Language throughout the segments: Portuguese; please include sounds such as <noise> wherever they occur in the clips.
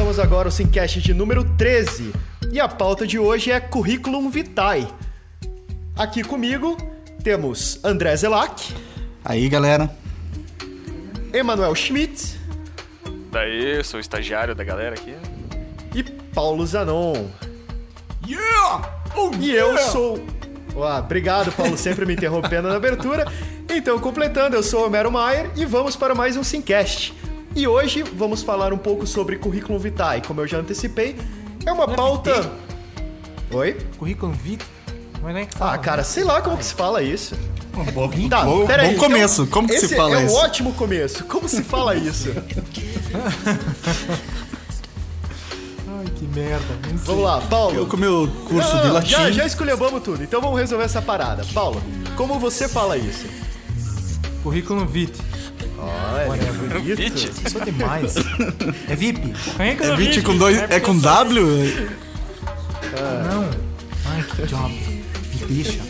começamos agora o Simcast de número 13 e a pauta de hoje é Curriculum Vitae. Aqui comigo temos André Zelac. Aí, galera. Emanuel Schmidt. Daí, eu sou o estagiário da galera aqui. E Paulo Zanon. Yeah! Oh, e yeah! eu sou. Ah, obrigado, Paulo, sempre me interrompendo na abertura. Então, completando, eu sou o Homero Maier e vamos para mais um Simcast. E hoje vamos falar um pouco sobre currículo vitae. Como eu já antecipei, é uma é pauta. Oi? Currículo vitae? Mas nem que Ah, cara, sei lá como que se fala isso. Bom, Tá, bom, peraí. bom começo. Como que se fala é isso? um ótimo começo. Como se fala <laughs> isso? <laughs> Ai, que merda. Vamos lá, Paulo. Eu com meu curso Não, de latim. Já, já esculhambamos tudo, então vamos resolver essa parada. Paulo, como você fala isso? Currículo vitae. Olha, Whatever. bonito. Vite. Sou demais. É VIP? É 20 com dois. É com W? Não. Ai, que job. Bicha.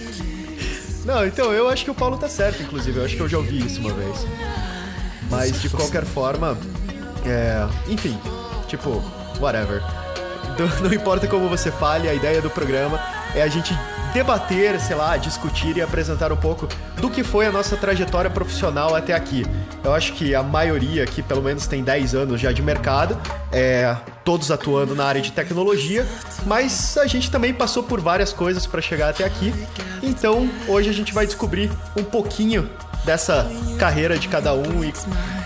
Não, então eu acho que o Paulo tá certo, inclusive. Eu acho que eu já ouvi isso uma vez. Mas de qualquer forma, é. Enfim, tipo, whatever. Não importa como você fale, a ideia do programa é a gente debater, sei lá, discutir e apresentar um pouco do que foi a nossa trajetória profissional até aqui. Eu acho que a maioria aqui, pelo menos, tem 10 anos já de mercado, é, todos atuando na área de tecnologia, mas a gente também passou por várias coisas para chegar até aqui. Então, hoje a gente vai descobrir um pouquinho dessa carreira de cada um e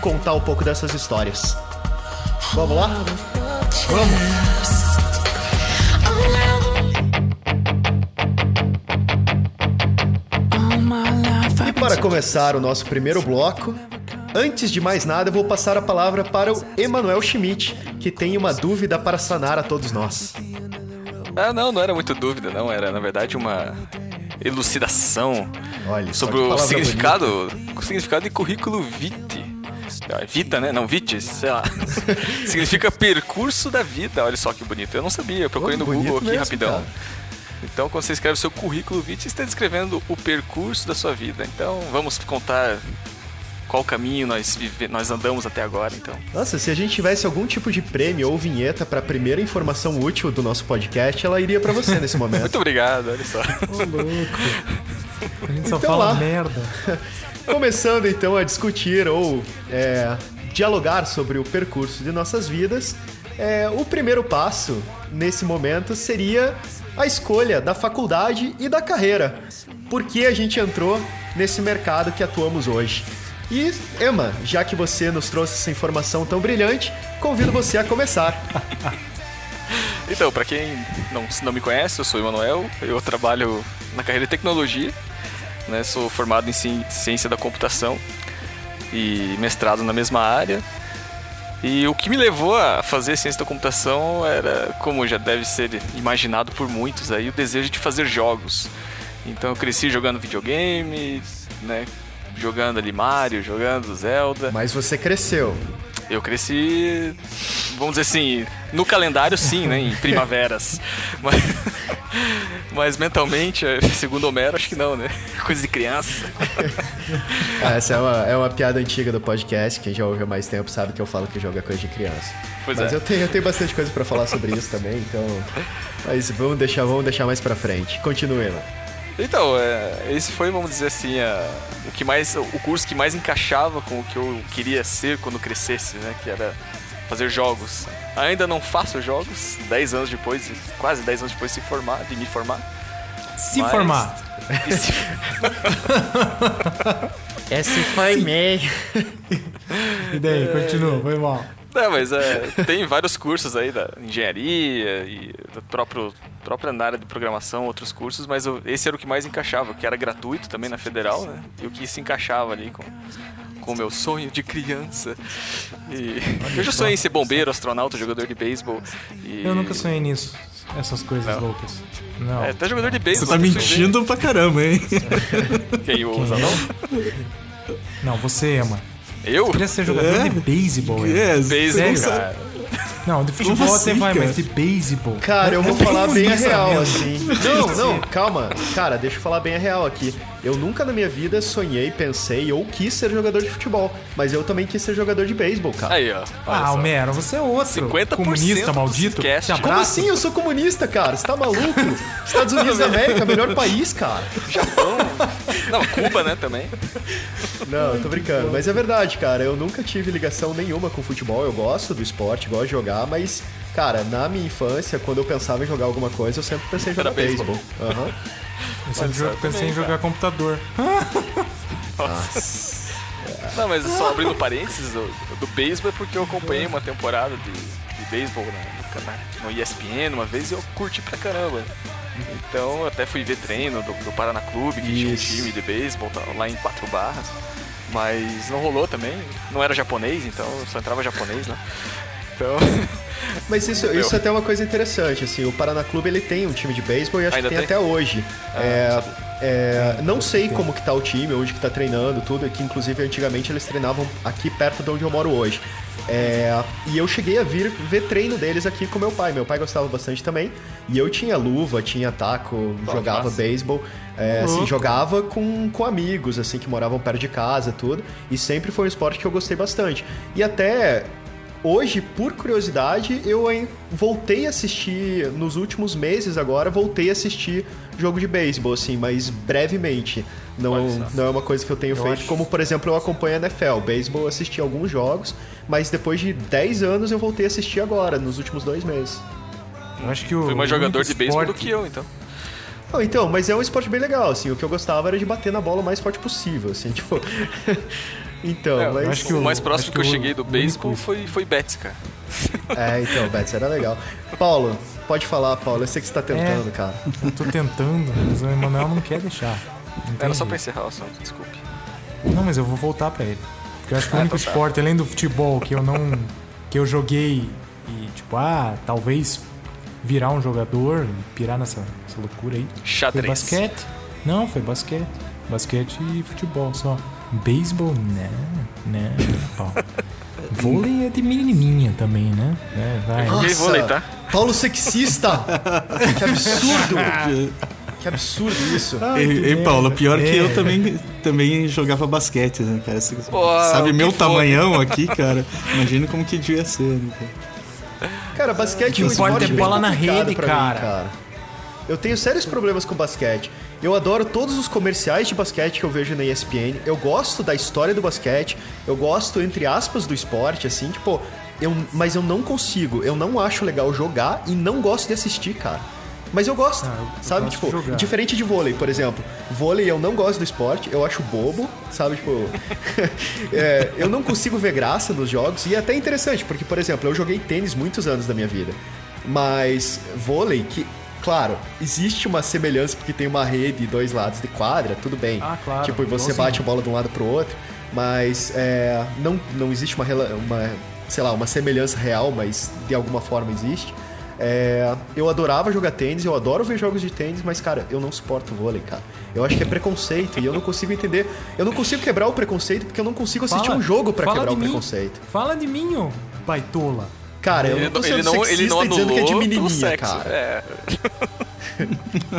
contar um pouco dessas histórias. Vamos lá? E para começar o nosso primeiro bloco, antes de mais nada, eu vou passar a palavra para o Emanuel Schmidt, que tem uma dúvida para sanar a todos nós. Ah, não, não era muito dúvida, não. Era, na verdade, uma elucidação Olha, sobre o significado, o significado de currículo vitae. Ah, Vita, né? Não, vites, sei lá. <laughs> Significa percurso da vida. Olha só que bonito. Eu não sabia, eu procurei no Google aqui mesmo, rapidão. cara. Então, quando você escreve o seu currículo vitae, você está descrevendo o percurso da sua vida. Então, vamos contar qual caminho nós, vive... nós andamos até agora, então. Nossa, se a gente tivesse algum tipo de prêmio ou vinheta para a primeira informação útil do nosso podcast, ela iria para você nesse momento. <laughs> Muito obrigado, olha só. Ô, louco. A gente só Então fala lá. merda. <laughs> Começando então a discutir ou é, dialogar sobre o percurso de nossas vidas, é, o primeiro passo nesse momento seria a escolha da faculdade e da carreira. Por que a gente entrou nesse mercado que atuamos hoje? E, Emma, já que você nos trouxe essa informação tão brilhante, convido você a começar. <laughs> Então, pra quem não, não me conhece, eu sou o Emanuel, eu trabalho na carreira de tecnologia, né? Sou formado em ci- ciência da computação e mestrado na mesma área. E o que me levou a fazer ciência da computação era, como já deve ser imaginado por muitos aí, o desejo de fazer jogos. Então eu cresci jogando videogame, né? Jogando ali Mario, jogando Zelda. Mas você cresceu. Eu cresci, vamos dizer assim, no calendário sim, né? Em primaveras. <laughs> Mas, mas mentalmente, segundo Homero, acho que não, né? Coisa de criança. <laughs> Essa é uma, é uma piada antiga do podcast. Quem já ouve há mais tempo sabe que eu falo que jogo é coisa de criança. Pois Mas é. eu, tenho, eu tenho bastante coisa pra falar sobre isso também, então. Mas vamos deixar, vamos deixar mais pra frente. Continue, Ema. Então, é, esse foi, vamos dizer assim, a- o que mais, o curso que mais encaixava com o que eu queria ser quando crescesse, né? Que era fazer jogos. Ainda não faço jogos, 10 anos depois, quase 10 anos depois de se formar, de me formar. Se Mas- formar. Se- <laughs> Esse foi me. E daí, continua, foi mal. Não, mas é, tem vários cursos aí da engenharia e da próprio, própria na área de programação, outros cursos, mas eu- esse era o que mais encaixava, que era gratuito também na federal, né? E o que se encaixava ali com com o meu sonho de criança. E eu já sonhei em ser bombeiro, astronauta, jogador de beisebol. e- Eu nunca sonhei nisso. Essas coisas Não. loucas. Não. É, até jogador de Você beisebol. tá fui ver. mentindo pra caramba, hein? Quem o Zanão? Não, você, Emma. Eu? Queria ser jogador É? de beisebol. É, Beisebol, cara. Não, de futebol até assim, vai, cara? mas de beisebol. Cara, eu É vou falar bem a real, mesmo. assim. Não, não, calma. Cara, deixa eu falar bem a real aqui. Eu nunca na minha vida sonhei, pensei ou quis ser jogador de futebol. Mas eu também quis ser jogador de beisebol, cara. Aí, ó. Ah. Homero, você é outro. 50% comunista maldito. cast. Como assim? Eu sou comunista, cara. Você tá maluco? Estados Unidos da América, melhor país, cara. Japão. Não, Cuba, né, também. Não, eu tô brincando. Mas é verdade, cara. Eu nunca tive ligação nenhuma com futebol. Eu gosto do esporte, gosto de jogar, mas, cara, na minha infância, quando eu pensava em jogar alguma coisa, eu sempre pensei em jogar beisebol. beisebol. Aham. Eu pensei também, em jogar cara. computador. <laughs> Não, mas só abrindo parênteses, do, do beisebol é porque eu acompanhei uma temporada de, de beisebol no, no ESPN uma vez e eu curti pra caramba. Então eu até fui ver treino do, do Paraná Clube, que tinha um time de beisebol tá, lá em Quatro Barras. Mas não rolou também, não era japonês, então só entrava japonês, né? Então, <laughs> Mas isso, Meu. isso é até uma coisa interessante, assim, o Paraná Clube ele tem um time de beisebol e acho Ainda que tem, tem? até hoje. Ah, É, é, não sei como que tá o time, onde que tá treinando, tudo, que inclusive antigamente eles treinavam aqui perto de onde eu moro hoje. É, e eu cheguei a vir ver treino deles aqui com meu pai. Meu pai gostava bastante também. E eu tinha luva, tinha taco, jogava massa. beisebol. É, assim, jogava com, com amigos, assim, que moravam perto de casa, tudo. E sempre foi um esporte que eu gostei bastante. E até hoje, por curiosidade, eu voltei a assistir, nos últimos meses agora, voltei a assistir jogo de beisebol, assim, mas brevemente. Não, não é uma coisa que eu tenho feito, acho- como por exemplo eu acompanho a NFL. Beisebol eu assisti alguns jogos, mas depois de 10 anos eu voltei a assistir agora, nos últimos dois meses. Eu acho que o. fui mais jogador de beisebol do que eu, então. Não, então, mas é um esporte bem legal, assim, o que eu gostava era de bater na bola o mais forte possível, assim, <laughs> tipo... então, É, mas... acho que o o- mais próximo que, que eu cheguei do beisebol único- foi, foi Betis, cara. <laughs> É, então, Betis era legal. Paulo, pode falar, Paulo, eu sei que você tá tentando, É. cara. Eu tô tentando, mas o Emanuel não quer deixar. Não Era só pra encerrar o assunto, desculpe. Não, mas eu vou voltar pra ele. Porque eu acho que o Ah, único então tá. esporte, além do futebol, que eu não. que eu joguei e, tipo, ah, talvez virar um jogador, pirar nessa, nessa loucura aí. Foi Xadrez. basquete. Não, foi basquete. Basquete e futebol só. Beisebol, né? Né, Paulo. Vôlei é de menininha também, né? É, vai. Joguei vôlei, tá? Paulo sexista! <laughs> que absurdo! Que absurdo isso. Ei, ei, Paulo, pior que É. eu também, também jogava basquete, né, cara? Você Pô, sabe que meu foda. tamanhão aqui, cara? Imagina como que devia ser, né, cara? Cara, basquete é um Que importa esporte é bola na rede, pra mim, cara. Eu tenho sérios problemas com basquete. Eu adoro todos os comerciais de basquete que eu vejo na ESPN. Eu gosto da história do basquete. Eu gosto, entre aspas, do esporte, assim, tipo... Eu, mas eu não consigo. Eu não acho legal jogar e não gosto de assistir, cara. Mas eu gosto, Ah, eu- sabe? gosto tipo, diferente de vôlei, por exemplo. Vôlei eu não gosto do esporte, eu acho bobo, sabe? Tipo, <laughs> é, eu não consigo ver graça nos jogos. E é até interessante, porque, por exemplo, eu joguei tênis muitos anos da minha vida. Mas vôlei, que, claro, existe uma semelhança porque tem uma rede e dois lados de quadra, tudo bem. Ah, claro, Tipo, e você bate a bola de um lado pro outro. Mas é, não, não existe uma, uma, sei lá, uma semelhança real, mas de alguma forma existe. É, eu adorava jogar tênis, eu adoro ver jogos de tênis, mas, cara, eu não suporto vôlei, cara. Eu acho que é preconceito e eu não consigo entender. Eu não consigo quebrar o preconceito porque eu não consigo assistir Fala- um jogo pra fala quebrar o mim. preconceito. Fala de mim, ô baitola. Cara, eu Ele não tô não, sendo ele não, ele não sexista dizendo que é de menininha, cara. É. <laughs>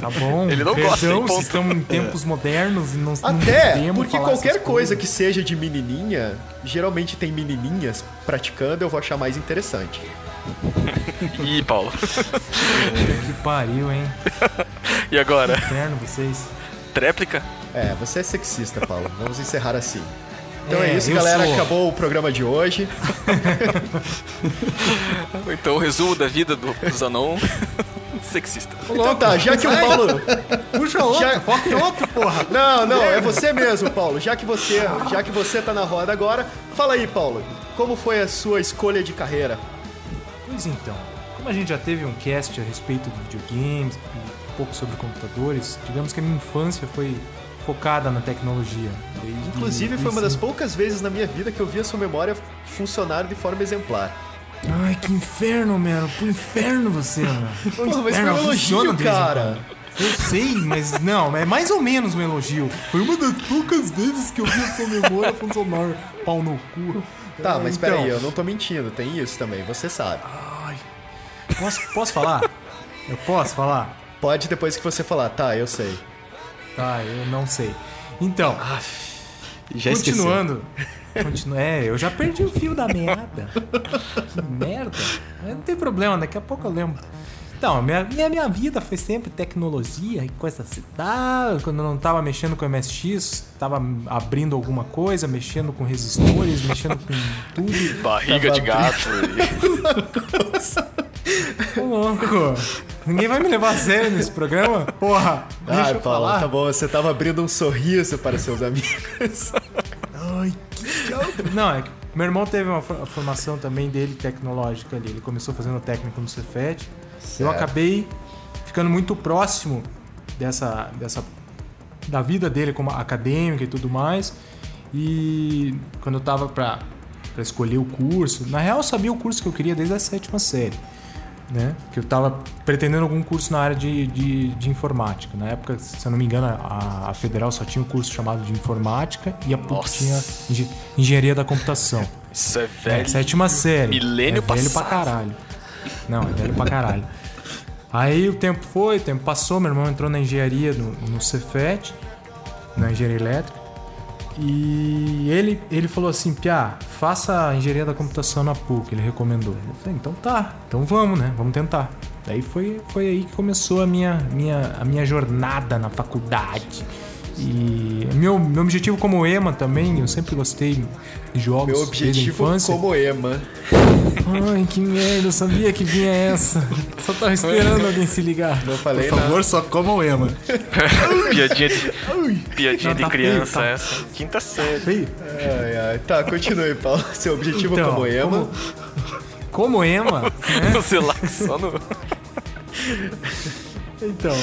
Tá bom. Ele não gosta, Perdão, hein, ponto. se estamos em tempos modernos e não não Até podemos porque qualquer coisa coisas. que seja de menininha, geralmente tem menininhas praticando, eu vou achar mais interessante. <laughs> Ih, Paulo. Que pariu, hein? <laughs> E agora? Inferno, vocês. Tréplica? É, você é sexista, Paulo. Vamos encerrar assim. Então é, É, isso, galera. sou. Acabou o programa de hoje. <laughs> Então o resumo da vida do, do Zanon. <laughs> Sexista. Então tá, já que o Paulo. Puxa outro, Já- foca em outro, porra. <laughs> Não, não, é você mesmo, Paulo. Já que você, já que você tá na roda agora, fala aí, Paulo. Como foi a sua escolha de carreira? Pois então, como a gente já teve um cast a respeito de videogames e um pouco sobre computadores, digamos que a minha infância foi focada na tecnologia. Inclusive, foi uma das poucas vezes na minha vida que eu vi a sua memória funcionar de forma exemplar. Ai, que inferno, mano. Pro inferno você, <laughs> mano. Porra, mas foi um elogio, cara. Eu sei, mas não, é mais ou menos um elogio. Foi uma das poucas vezes que eu vi a sua memória funcionar. Pau no cu. Tá, mas Então. peraí, eu não tô mentindo, tem isso também, você sabe. Posso, posso falar? Eu posso falar? Pode depois que você falar, tá, eu sei. Tá, eu não sei. Então, Já continuando. Continu... É, eu já perdi o fio da meada. Que merda. Mas não tem problema, daqui a pouco eu lembro. Então, minha, minha, minha vida foi sempre tecnologia e coisa assim. Tá, quando eu não tava mexendo com MSX, tava abrindo alguma coisa, mexendo com resistores, mexendo com tudo. Barriga de gato. <laughs> Ô, louco. Ninguém vai me levar a sério nesse programa? Porra, deixa eu Paulo, falar. tá bom, você tava abrindo um sorriso para seus amigos. Ai, que. Não, é que meu irmão teve uma for- formação também dele tecnológica ali. Ele começou fazendo técnico no Cefet. Eu acabei ficando muito próximo dessa, dessa da vida dele como acadêmica e tudo mais. E quando eu tava pra escolher o curso, na real eu sabia o curso que eu queria desde a sétima série. Né? Que eu tava pretendendo algum curso na área de, de, de informática. Na época, se eu não me engano, a, a federal só tinha um curso chamado de informática e a PUC tinha engen- engenharia da computação. Isso é É, velho. sétima série. Milênio é velho pra passado. caralho. Não, é velho pra caralho. Aí o tempo foi, o tempo passou, meu irmão entrou na engenharia no, no Cefet, na engenharia elétrica. E ele, ele falou assim, Piá, faça a engenharia da computação na PUC, ele recomendou. Eu falei, então tá, então vamos, né? Vamos tentar. Daí foi, foi aí que começou a minha, minha, a minha jornada na faculdade. E meu, meu objetivo como EMA também, eu sempre gostei de jogos Meu desde a objetivo infância. como ema. Ai, que merda, eu sabia que vinha essa. Só tava esperando alguém se ligar. Não Por falei favor, nada. só comam ema. <laughs> Piadinha de, piadinha Não, de tá criança feio, tá. essa. Quinta série. Ai, ai. Tá, continue, Paulo. <laughs> Seu objetivo Então, como ema. como- Como EMA, <laughs> né? No celular, só no. Então,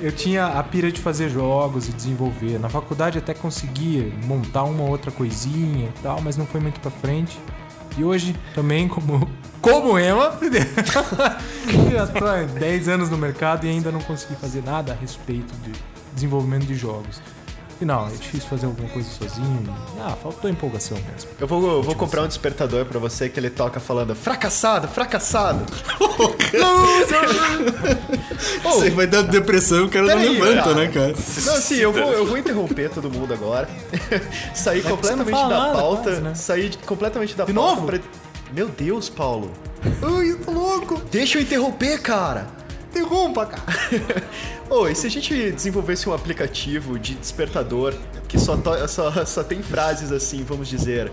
eu tinha a pira de fazer jogos e desenvolver. Na faculdade até conseguia montar uma outra coisinha e tal, mas não foi muito pra frente. E hoje também, como, como Ema, <laughs> já tô há 10 anos no mercado e ainda não consegui fazer nada a respeito de desenvolvimento de jogos. Afinal, é difícil fazer alguma coisa sozinho. Ah, faltou empolgação mesmo. Eu vou, eu vou comprar um despertador pra você que ele toca falando fracassado, fracassado. <laughs> <laughs> Você vai dando depressão e o cara não Peraí, levanta, cara. né, cara? Não, assim, eu vou, eu vou interromper todo mundo agora. <laughs> Sair você não completamente da nada, pauta. quase, né? Sair de- completamente da De pauta. novo? pra- Meu Deus, Paulo. Ai, eu tô louco! Deixa eu interromper, cara. Interrompa, cara! <laughs> Ô, e se a gente desenvolvesse um aplicativo de despertador que só, só, só tem frases assim, vamos dizer.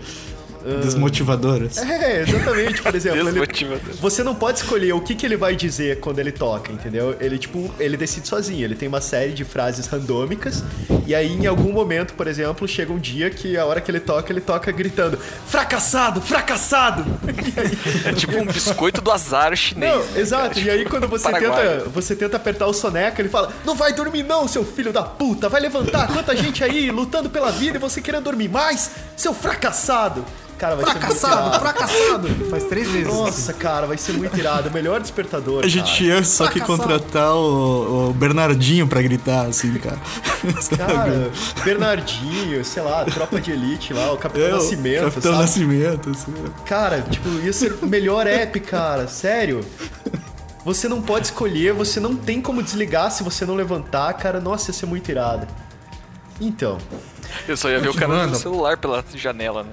Desmotivadoras. É, exatamente, por exemplo. ele- Desmotivador. você não pode escolher o que, que ele vai dizer quando ele toca, entendeu? Ele, tipo, ele decide sozinho. Ele tem uma série de frases randômicas. E aí, em algum momento, por exemplo, chega um dia que a hora que ele toca, ele toca gritando: Fracassado! Fracassado! <laughs> E aí, É tipo um biscoito do azar chinês. Não, né, exato. cara? E aí quando você Paraguai. tenta, você tenta apertar o soneca, ele fala: "Não vai dormir não, seu filho da puta. Vai levantar quanta gente aí lutando pela vida e você querendo dormir mais, seu fracassado." Cara, vai ser muito Fracassado, irado. fracassado! Faz três vezes. Nossa, cara, vai ser muito irado. O melhor despertador. A gente cara. tinha só que Fracassado. contratar o, o Bernardinho pra gritar, assim, cara. <laughs> Cara, Bernardinho, sei lá, tropa de elite lá, o Capitão É, o Nascimento, Capitão sabe? Nascimento, assim. Cara, tipo, ia ser o melhor app, cara. Sério. Você não pode escolher, você não tem como desligar se você não levantar, cara. Nossa, ia ser muito irado. Então, Eu só ia ver o cara no celular pela janela, né?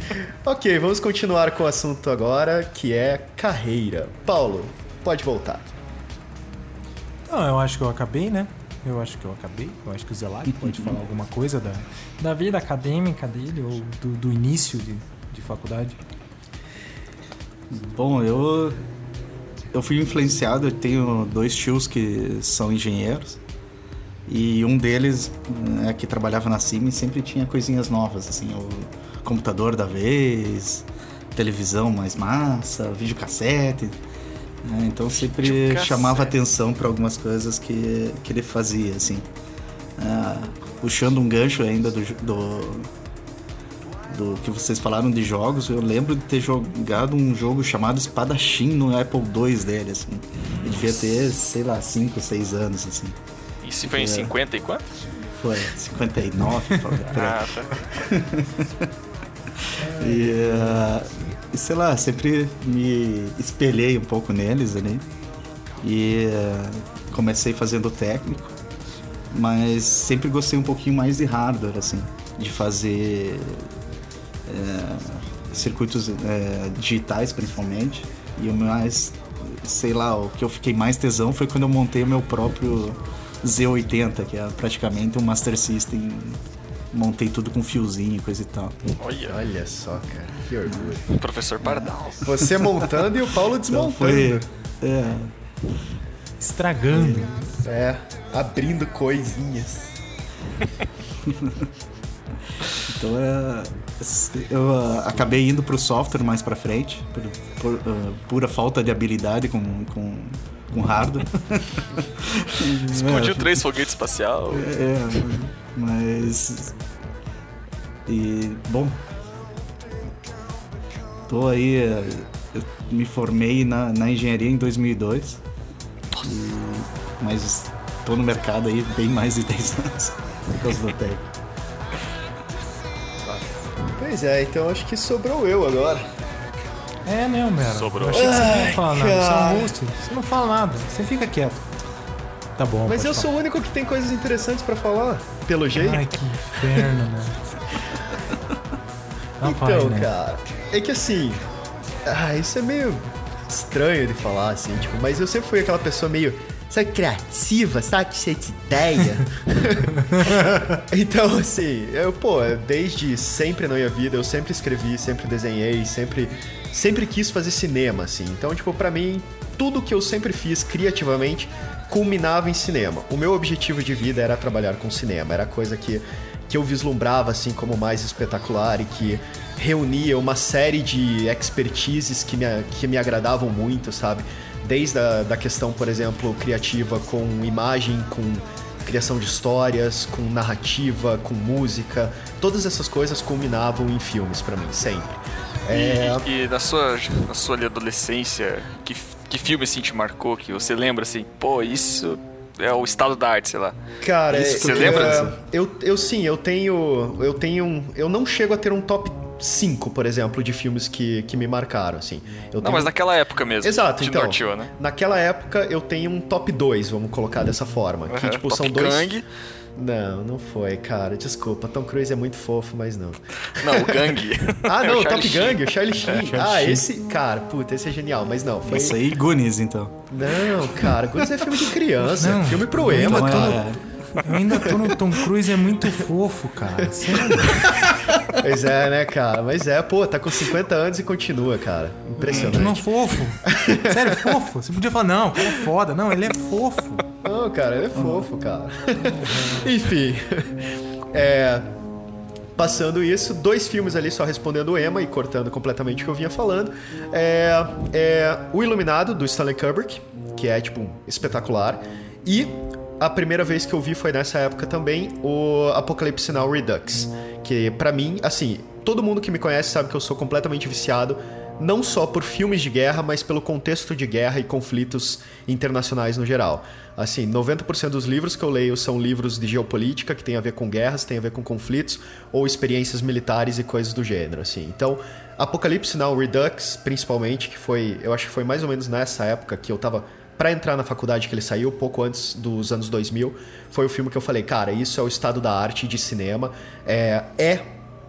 <laughs> ok, vamos continuar com o assunto agora, que é carreira. Paulo, pode voltar. Não, eu acho que eu acabei, né? Eu acho que eu acabei. Eu acho que o Zelak pode falar alguma coisa da, da vida acadêmica dele ou do, do início de, de faculdade. Bom, eu eu fui influenciado, eu tenho dois tios que são engenheiros e um deles, né, que trabalhava na Siemens, sempre tinha coisinhas novas, assim, o computador da vez, televisão mais massa, videocassete, né, então sempre chamava atenção para algumas coisas que, que ele fazia, assim. Ah, puxando um gancho ainda do, do do que vocês falaram de jogos, eu lembro de ter jogado um jogo chamado Espadachim no Apple II dele, assim. Eu devia ter, sei lá, 5, 6 anos, assim. Isso foi em É. 50 e quanto? Foi 59, por aí. Ah, tá. <laughs> E, ah, sei lá, sempre me espelhei um pouco neles ali. E eh, comecei fazendo técnico, mas sempre gostei um pouquinho mais de hardware, assim, de fazer eh, circuitos digitais principalmente. E o mais, sei lá, o que eu fiquei mais tesão foi quando eu montei o meu próprio Z80, que é praticamente um Master System. Montei tudo com fiozinho e coisa e tal. Olha, Olha só, cara, que orgulho. professor Pardal. Você montando e o Paulo Então desmontando. foi. É, Estragando. É, abrindo coisinhas. <laughs> Então é, eu ah, acabei indo pro software mais pra frente, por, por, ah, pura falta de habilidade com, com, com hardware. <laughs> Explodiu É, três foguetes espacial. É, mas. E, bom. Tô aí. Eu me formei na, na engenharia em 2002. E, mas tô no mercado aí bem mais de 10 anos por causa do técnico. Pois é, então acho que sobrou eu agora. É, né, Homero? Sobrou. Eu achei que você não ia falar nada. Você é um host. Você não fala nada. Você fica quieto. Tá bom. Mas eu falar. sou o único que tem coisas interessantes pra falar, pelo jeito. Ai, que inferno, né? <laughs> Não então, né? cara, é que assim. Ah, isso é meio estranho de falar, assim, tipo, mas eu sempre fui aquela pessoa meio. Sabe, criativa, sabe, cheia de ideia. <laughs> então, assim, eu, pô, desde sempre na minha vida, eu sempre escrevi, sempre desenhei, sempre, sempre quis fazer cinema, assim. Então, tipo, pra mim, tudo que eu sempre fiz criativamente culminava em cinema. O meu objetivo de vida era trabalhar com cinema, era a coisa que, que eu vislumbrava, assim, como mais espetacular e que reunia uma série de expertises que me, que me agradavam muito, sabe? Desde a da questão, por exemplo, criativa com imagem, com criação de histórias, com narrativa, com música, todas essas coisas culminavam em filmes pra mim, sempre. É, E, e na sua, na sua adolescência, que, que filme assim te marcou? Que você lembra assim, pô, isso é o estado da arte, sei lá. Cara, Isso, é- você lembra é, eu, eu sim, eu tenho. Eu tenho. um- Eu não chego a ter um top 5, por exemplo, de filmes que, que me marcaram, assim. Eu Não, tenho- mas naquela época mesmo. Exato, então. norteou, né? Naquela época eu tenho um top 2, vamos colocar dessa forma. Que, tipo, Top são dois. Gang. Não, não foi, cara. Desculpa. Tom Cruise é muito fofo, mas não. Não, o Gang. <laughs> <laughs> Ah, É não, o o Top Charlie Sheen. Gang, o Charlie Sheen. Charlie ah, Sheen. esse. Cara, puta, esse é genial, mas não. Foi. Isso aí, Goonies, então. Não, cara, Goonies é filme de criança. Não, filme pro é tudo- é, Eu ainda tô no Tom Cruise, é muito fofo, cara. Sério. <laughs> Pois é, né, cara? Mas é, pô, tá com 50 anos e continua, cara. Não, Impressionante. fofo. Sério, fofo. Você podia falar, não, cara é foda. Não, ele é fofo. Não, cara, ele é fofo, cara. <laughs> Enfim. É. Passando isso, dois filmes ali só respondendo o Emma e cortando completamente o que eu vinha falando. É, é O Iluminado, do Stanley Kubrick, que é, tipo, espetacular. E a primeira vez que eu vi foi nessa época também, o Apocalipse Now Redux. Que pra mim, assim, todo mundo que me conhece sabe que eu sou completamente viciado não só por filmes de guerra, mas pelo contexto de guerra e conflitos internacionais no geral. Assim, 90% dos livros que eu leio são livros de geopolítica, que tem a ver com guerras, tem a ver com conflitos ou experiências militares e coisas do gênero, assim. Então, Apocalipse Now Redux, principalmente, que foi, eu acho que foi mais ou menos nessa época que eu tava para entrar na faculdade que ele saiu, pouco antes dos anos 2000, foi o filme que eu falei, cara, isso é o estado da arte de cinema, é, é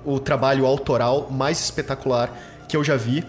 o trabalho autoral mais espetacular que eu já vi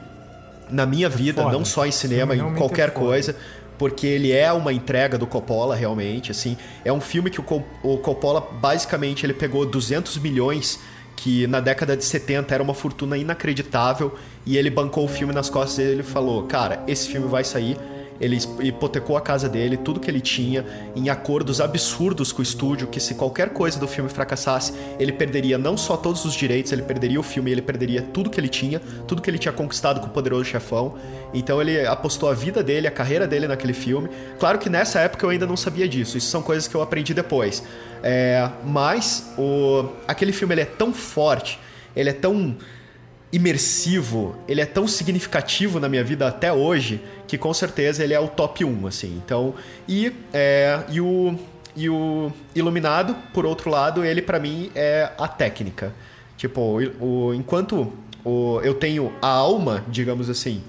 na minha vida, foda. não só em cinema, Sim, em realmente qualquer é coisa, porque ele é uma entrega do Coppola, realmente, assim. É um filme que o, o Coppola, basicamente, ele pegou 200 milhões, que na década de 70 era uma fortuna inacreditável, e ele bancou o filme nas costas dele e ele falou, cara, esse filme vai sair, ele hipotecou a casa dele, tudo que ele tinha, em acordos absurdos com o estúdio, que se qualquer coisa do filme fracassasse, ele perderia não só todos os direitos, ele perderia o filme, ele perderia tudo que ele tinha, tudo que ele tinha conquistado com o Poderoso Chefão. Então ele apostou a vida dele, a carreira dele naquele filme. Claro que nessa época eu ainda não sabia disso, isso são coisas que eu aprendi depois. É, mas o, aquele filme ele é tão forte, ele é tão imersivo, ele é tão significativo na minha vida até hoje que com certeza ele é o top 1, assim. Então, e, é, e, o, e o Iluminado, por outro lado, ele pra mim é a técnica. Tipo, o, enquanto o, eu tenho a alma, digamos assim,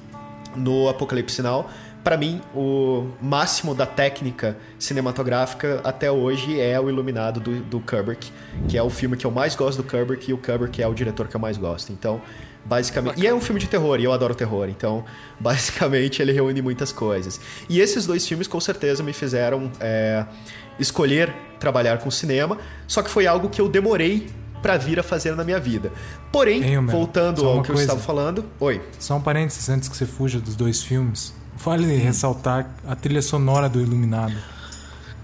no Apocalipse Now. Pra mim, o máximo da técnica cinematográfica até hoje é o Iluminado do, do Kubrick, que é o filme que eu mais gosto do Kubrick e o Kubrick é o diretor que eu mais gosto. Então, basicamente. E é um filme de terror, e eu adoro terror, então, <laughs> basicamente, ele reúne muitas coisas. E esses dois filmes, com certeza, me fizeram é, escolher trabalhar com cinema, só que foi algo que eu demorei pra vir a fazer na minha vida. Porém, Homero, voltando ao que eu coisa. estava falando. Oi. Só um parênteses antes que você fuja dos dois filmes. Vale ressaltar a trilha sonora do Iluminado.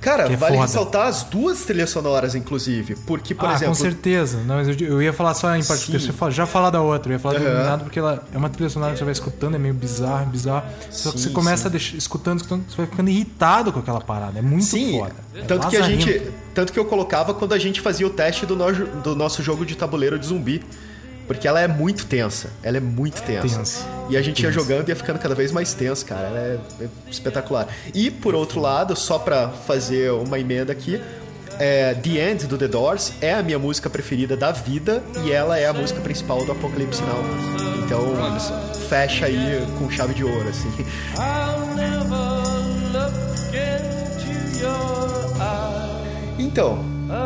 Cara, Que é vale foda. ressaltar as duas trilhas sonoras, inclusive. Porque, por ah, exemplo. com certeza. Não, mas eu, eu ia falar só em particular. Sim. Você fala- já falar da outra. Eu ia falar do Aham. Iluminado porque ela é uma trilha sonora que você vai escutando, é meio bizarro, bizarro. Só que Sim, você começa sim. deixar, escutando, escutando, você vai ficando irritado com aquela parada. É muito Sim, foda. É tanto que a gente. Tanto que eu colocava quando a gente fazia o teste do, nojo- do nosso jogo de tabuleiro de zumbi. Porque ela é muito tensa. Ela é muito tensa. Tensa. E a gente ia Tensa. jogando e ia ficando cada vez mais tenso, cara. Ela é, é espetacular. E por outro lado, só pra fazer uma emenda aqui. é, The End do The Doors é a minha música preferida da vida e ela é a música principal do Apocalipse Now. Então, fecha aí com chave de ouro, assim. Então,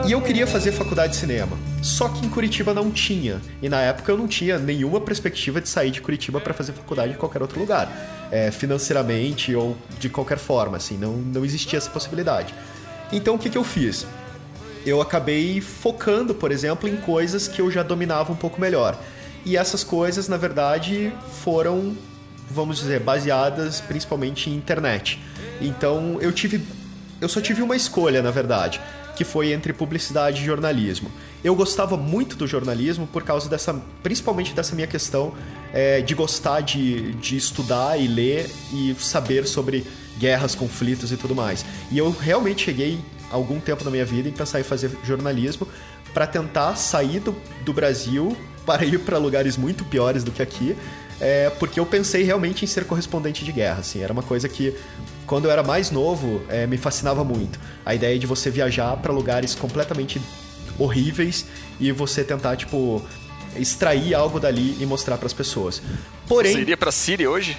e eu queria fazer faculdade de cinema. Só que em Curitiba não tinha. E na época eu não tinha nenhuma perspectiva de sair de Curitiba para fazer faculdade em qualquer outro lugar. É, financeiramente ou de qualquer forma, assim, não, não existia essa possibilidade. Então o que, que eu fiz? Eu acabei focando, por exemplo, em coisas que eu já dominava um pouco melhor. E essas coisas, na verdade, foram, vamos dizer, baseadas principalmente em internet. Então eu tive eu só tive uma escolha, na verdade, que foi entre publicidade e jornalismo. Eu gostava muito do jornalismo por causa dessa, principalmente dessa minha questão é, de gostar de, de estudar e ler e saber sobre guerras, conflitos e tudo mais. E eu realmente cheguei algum tempo na minha vida em pensar em fazer jornalismo para tentar sair do, do Brasil <laughs> para ir para lugares muito piores do que aqui, é, porque eu pensei realmente em ser correspondente de guerra. Assim, era uma coisa que, quando eu era mais novo, é, me fascinava muito. A ideia de você viajar para lugares completamente horríveis e você tentar, tipo, extrair algo dali e mostrar para as pessoas. Porém, Você iria pra Síria hoje?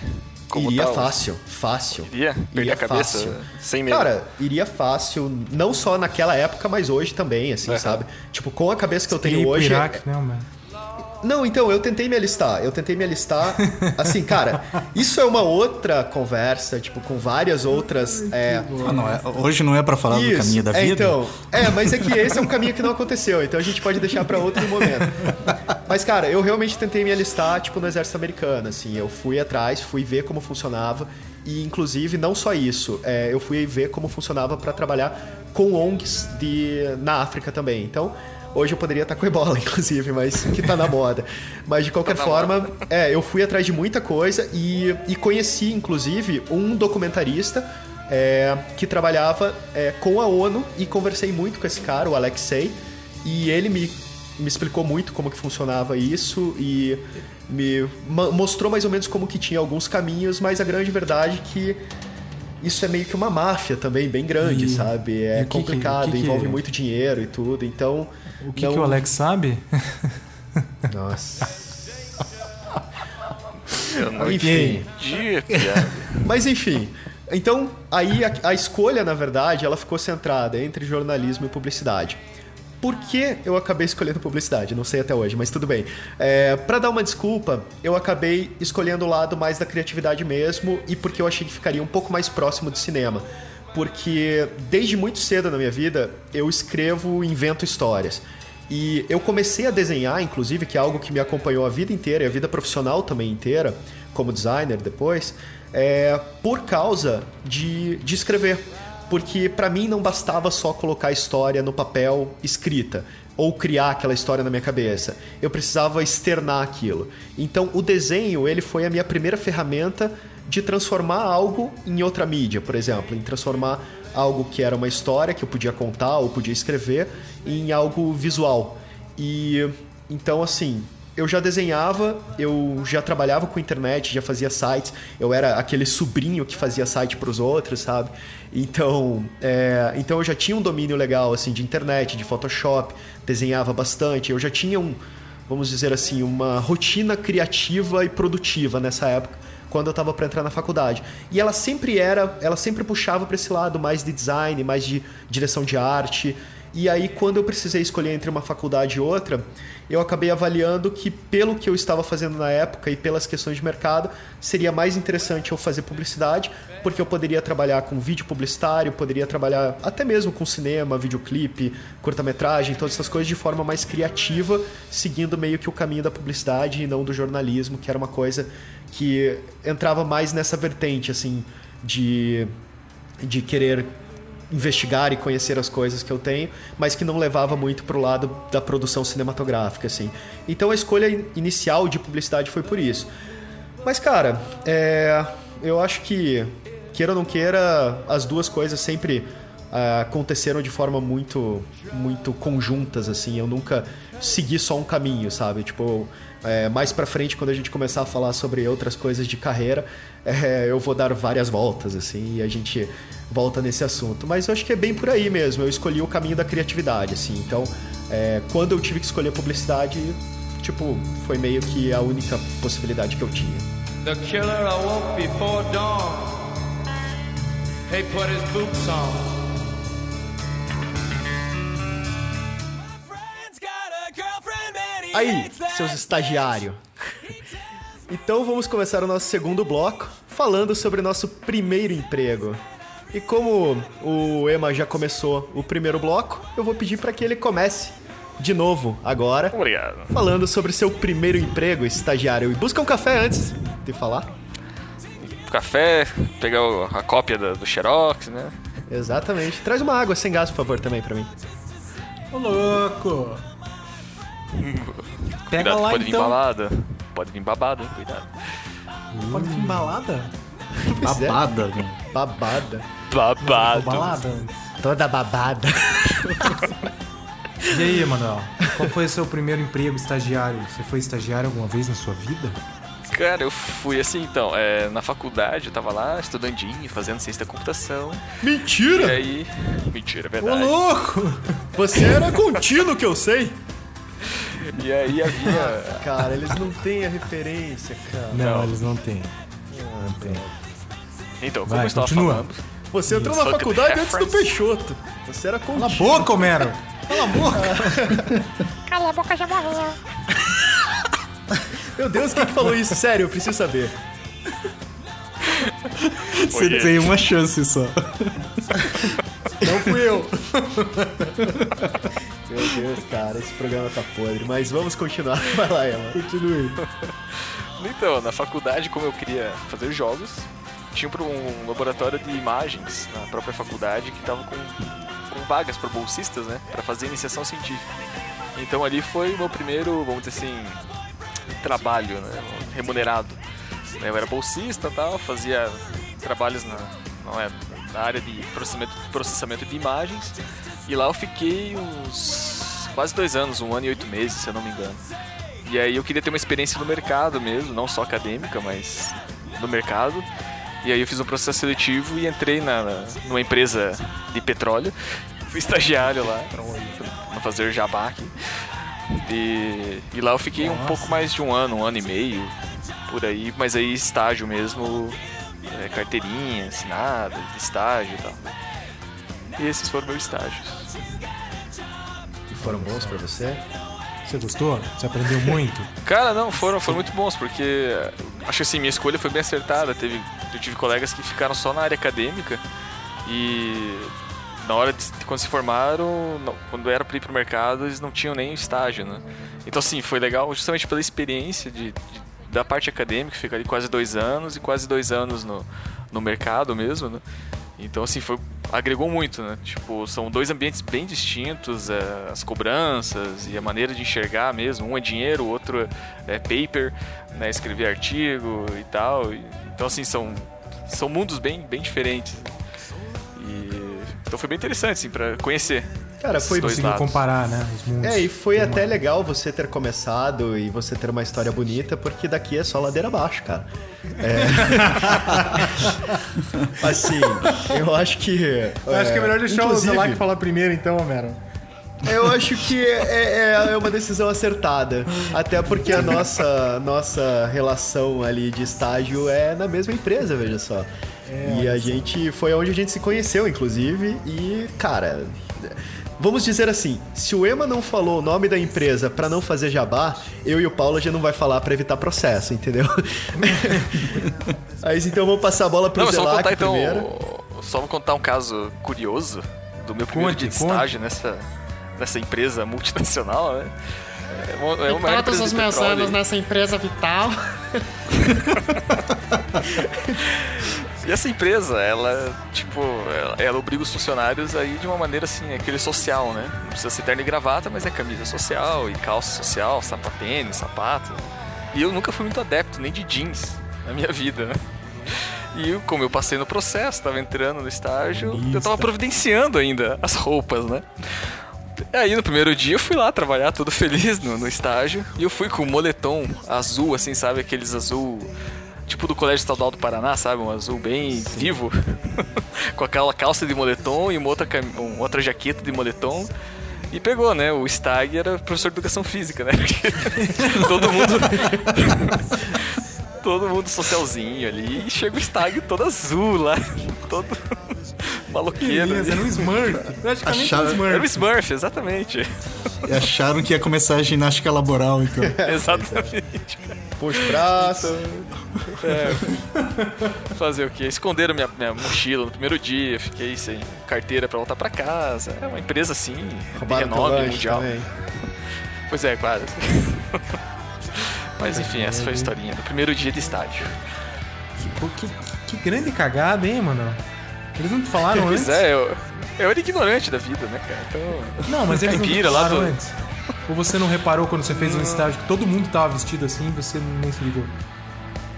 Como iria tal? fácil, fácil. Iria? Perder Iria a cabeça? fácil. Sem medo? Cara, iria fácil, não só naquela época, mas hoje também, assim, sabe? Tipo, com a cabeça que eu tenho hoje. é Iraque, né, mano? Não, então, eu tentei me alistar. Eu tentei me alistar. <laughs> Assim, cara, isso é uma outra conversa, tipo, com várias outras. É, Ah, não, é- hoje não é pra falar do isso, caminho da é, vida? então. É, mas é que esse é um caminho que não aconteceu, então a gente pode deixar pra outro momento. Mas, cara, eu realmente tentei me alistar, tipo, no exército americano, assim. Eu fui atrás, fui ver como funcionava. E, inclusive, não só isso, é, eu fui ver como funcionava pra trabalhar com ONGs de, na África também. Então, hoje eu poderia estar com ebola, <laughs> inclusive, mas que tá na moda. Mas, de qualquer Tá forma, é, eu fui atrás de muita coisa e, e conheci, inclusive, um documentarista é, que trabalhava é, com a ONU e conversei muito com esse cara, o Alexei, e ele me, me explicou muito como que funcionava isso e me mostrou mais ou menos como que tinha alguns caminhos, mas a grande verdade é que isso é meio que uma máfia também, bem grande, E- sabe? É o que que- complicado, que que- envolve muito dinheiro e tudo, então... O que, não- que o Alex sabe? Nossa... Eu não Enfim. entendi, piada. Mas enfim, então aí a, a escolha, na verdade, ela ficou centrada entre jornalismo e publicidade. Por que eu acabei escolhendo publicidade? Não sei até hoje, mas tudo bem. É, para dar uma desculpa, eu acabei escolhendo o lado mais da criatividade mesmo e porque eu achei que ficaria um pouco mais próximo do cinema. Porque desde muito cedo na minha vida eu escrevo e invento histórias. E eu comecei a desenhar, inclusive, que é algo que me acompanhou a vida inteira e a vida profissional também inteira, como designer depois, é, por causa de, de escrever. Porque pra mim não bastava só colocar a história no papel escrita ou criar aquela história na minha cabeça. Eu precisava externar aquilo. Então o desenho, ele foi a minha primeira ferramenta de transformar algo em outra mídia, por exemplo, em transformar algo que era uma história que eu podia contar ou podia escrever em algo visual. E então assim, eu já desenhava, eu já trabalhava com internet, já fazia sites, eu era aquele sobrinho que fazia site para os outros, sabe? Então, é, então eu já tinha um domínio legal assim de internet, de Photoshop, desenhava bastante, eu já tinha um, vamos dizer assim, uma rotina criativa e produtiva nessa época, quando eu estava para entrar na faculdade. E ela sempre era, ela sempre puxava para esse lado mais de design, mais de direção de arte. E aí, quando eu precisei escolher entre uma faculdade e outra, eu acabei avaliando que, pelo que eu estava fazendo na época e pelas questões de mercado, seria mais interessante eu fazer publicidade, porque eu poderia trabalhar com vídeo publicitário, poderia trabalhar até mesmo com cinema, videoclipe, curta-metragem, todas essas coisas de forma mais criativa, seguindo meio que o caminho da publicidade e não do jornalismo, que era uma coisa que entrava mais nessa vertente, assim, de, de querer investigar e conhecer as coisas que eu tenho, mas que não levava muito pro lado da produção cinematográfica, assim. Então a escolha in- inicial de publicidade foi por isso. Mas, cara, é, eu acho que, queira ou não queira, as duas coisas sempre ah, aconteceram de forma muito, muito conjuntas, assim. Eu nunca segui só um caminho, sabe? Tipo, é, mais pra frente, quando a gente começar a falar sobre outras coisas de carreira, <laughs> é, eu vou dar várias voltas, assim, e a gente volta nesse assunto. Mas eu acho que é bem por aí mesmo. Eu escolhi o caminho da criatividade, assim. Então, é, quando eu tive que escolher publicidade, tipo, foi meio que a única possibilidade que eu tinha. The killer awoke before dawn. He put his boots on. Aí, seus estagiários. Então vamos começar o nosso segundo bloco falando sobre o nosso primeiro emprego. E como o Ema já começou o primeiro bloco, eu vou pedir para que ele comece de novo agora, Obrigado. falando sobre seu primeiro emprego, estagiário. E busca um café antes de falar. Café, pegar a cópia do Xerox, né? Exatamente. Traz uma água sem gás, por favor, também para mim. Ô, louco! Pega Cuidado, lá pode vir então. balada. Pode vir babado, hein? Cuidado. Pode vir balada? <laughs> É, Babada, né? babada. Babado. balada. Toda babada. E aí, Emanuel? Qual foi o seu primeiro emprego estagiário? Você foi estagiário alguma vez na sua vida? Cara, eu fui assim então, é, na faculdade, eu tava lá, estudandinho, fazendo ciência da computação. E Mentira! aí. Mentira, é Ô, verdade. louco! Você era contínuo que eu sei. E aí havia. Cara, eles não têm a referência, cara. Não, Não. eles não têm. Não tem. Então, como Vai, eu estava continua. falando. Você entrou na faculdade antes do. Peixoto. Você era Cala a boca, Homero! Cala a boca! <laughs> Cala a boca, já morreu. Meu Deus, quem que falou isso? Sério, eu preciso saber. Você Oi, tem uma chance só. Não fui eu. <laughs> Meu Deus, cara, esse programa tá podre. Mas vamos continuar. <laughs> Vai lá, Ela. Continue. Então, na faculdade, como eu queria fazer jogos, tinha um laboratório de imagens na própria faculdade que tava com, com vagas para bolsistas, né? Para fazer iniciação científica. Então ali foi o meu primeiro, vamos dizer assim, trabalho, né? Remunerado. Eu era bolsista e tal, fazia trabalhos na, não é, na área de processamento, processamento de imagens. E lá eu fiquei uns quase dois anos, um ano e oito meses, se eu não me engano. E aí eu queria ter uma experiência no mercado mesmo, não só acadêmica, mas no mercado. E aí eu fiz um processo seletivo e entrei na, numa empresa de petróleo. <laughs> Fui estagiário lá, pra fazer jabá aqui. E, e lá eu fiquei um pouco mais de um ano, um ano e meio, por aí, mas aí estágio mesmo, é, carteirinha, assinada, estágio e tal. E esses foram meus estágios. E foram bons pra você? Você gostou? Você aprendeu muito? <laughs> Cara, não, foram, foram muito bons, porque eh, acho que assim, minha escolha foi bem acertada. Teve, eu tive colegas que ficaram só na área acadêmica e na hora de quando se formaram, não- quando era para ir pro mercado, eles não tinham nem estágio, né? Então assim, foi legal justamente pela experiência de, de- da parte acadêmica, fica ali quase dois anos e quase dois anos no, no mercado mesmo, né? Então assim, foi, agregou muito, né? Tipo, são dois ambientes bem distintos, eh, as cobranças e a maneira de enxergar mesmo. Um é dinheiro, o outro é paper, né? Escrever artigo e tal. Então assim, são, são mundos bem, bem diferentes. E, então foi bem interessante, assim, pra conhecer. Cara, foi Conseguiu lados. comparar, né? Os mundos. É, e foi até legal você ter começado e você ter uma história bonita, porque daqui é só ladeira abaixo, cara. É... <laughs> assim, eu acho que. Eu acho que é melhor deixar o inclusive- Zelac falar primeiro, então, Homero. Eu acho que é, é- é uma decisão acertada. Até porque a nossa, nossa relação ali de estágio é na mesma empresa, veja só. e a gente foi onde a gente se conheceu, inclusive. E, cara, vamos dizer assim: se o Ema não falou o nome da empresa pra não fazer jabá, eu e o Paulo já não vai falar pra evitar processo, entendeu? <laughs> Mas então vamos passar a bola pro Não, mas só vou Zelac contar então. primeiro. Só vou contar um caso curioso do meu primeiro Conte, dia de estágio nessa, nessa empresa multinacional, né? É uma, é uma Todos empresa os meus petróleo. anos nessa empresa vital. <laughs> E essa empresa, ela, tipo, ela, ela obriga os funcionários aí de uma maneira assim, aquele social, né? Não precisa ser terno e gravata, mas é camisa social e calça social, sapatênis, sapato. E eu nunca fui muito adepto, nem de jeans na minha vida, né? E eu, como eu passei no processo, tava entrando no estágio, eu Lista. tava providenciando ainda as roupas, né? Aí no primeiro dia eu fui lá trabalhar todo feliz no, no estágio. E eu fui com um moletom azul, assim, sabe? Aqueles azul. Tipo do Colégio Estadual do Paraná, sabe? Um azul bem vivo. <laughs> com aquela calça de moletom e uma outra, cam- uma outra jaqueta de moletom. E pegou, né? O Stag era professor de educação física, né? <laughs> Porque todo mundo. <laughs> todo mundo socialzinho ali. E chega o Stag todo azul lá. Todo maloqueiro. Beleza, era um Smurf. Praticamente Acharam- um Era o Smurf. Smurf, exatamente. E acharam que ia começar a ginástica laboral, então. Exatamente. O braço. <laughs> Fazer o quê? Esconderam minha, minha mochila no primeiro dia, fiquei sem carteira pra voltar pra casa. É uma empresa assim, de renome mundial. também. Pois é, quase. <laughs> Mas enfim, essa foi a historinha do primeiro dia de estágio. Pô, que, que grande cagada, hein, mano? Eles não te falaram pois antes? é, eu, eu era ignorante da vida, né, cara? Então. Não, mas eles não te Caipira lá falaram do- antes. Ou você não reparou quando você fez um estágio que todo mundo tava vestido assim e você nem se ligou?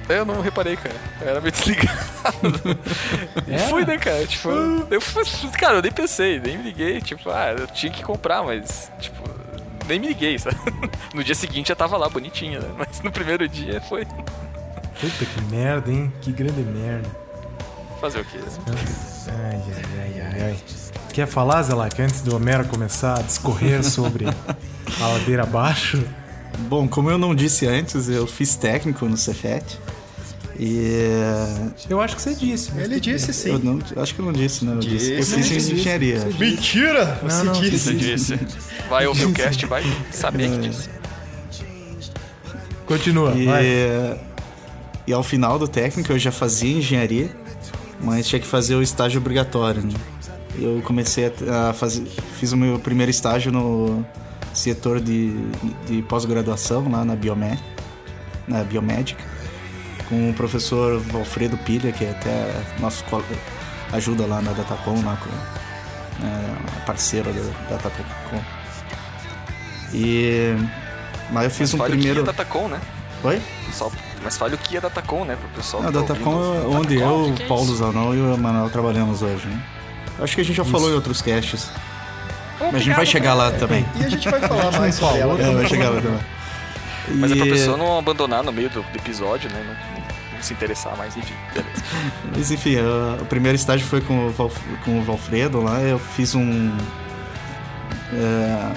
Eu não reparei, cara. Eu era meio desligado. <laughs> E É? fui, né, cara? Tipo, eu fui, cara, eu nem pensei, nem me liguei. Tipo, ah, eu tinha que comprar, mas, tipo, nem me liguei, sabe? <laughs> No dia seguinte já tava lá, bonitinho, né? Mas no primeiro dia foi Puta que merda, hein? Que grande merda. fazer o quê? Ai, ai, ai, ai, ai. Quer falar, Zelak, antes do Homero começar a discorrer sobre <laughs> a ladeira abaixo? Bom, como eu não disse antes, eu fiz técnico no Cefet. E Eu acho que você disse. Ele disse eu sim. não, acho que eu não disse, né? Eu, disse. eu fiz disse, engenharia. disse. Mentira! Você não, disse. Você disse. Vai ouvir o cast, vai saber que disse. Continua, E, vai. e ao final do técnico eu já fazia engenharia, mas tinha que fazer o estágio obrigatório. Né? Eu comecei a, a fazer. Fiz o meu primeiro estágio no setor de, de pós-graduação lá na Biomed, na Biomédica, com o professor Alfredo Pilha, que é até nosso ajuda lá na Datacom, lá com, é, parceiro da Datacom. E. Mas eu fiz um Fale primeiro. o que é Datacom, né? Oi? Só, mas fale o que é Datacom, né? Pro pessoal tá Datacom é onde Datacom, eu, que que é Paulo? Zanol e o Emanuel trabalhamos hoje, né? Acho que a gente já falou em outros casts. Mas a gente vai chegar lá também. E a gente vai falar <laughs> mais sobre ela. É, vai chegar lá também. Mas é pra E- pessoa não abandonar no meio do, do episódio, né? Não, não- não se interessar mais, enfim. <laughs> Mas enfim, a- o primeiro estágio foi com o, Val, com o Valfredo lá. Eu fiz um. é,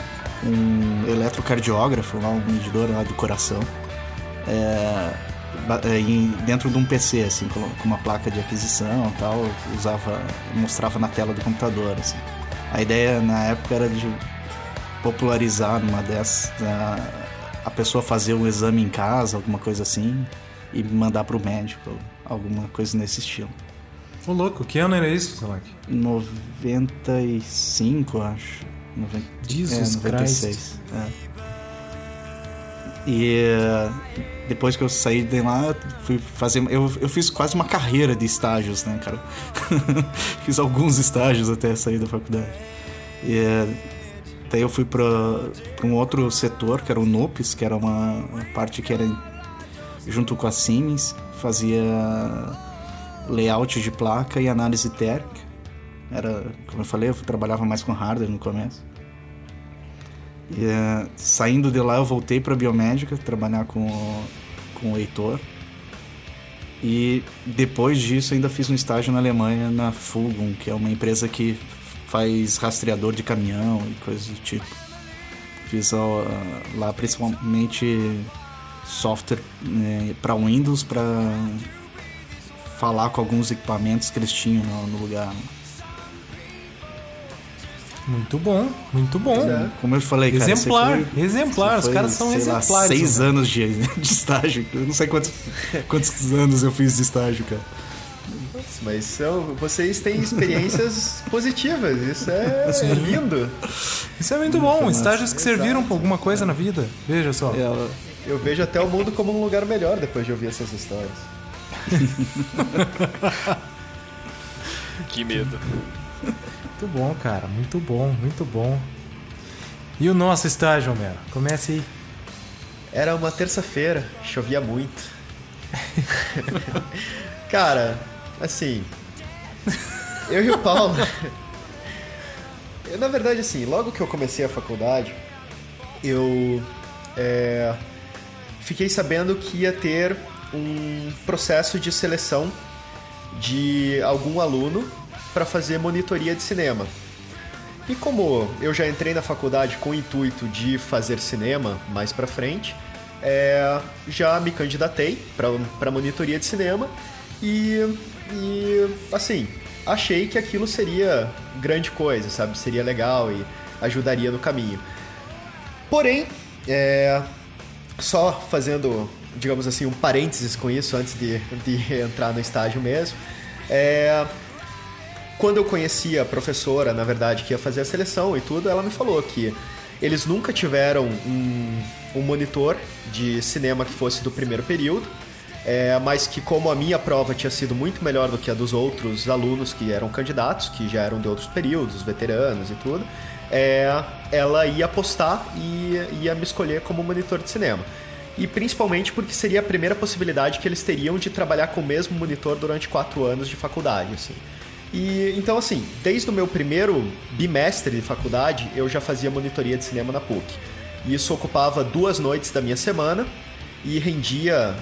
um eletrocardiógrafo lá, um medidor lá do coração. É, em- dentro de um PC, assim, com, uma placa de aquisição e tal. Usava. mostrava na tela do computador, assim. A ideia na época era de popularizar numa dessas. A, a pessoa fazer um exame em casa, alguma coisa assim, e mandar pro médico, alguma coisa nesse estilo. Ô, louco, que ano era isso, Zelak? 95, acho. Noven- Jesus é, 96. É. E depois que eu saí de lá, fui fazer. Eu, eu fiz quase uma carreira de estágios, né, cara? <laughs> fiz alguns estágios até sair da faculdade. E daí eu fui para um outro setor, que era o NUPES, que era uma, uma parte que era junto com a Siemens, fazia layout de placa e análise térmica. Era, como eu falei, eu trabalhava mais com hardware no começo. E, eh, saindo de lá, eu voltei para biomédica, trabalhar com, o- com o Heitor. E depois disso, ainda fiz um estágio na Alemanha, na Fulgum, que é uma empresa que faz rastreador de caminhão e coisas do tipo. Fiz lá principalmente software né, para Windows para falar com alguns equipamentos que eles tinham no, no lugar. Muito bom, muito bom. É. Como eu falei, cara, Exemplar, você foi- exemplar, você os foi, caras são sei lá, exemplares. seis né? anos de, <laughs> de estágio. Eu não sei quantos, quantos anos eu fiz de estágio, cara. Mas são, vocês têm experiências <laughs> positivas, isso é Sim. lindo. Isso é muito bom, estágios que serviram pra alguma coisa na vida. Veja só. É, Eu vejo até o mundo como um lugar melhor depois de ouvir essas histórias. <laughs> Que medo. Muito bom, cara, muito bom, muito bom. E o nosso estágio, Homero? Comece aí. Era uma terça-feira, chovia muito. <laughs> Cara, assim. Eu e o Paulo. eu, <laughs> na verdade, assim, logo que eu comecei a faculdade, eu. é, fiquei sabendo que ia ter um processo de seleção de algum aluno para fazer monitoria de cinema. E como eu já entrei na faculdade com o intuito de fazer cinema mais pra frente, é, já me candidatei para monitoria de cinema e, e, assim, achei que aquilo seria grande coisa, sabe? Seria legal e ajudaria no caminho. Porém, é, só fazendo, digamos assim, um parênteses com isso antes de, de entrar no estágio mesmo, é, quando eu conheci a professora, na verdade, que ia fazer a seleção e tudo, ela me falou que eles nunca tiveram um, um monitor de cinema que fosse do primeiro período, é, mas que como a minha prova tinha sido muito melhor do que a dos outros alunos que eram candidatos, que já eram de outros períodos, veteranos e tudo, é, ela ia apostar e ia me escolher como monitor de cinema. E principalmente porque seria a primeira possibilidade que eles teriam de trabalhar com o mesmo monitor durante quatro anos de faculdade, assim. E então assim, desde o meu primeiro bimestre de faculdade, eu já fazia monitoria de cinema na PUC. E isso ocupava duas noites da minha semana e rendia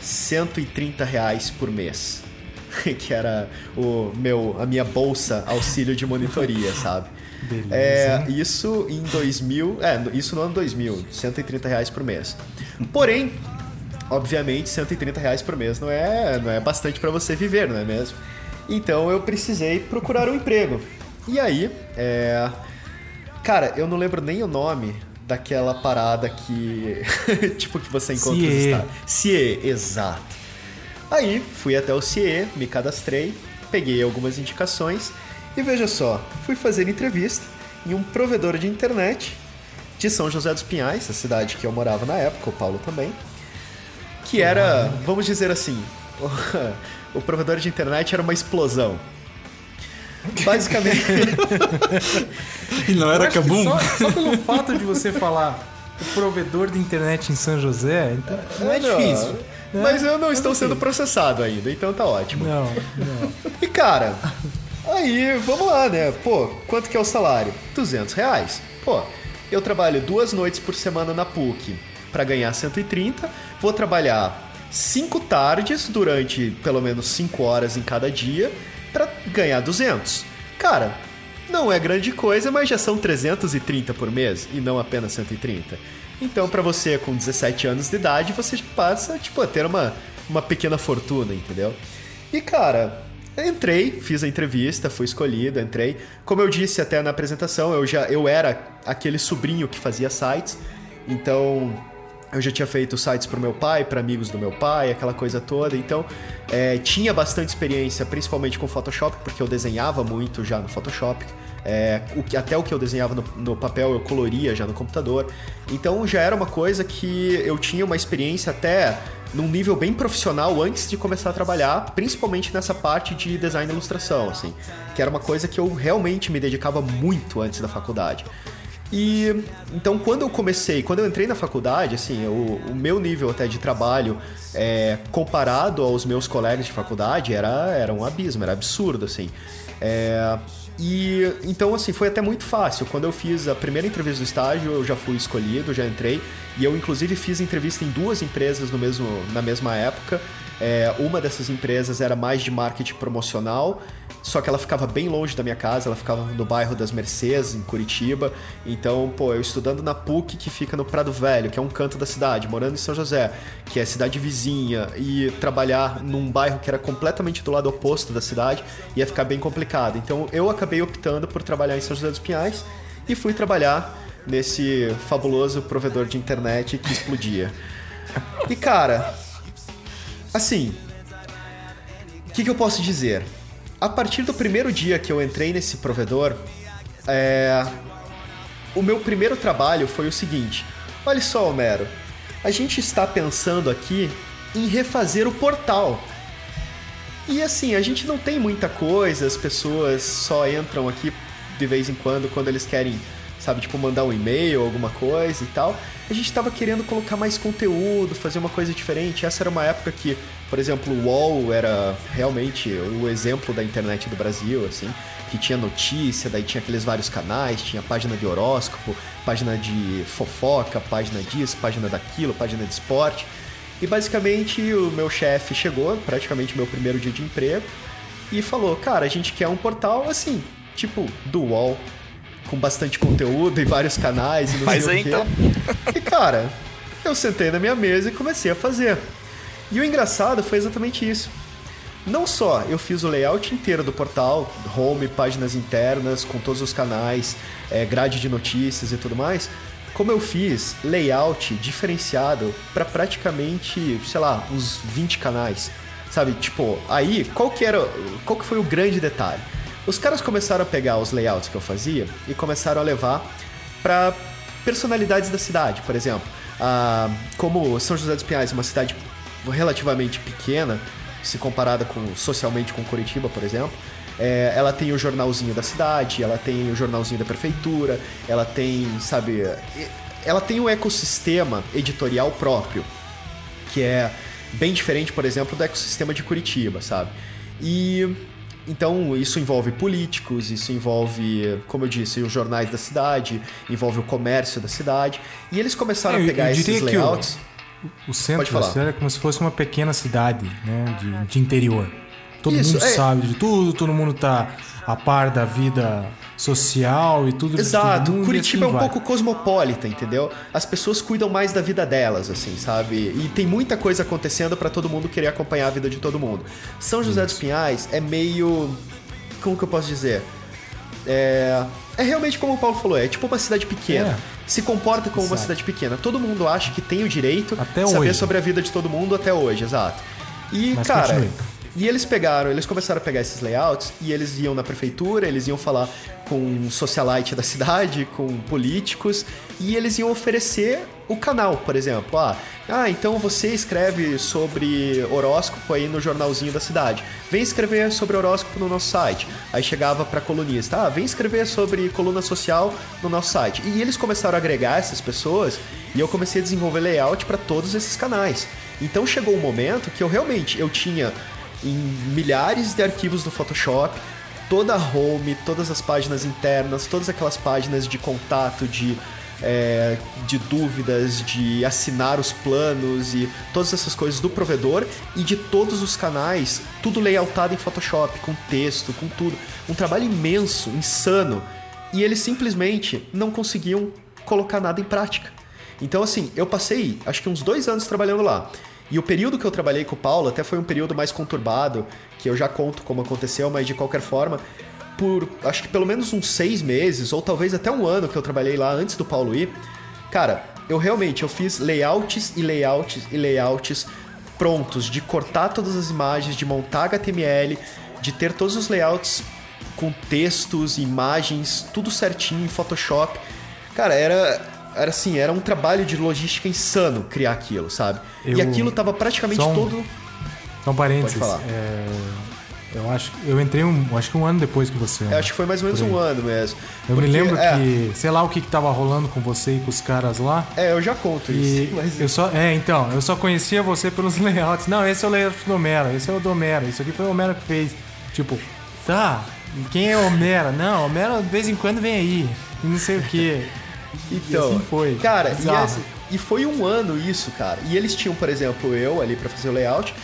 130 reais por mês. <laughs> que era o meu, a minha bolsa auxílio de monitoria, <laughs> sabe? Beleza. É, isso em 2000, é, isso no ano 2000, 130 reais por mês. Porém, obviamente, 130 reais por mês não é, não é bastante para você viver, não é mesmo? Então eu precisei procurar um emprego. E aí, é... cara, eu não lembro nem o nome daquela parada que, <laughs> tipo, que você encontra nos CIE. Estados CIE, exato. Aí fui até o CIE, me cadastrei, peguei algumas indicações e veja só, fui fazer entrevista em um provedor de internet de São José dos Pinhais, a cidade que eu morava na época, o Paulo também, que era, vamos dizer assim, <laughs> o, provedor de internet era uma explosão. Basicamente, <laughs> E não era Cabum? Só, só pelo fato de você falar o provedor de internet em São José, então não é Não, difícil. né? mas eu não estou assim. sendo processado ainda, então tá ótimo. Não, não. E cara, aí vamos lá, né? Pô, quanto que é o salário? 200 reais. Pô, eu trabalho duas noites por semana na PUC para ganhar 130, vou trabalhar cinco tardes durante pelo menos 5 horas em cada dia para ganhar 200. Cara, não é grande coisa, mas já são 330 por mês e não apenas 130. Então, para você com 17 anos de idade, você já passa tipo, a ter uma, uma pequena fortuna, entendeu? E cara, entrei, fiz a entrevista, fui escolhido, entrei. Como eu disse até na apresentação, eu já eu era aquele sobrinho que fazia sites. Então, eu já tinha feito sites pro meu pai, para amigos do meu pai, aquela coisa toda. Então, é, tinha bastante experiência, principalmente com Photoshop, porque eu desenhava muito já no Photoshop. É, o que, até o que eu desenhava no, no papel eu coloria já no computador. Então já era uma coisa que eu tinha uma experiência até num nível bem profissional antes de começar a trabalhar, principalmente nessa parte de design e ilustração, assim, que era uma coisa que eu realmente me dedicava muito antes da faculdade. E então quando eu comecei, quando eu entrei na faculdade, assim, o, o meu nível até de trabalho é, comparado aos meus colegas de faculdade era, era um abismo, era absurdo, assim. É, e então, assim, foi até muito fácil. Quando eu fiz a primeira entrevista do estágio, eu já fui escolhido, já entrei. E eu, inclusive, fiz entrevista em duas empresas no mesmo, na mesma época. É, uma dessas empresas era mais de marketing promocional, só que ela ficava bem longe da minha casa, ela ficava no bairro das Mercês, em Curitiba. Então, pô, eu estudando na PUC, que fica no Prado Velho, que é um canto da cidade, morando em São José, que é cidade vizinha, e trabalhar num bairro que era completamente do lado oposto da cidade, ia ficar bem complicado. Então, eu acabei optando por trabalhar em São José dos Pinhais e fui trabalhar nesse fabuloso provedor de internet que explodia. E cara, assim, o que, que eu posso dizer? A partir do primeiro dia que eu entrei nesse provedor, é, o meu primeiro trabalho foi o seguinte: olha só, Homero, a gente está pensando aqui em refazer o portal. E assim, a gente não tem muita coisa, as pessoas só entram aqui de vez em quando quando eles querem, sabe, tipo mandar um e-mail, alguma coisa e tal. A gente estava querendo colocar mais conteúdo, fazer uma coisa diferente. Essa era uma época que, por exemplo, o UOL era realmente o exemplo da internet do Brasil, assim, que tinha notícia, daí tinha aqueles vários canais, tinha página de horóscopo, página de fofoca, página disso, página daquilo, página de esporte. E basicamente o meu chefe chegou, praticamente meu primeiro dia de emprego, e falou: Cara, a gente quer um portal assim, tipo do UOL, com bastante conteúdo e vários canais e não Faz sei aí, então. E cara, eu sentei na minha mesa e comecei a fazer. E o engraçado foi exatamente isso. Não só eu fiz o layout inteiro do portal, home, páginas internas, com todos os canais, eh, grade de notícias e tudo mais, como eu fiz layout diferenciado para praticamente, sei lá, uns 20 canais. Sabe, tipo, aí qual que era, qual que foi o grande detalhe? Os caras começaram a pegar os layouts que eu fazia e começaram a levar para personalidades da cidade, por exemplo. Ah, como São José dos Pinhais é uma cidade relativamente pequena, se comparada com socialmente com Curitiba, por exemplo, é, ela tem o jornalzinho da cidade, ela tem o jornalzinho da prefeitura, ela tem, sabe, ela tem um ecossistema editorial próprio, que é bem diferente, por exemplo, do ecossistema de Curitiba, sabe? E então isso envolve políticos, isso envolve, como eu disse, os jornais da cidade, envolve o comércio da cidade, e eles começaram É, a pegar esses que o- layouts. O centro da cidade é como se fosse uma pequena cidade, né? De, de interior. Todo Isso, mundo é. sabe de tudo, todo mundo tá a par da vida social e tudo Exato, Curitiba é assim um vai. pouco cosmopolita, entendeu? As pessoas cuidam mais da vida delas, assim, sabe? E tem muita coisa acontecendo pra todo mundo querer acompanhar a vida de todo mundo. São José dos Pinhais é meio. Como que eu posso dizer? É. É realmente como o Paulo falou, é tipo uma cidade pequena. É. Se comporta como uma Exato. cidade pequena. Todo mundo acha que tem o direito Até de saber hoje. sobre a vida de todo mundo até hoje, exato. E, Mas cara, continue. E eles pegaram, eles começaram a pegar esses layouts e eles iam na prefeitura, eles iam falar com socialite da cidade, <laughs> com políticos, e eles iam oferecer o canal, por exemplo. Ah, ah, então você escreve sobre horóscopo aí no jornalzinho da cidade. Vem escrever sobre horóscopo no nosso site. Aí chegava pra colunista, ah, vem escrever sobre coluna social no nosso site. E eles começaram a agregar essas pessoas e eu comecei a desenvolver layout para todos esses canais. Então chegou um momento que eu realmente eu tinha em milhares de arquivos do Photoshop, toda a home, todas as páginas internas, todas aquelas páginas de contato, de, é, de dúvidas, de assinar os planos e todas essas coisas do provedor e de todos os canais, tudo layoutado em Photoshop, com texto, com tudo. Um trabalho imenso, insano. E eles simplesmente não conseguiam colocar nada em prática. Então, assim, eu passei acho que uns dois anos trabalhando lá. E o período que eu trabalhei com o Paulo até foi um período mais conturbado, que eu já conto como aconteceu, mas de qualquer forma, por acho que pelo menos uns seis meses, ou talvez até um ano que eu trabalhei lá antes do Paulo ir, cara, eu realmente eu fiz layouts e layouts e layouts prontos de cortar todas as imagens, de montar HTML, de ter todos os layouts com textos, imagens, tudo certinho em Photoshop. Cara, era era assim, era um trabalho de logística insano criar aquilo, sabe? E Eu- aquilo tava praticamente Só um- todo um parênteses. Pode falar. é, eu acho eu entrei um, acho que um ano depois que você. Acho que foi mais ou menos um ano mesmo. Eu Porque, me lembro é, que, sei lá o que, que tava rolando com você e com os caras lá. É, eu já conto E isso. <laughs> Mas... eu só, é, então, eu só conhecia você pelos <laughs> layouts. Não, esse é o layout do Homero, esse é o do Homero, isso aqui foi o Homero que fez. Tipo, tá, quem é o Homero? Não, Homero de vez em quando vem aí, e não sei o quê. Então, assim foi. Cara, e, e foi um ano isso, cara. E eles tinham, por exemplo, eu ali pra fazer o layout.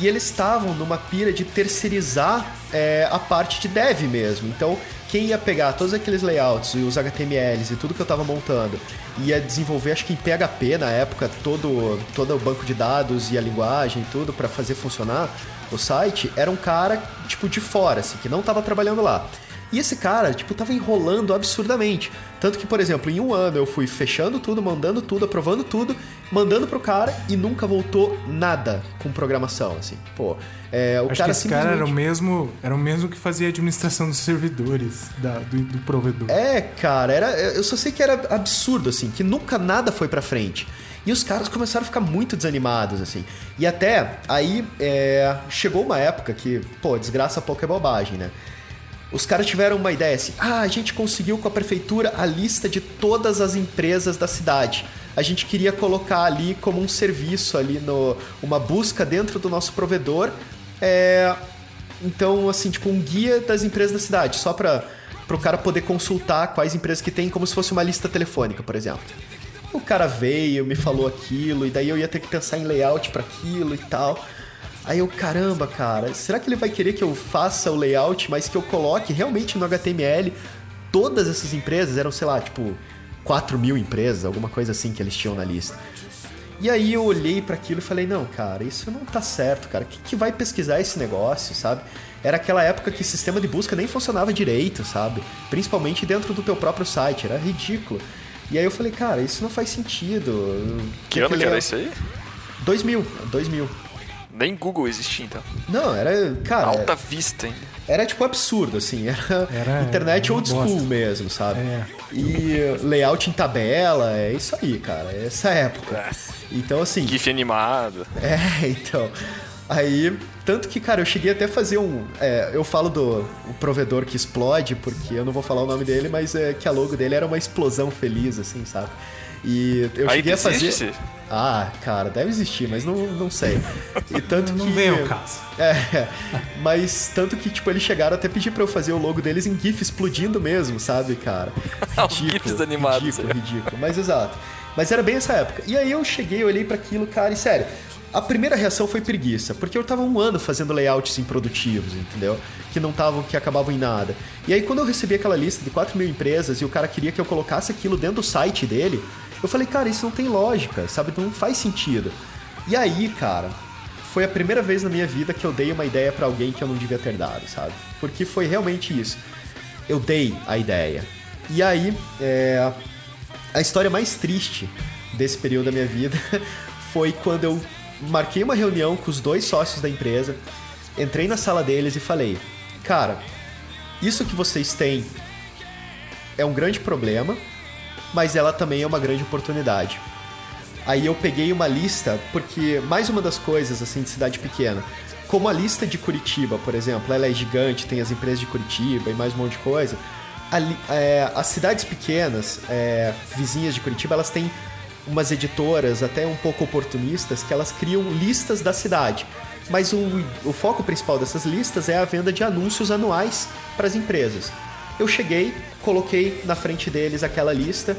e eles estavam numa pira de terceirizar é, a parte de dev mesmo. Então, quem ia pegar todos aqueles layouts e os HTMLs e tudo que eu estava montando, ia desenvolver, acho que em PHP na época, todo, todo o banco de dados e a linguagem e tudo para fazer funcionar o site, era um cara, tipo, de fora, assim, que não estava trabalhando lá. E esse cara, tipo, tava enrolando absurdamente. Tanto que, por exemplo, em um ano eu fui fechando tudo, mandando tudo, aprovando tudo, mandando pro cara e nunca voltou nada com programação, assim. Pô, é, o Acho cara que esse cara era o simplesmente- mesmo, era o mesmo que fazia a administração dos servidores da- do, do provedor. É, cara, era, eu só sei que era absurdo, assim, que nunca nada foi pra frente. E os caras começaram a ficar muito desanimados, assim. E até aí é, chegou uma época que, pô, desgraça pouco é bobagem, né? Os caras tiveram uma ideia assim: ah, a gente conseguiu com a prefeitura a lista de todas as empresas da cidade. A gente queria colocar ali como um serviço ali no uma busca dentro do nosso provedor. É, então, assim, tipo um guia das empresas da cidade, só para o cara poder consultar quais empresas que tem, como se fosse uma lista telefônica, por exemplo. O cara veio, me falou aquilo, e daí eu ia ter que pensar em layout para aquilo e tal. Aí eu, caramba, cara, será que ele vai querer que eu faça o layout, mas que eu coloque realmente no HTML todas essas empresas? Eram, sei lá, tipo, 4 mil empresas, alguma coisa assim que eles tinham na lista. E aí eu olhei para aquilo e falei, não, cara, isso não tá certo, cara. Quem que vai pesquisar esse negócio, sabe? Era aquela época que o sistema de busca nem funcionava direito, sabe? Principalmente dentro do teu próprio site, era ridículo. E aí eu falei, cara, isso não faz sentido. Que ano que era isso aí? 2000, 2000. Nem Google existia, então. Não, era, cara, Alta vista ainda. era tipo absurdo, assim, <laughs> era, Era- internet era old school bosta. mesmo, sabe? É. E layout em tabela, é isso aí, cara, é essa época. Então, assim, GIF animado. é, <laughs> então. Aí, tanto que, cara, eu cheguei até a fazer um. é, eu falo do o provedor que explode, porque eu não vou falar o nome dele, mas é que a logo dele era uma explosão feliz, assim, sabe? E eu Aí cheguei a fazer. existe? Ah, cara, deve existir, mas não, não sei. E <laughs> tanto Não que. vem ao caso. É, <laughs> mas tanto que, tipo, eles chegaram até pedir pra eu fazer o logo deles em GIF explodindo mesmo, sabe, cara? <laughs> Os GIFs animados, Ridículo, é. ridículo. Mas exato. Mas era bem essa época. E aí eu cheguei, olhei pra aquilo, cara, e sério. A primeira reação foi preguiça, porque eu tava um ano fazendo layouts improdutivos, entendeu? Que não estavam, que acabavam em nada. E aí quando eu recebi aquela lista de 4 mil empresas e o cara queria que eu colocasse aquilo dentro do site dele, eu falei, cara, isso não tem lógica, sabe? Não faz sentido. E aí, cara, foi a primeira vez na minha vida que eu dei uma ideia pra alguém que eu não devia ter dado, sabe? Porque foi realmente isso. Eu dei a ideia. E aí, é, a história mais triste desse período da minha vida <laughs> foi quando eu marquei uma reunião com os dois sócios da empresa, entrei na sala deles e falei: Cara, isso que vocês têm é um grande problema, mas ela também é uma grande oportunidade. Aí eu peguei uma lista, porque mais uma das coisas assim de cidade pequena, como a lista de Curitiba, por exemplo, ela é gigante, tem as empresas de Curitiba e mais um monte de coisa. É, as cidades pequenas, é, vizinhas de Curitiba, elas têm umas editoras até um pouco oportunistas que elas criam listas da cidade. Mas o, o foco principal dessas listas é a venda de anúncios anuais para as empresas. Eu cheguei, coloquei na frente deles aquela lista,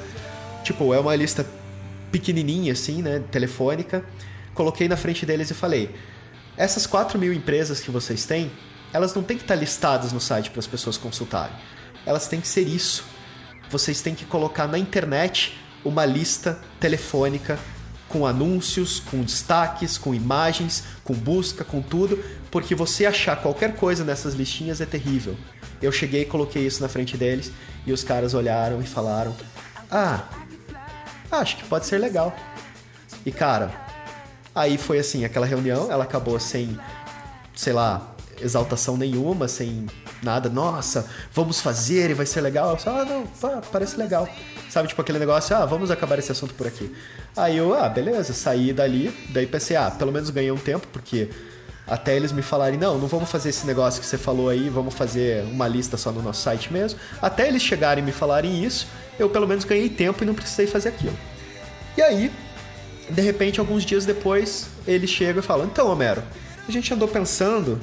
tipo, é uma lista pequenininha assim, né, telefônica. Coloquei na frente deles e falei: essas 4 mil empresas que vocês têm, elas não têm que estar listadas no site para as pessoas consultarem. Elas têm que ser isso. Vocês têm que colocar na internet uma lista telefônica com anúncios, com destaques, com imagens, com busca, com tudo, porque você achar qualquer coisa nessas listinhas é terrível. Eu cheguei e coloquei isso na frente deles e os caras olharam e falaram: Ah, acho que pode ser legal. E cara, aí foi assim, aquela reunião, ela acabou sem, sei lá, exaltação nenhuma, sem nada, nossa, vamos fazer e vai ser legal. Só, ah, não, parece legal. Sabe, tipo aquele negócio, ah, vamos acabar esse assunto por aqui. Aí eu, ah, beleza, saí dali, daí pensei, ah, pelo menos ganhei um tempo, porque até eles me falarem, não, não vamos fazer esse negócio que você falou aí, vamos fazer uma lista só no nosso site mesmo. Até eles chegarem e me falarem isso, eu pelo menos ganhei tempo e não precisei fazer aquilo. E aí, de repente, alguns dias depois, ele chega e fala: Então, Homero, a gente andou pensando,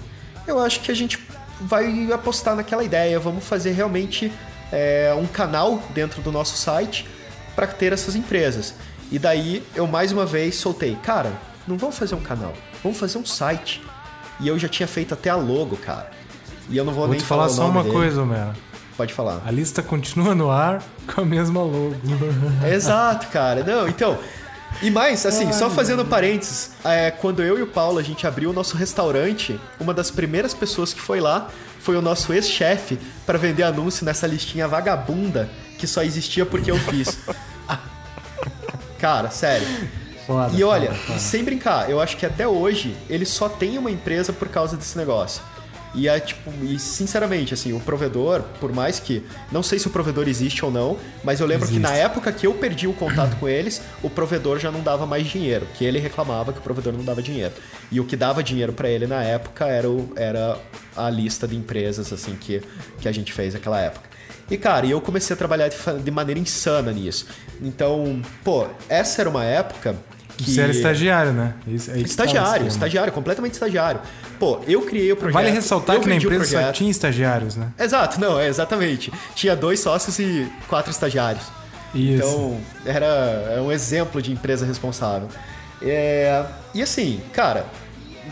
eu acho que a gente vai apostar naquela ideia, vamos fazer realmente é, um canal dentro do nosso site para ter essas empresas. E daí eu mais uma vez soltei: Cara, não vamos fazer um canal, vamos fazer um site. E eu já tinha feito até a logo, cara. E eu não vou, Vou nem te falar o só uma dele. coisa, Homero. Pode falar. A lista continua no ar com a mesma logo. <laughs> Exato, cara. Não, então. E mais, assim, só fazendo parênteses, é, quando eu e o Paulo a gente abriu o nosso restaurante, uma das primeiras pessoas que foi lá foi o nosso ex-chefe para vender anúncio nessa listinha vagabunda que só existia porque eu fiz. <laughs> Cara, sério. Foda, E olha, foda, foda. sem brincar, eu acho que até hoje ele só tem uma empresa por causa desse negócio. E é tipo, e sinceramente, assim, o provedor, por mais que. Não sei se o provedor existe ou não, mas eu lembro que na Existe. época que eu perdi o contato com eles, o provedor já não dava mais dinheiro. Que ele reclamava que o provedor não dava dinheiro. E o que dava dinheiro pra ele na época era, o- era a lista de empresas, assim, que, que a gente fez naquela época. E, cara, e eu comecei a trabalhar de, de maneira insana nisso. Então, pô, essa era uma época que. Você era estagiário, né? Isso- aí que tá o Estagiário, estagiário, completamente estagiário. Pô, eu criei o projeto. Vale ressaltar que na empresa só tinha estagiários, né? Exato, não, é exatamente. Tinha dois sócios e quatro estagiários. Isso. Então, era, era um exemplo de empresa responsável. É, e assim, cara,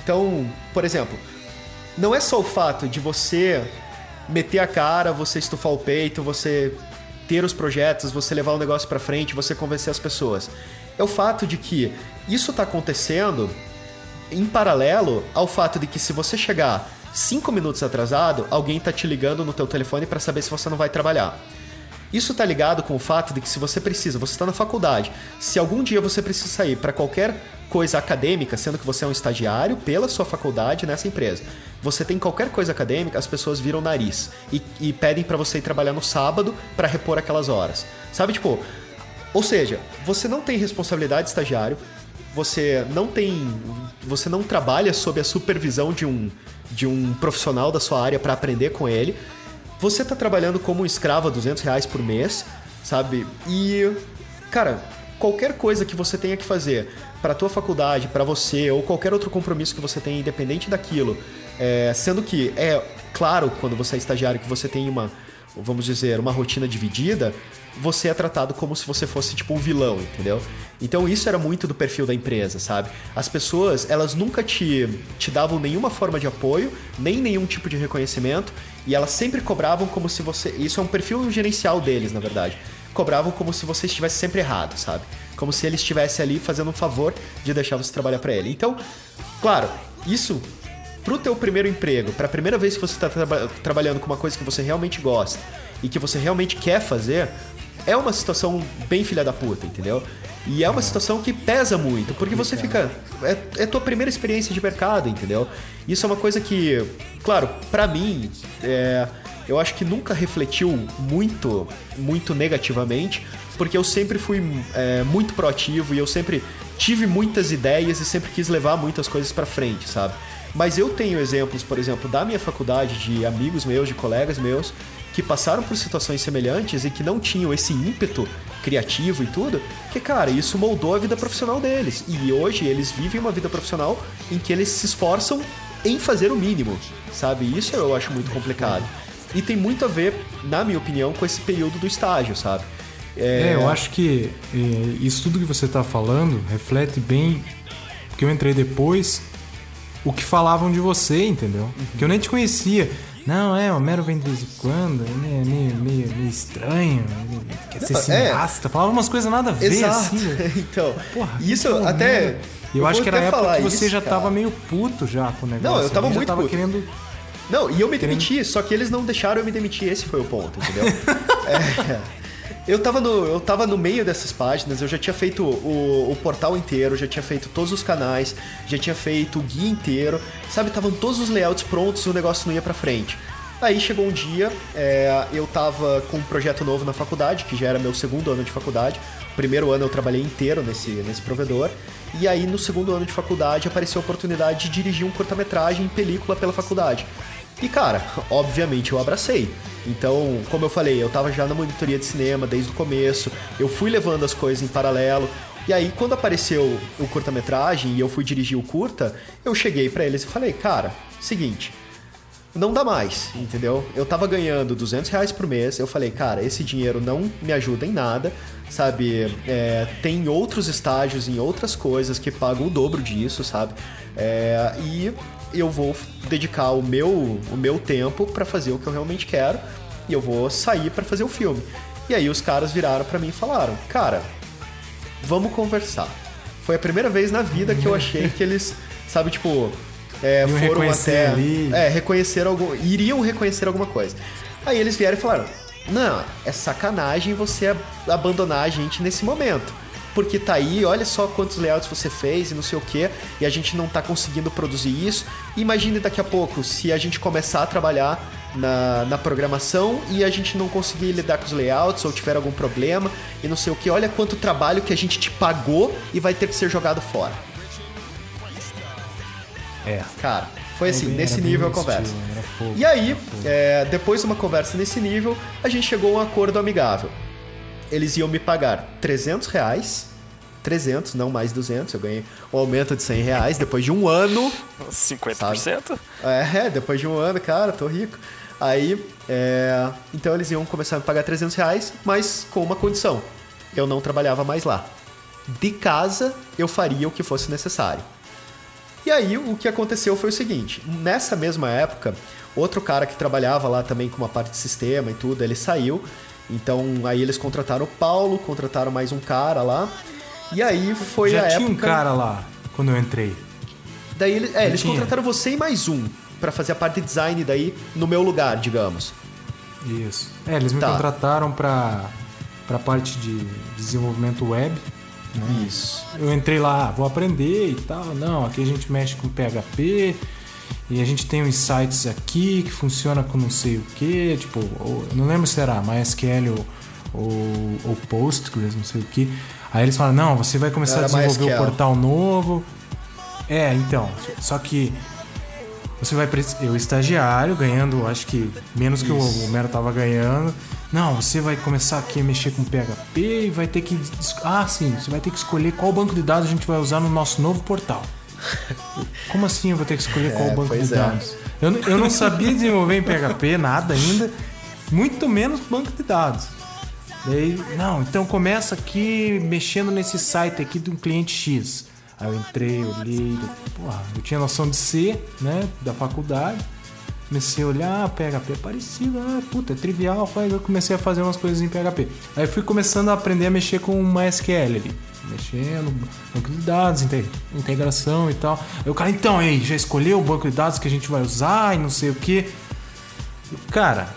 então, por exemplo, não é só o fato de você meter a cara, você estufar o peito, você ter os projetos, você levar o negócio pra frente, você convencer as pessoas. É o fato de que isso tá acontecendo em paralelo ao fato de que se você chegar cinco minutos atrasado, alguém tá te ligando no teu telefone para saber se você não vai trabalhar. Isso tá ligado com o fato de que se você precisa, você está na faculdade, se algum dia você precisa sair para qualquer coisa acadêmica, sendo que você é um estagiário pela sua faculdade nessa empresa, você tem qualquer coisa acadêmica, as pessoas viram o nariz e, e pedem para você ir trabalhar no sábado para repor aquelas horas. Sabe, tipo, ou seja, você não tem responsabilidade de estagiário, você não tem, você não trabalha sob a supervisão de um de um profissional da sua área para aprender com ele. Você tá trabalhando como um escravo a 200 reais por mês, sabe? E, cara, qualquer coisa que você tenha que fazer para tua faculdade, para você ou qualquer outro compromisso que você tenha, independente daquilo, é, sendo que é claro quando você é estagiário que você tem uma vamos dizer, uma rotina dividida, você é tratado como se você fosse tipo um vilão, entendeu? Então isso era muito do perfil da empresa, sabe? As pessoas, elas nunca te, te davam nenhuma forma de apoio, nem nenhum tipo de reconhecimento, e elas sempre cobravam como se você. Isso é um perfil gerencial deles, na verdade. Cobravam como se você estivesse sempre errado, sabe? Como se ele estivesse ali fazendo um favor de deixar você trabalhar para ele. Então, claro, isso pro teu primeiro emprego, pra primeira vez que você tá traba- trabalhando com uma coisa que você realmente gosta e que você realmente quer fazer, é uma situação bem filha da puta, entendeu? E é uma situação que pesa muito, porque você fica. É, é tua primeira experiência de mercado, entendeu? Isso é uma coisa que, claro, pra mim, é, eu acho que nunca refletiu muito, muito negativamente, porque eu sempre fui é, muito proativo e eu sempre tive muitas ideias e sempre quis levar muitas coisas pra frente, sabe? Mas eu tenho exemplos, por exemplo, da minha faculdade, de amigos meus, de colegas meus, que passaram por situações semelhantes e que não tinham esse ímpeto criativo e tudo, que, cara, isso moldou a vida profissional deles. E hoje eles vivem uma vida profissional em que eles se esforçam em fazer o mínimo, sabe? Isso eu acho muito complicado. E tem muito a ver, na minha opinião, com esse período do estágio, sabe? É, eu acho que é, isso tudo que você tá falando reflete bem, porque eu entrei depois, o que falavam de você, entendeu? Que eu nem te conhecia. Não, é, o Homero vem de vez em quando, é meio, meio, meio estranho, quer ser Não, é. cineasta, falava umas coisas nada a ver, Exato. assim. <laughs> então, Porra, isso até. merda. E eu, acho que era a época que você isso, já cara. tava meio puto já com o negócio. Não, eu tava já muito tava puto. querendo. Não, e eu me demiti, só que eles não deixaram eu me demitir, esse foi o ponto, entendeu? <laughs> É, eu, tava no, eu tava no meio dessas páginas, eu já tinha feito o, o portal inteiro, já tinha feito todos os canais, já tinha feito o guia inteiro, sabe? Estavam todos os layouts prontos e o negócio não ia pra frente. Aí chegou um dia, é, eu tava com um projeto novo na faculdade, que já era meu segundo ano de faculdade. Primeiro ano eu trabalhei inteiro nesse, nesse provedor. E aí no segundo ano de faculdade apareceu a oportunidade de dirigir um curta-metragem em película pela faculdade. E cara, obviamente eu abracei. Então, como eu falei, eu tava já na monitoria de cinema desde o começo, eu fui levando as coisas em paralelo. E aí, quando apareceu o curta-metragem e eu fui dirigir o curta, eu cheguei pra eles e falei, cara, seguinte, não dá mais, entendeu? Eu tava ganhando 200 reais por mês, eu falei, cara, esse dinheiro não me ajuda em nada, sabe? É, tem outros estágios em outras coisas que pagam o dobro disso, sabe? É, e eu vou dedicar o meu, o meu tempo pra fazer o que eu realmente quero e eu vou sair pra fazer o filme. E aí os caras viraram pra mim e falaram: "Cara, vamos conversar". Foi a primeira vez na vida que eu achei que eles, sabe, tipo, é, foram até ali. é, reconhecer algum, iriam reconhecer alguma coisa. Aí eles vieram e falaram: "Não, é sacanagem você ab- abandonar a gente nesse momento. Porque tá aí, olha só quantos layouts você fez e não sei o que, e a gente não tá conseguindo produzir isso. Imagine daqui a pouco se a gente começar a trabalhar na, na programação e a gente não conseguir lidar com os layouts ou tiver algum problema e não sei o que. Olha quanto trabalho que a gente te pagou e vai ter que ser jogado fora. É. Cara, foi assim, bem- nesse nível a conversa. fogo, E aí, é, depois de uma conversa nesse nível, a gente chegou a um acordo amigável. Eles iam me pagar 300 reais, 300, não mais 200, eu ganhei um aumento de 100 reais depois de um ano. 50%? É, depois de um ano, cara, tô rico. Aí, é, então eles iam começar a me pagar 300 reais, mas com uma condição. Eu não trabalhava mais lá. De casa, eu faria o que fosse necessário. E aí, o que aconteceu foi o seguinte: nessa mesma época, outro cara que trabalhava lá também com uma parte de sistema e tudo, ele saiu. Então, aí eles contrataram o Paulo, contrataram mais um cara lá. E aí foi Já a tinha época. um cara lá quando eu entrei. Daí ele- é, eles tinha. contrataram você e mais um pra fazer a parte de design daí no meu lugar, digamos. Isso. É, eles me Tá. contrataram pra, pra parte de desenvolvimento web. né? Isso. Eu entrei lá, ah, vou aprender e tal. Não, aqui a gente mexe com PHP e a gente tem uns sites aqui que funciona com não sei o que, tipo, ou- não lembro se era MySQL ou, ou, ou Postgres, não sei o que. Aí eles falaram, não, você vai começar Era a desenvolver o portal novo. É, então, só que você vai eu estagiário ganhando acho que menos que o, o Mero tava ganhando. Não você vai começar aqui a mexer com PHP e vai ter que ah sim você vai ter que escolher qual banco de dados a gente vai usar no nosso novo portal. <laughs> Como assim eu vou ter que escolher qual É, banco de é. dados? Eu, eu não sabia desenvolver em PHP nada ainda muito menos banco de dados Daí, não, então começa aqui mexendo nesse site aqui de um cliente X. Aí eu entrei, olhei, porra, eu tinha noção de C, né, da faculdade. Comecei a olhar, PHP é parecido, ah, puta, é trivial, aí eu comecei a fazer umas coisas em PHP. Aí fui começando a aprender a mexer com MySQL ali. Mexendo, banco de dados, inte- integração e tal. Aí o cara, então, aí, já escolheu o banco de dados que a gente vai usar e não sei o que. Cara,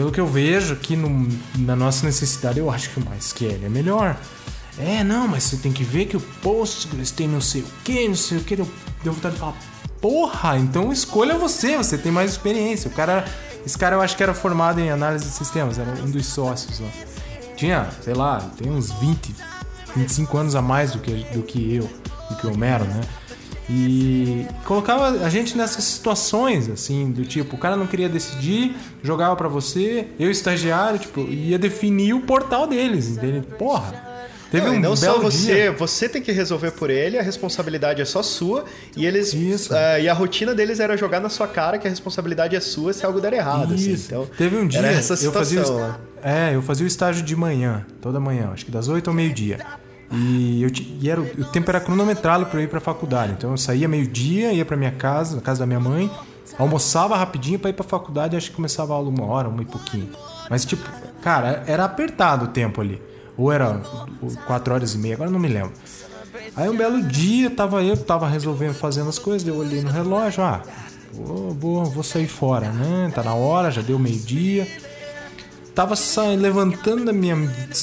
pelo que eu vejo aqui no- na nossa necessidade, eu acho que o MySQL é melhor. É, não, mas você tem que ver que o Postgres tem não sei o que, não sei o que. Deu, deu vontade de falar, porra, então escolha você, você tem mais experiência. O cara, esse cara eu acho que era formado em análise de sistemas, era um dos sócios lá. Tinha, sei lá, tem uns 20, 25 anos a mais do que, do que eu, do que o Homero, né? E colocava a gente nessas situações, assim, do tipo, o cara não queria decidir, jogava pra você, eu estagiário, tipo, ia definir o portal deles, entende? Porra. Teve Não, um não só você, dia. você tem que resolver por ele, a responsabilidade é só sua, e eles Isso. eh, e a rotina deles era jogar na sua cara que a responsabilidade é sua se algo der errado, assim. Isso. Então, Teve um dia, eu fazia, o né? é, eu fazia o estágio de manhã, toda manhã, acho que das 8 ao meio-dia. E, eu, e era, o tempo era cronometrado para eu ir para faculdade. Então eu saía meio-dia, ia para minha casa, na casa da minha mãe, almoçava rapidinho para ir para faculdade, acho que começava a aula uma hora, uma e pouquinho. Mas tipo, cara, era apertado o tempo ali. Ou era 4 horas e meia, agora não me lembro. Aí um belo dia, tava eu, tava resolvendo, fazendo as coisas, eu olhei no relógio, ah, vou, vou, vou sair fora, né? Tá na hora, já deu meio-dia. Tava levantando da minha.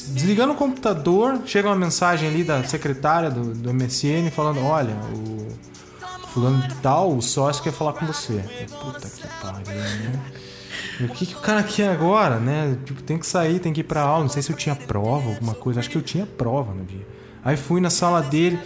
desligando o computador, chega uma mensagem ali da secretária do, do MSN falando: olha, o fulano tal, o sócio quer falar com você. Puta que pariu, né? O que, que o cara quer agora, né? Tipo, tem que sair, tem que ir pra aula. Não sei se eu tinha prova, alguma coisa. Acho que eu tinha prova no dia. Aí fui na sala dele.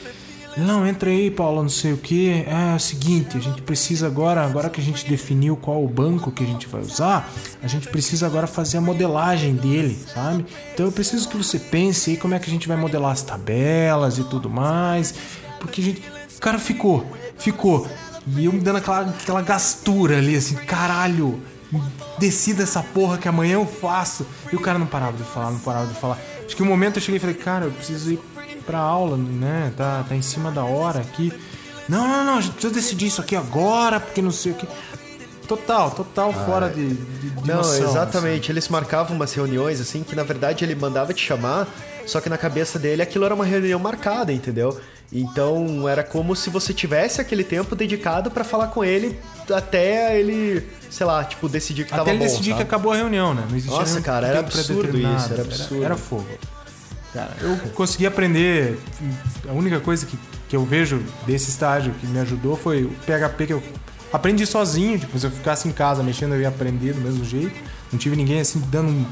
Não, entra aí, Paulo, não sei o que. É, o seguinte, a gente precisa agora, agora que a gente definiu qual o banco que a gente vai usar, a gente precisa agora fazer a modelagem dele, sabe? Então eu preciso que você pense aí como é que a gente vai modelar as tabelas e tudo mais. Porque a gente. O cara ficou, ficou. E eu me dando aquela, aquela gastura ali, assim, caralho, desci dessa porra que amanhã eu faço. E o cara não parava de falar, não parava de falar. Acho que um momento eu cheguei e falei, cara, eu preciso ir pra aula, né? Tá, tá em cima da hora aqui. Não, não, não, a gente precisa decidir isso aqui agora, porque não sei o que. Total, total fora de, de, de Não, noção, exatamente. Eles marcavam umas reuniões assim que na verdade ele mandava te chamar, só que na cabeça dele aquilo era uma reunião marcada, entendeu? Então era como se você tivesse aquele tempo dedicado pra falar com ele até ele, sei lá, tipo decidir que assim. tava Até ele bom. decidir que sabe? acabou a reunião, né? Não existia Nossa, cara, era absurdo isso, era absurdo. Era, fogo. Cara, eu consegui aprender. A única coisa que, que eu vejo desse estágio que me ajudou foi o PHP que eu aprendi sozinho. Tipo, se eu ficasse em casa mexendo, eu ia aprender do mesmo jeito. Não tive ninguém assim dando um.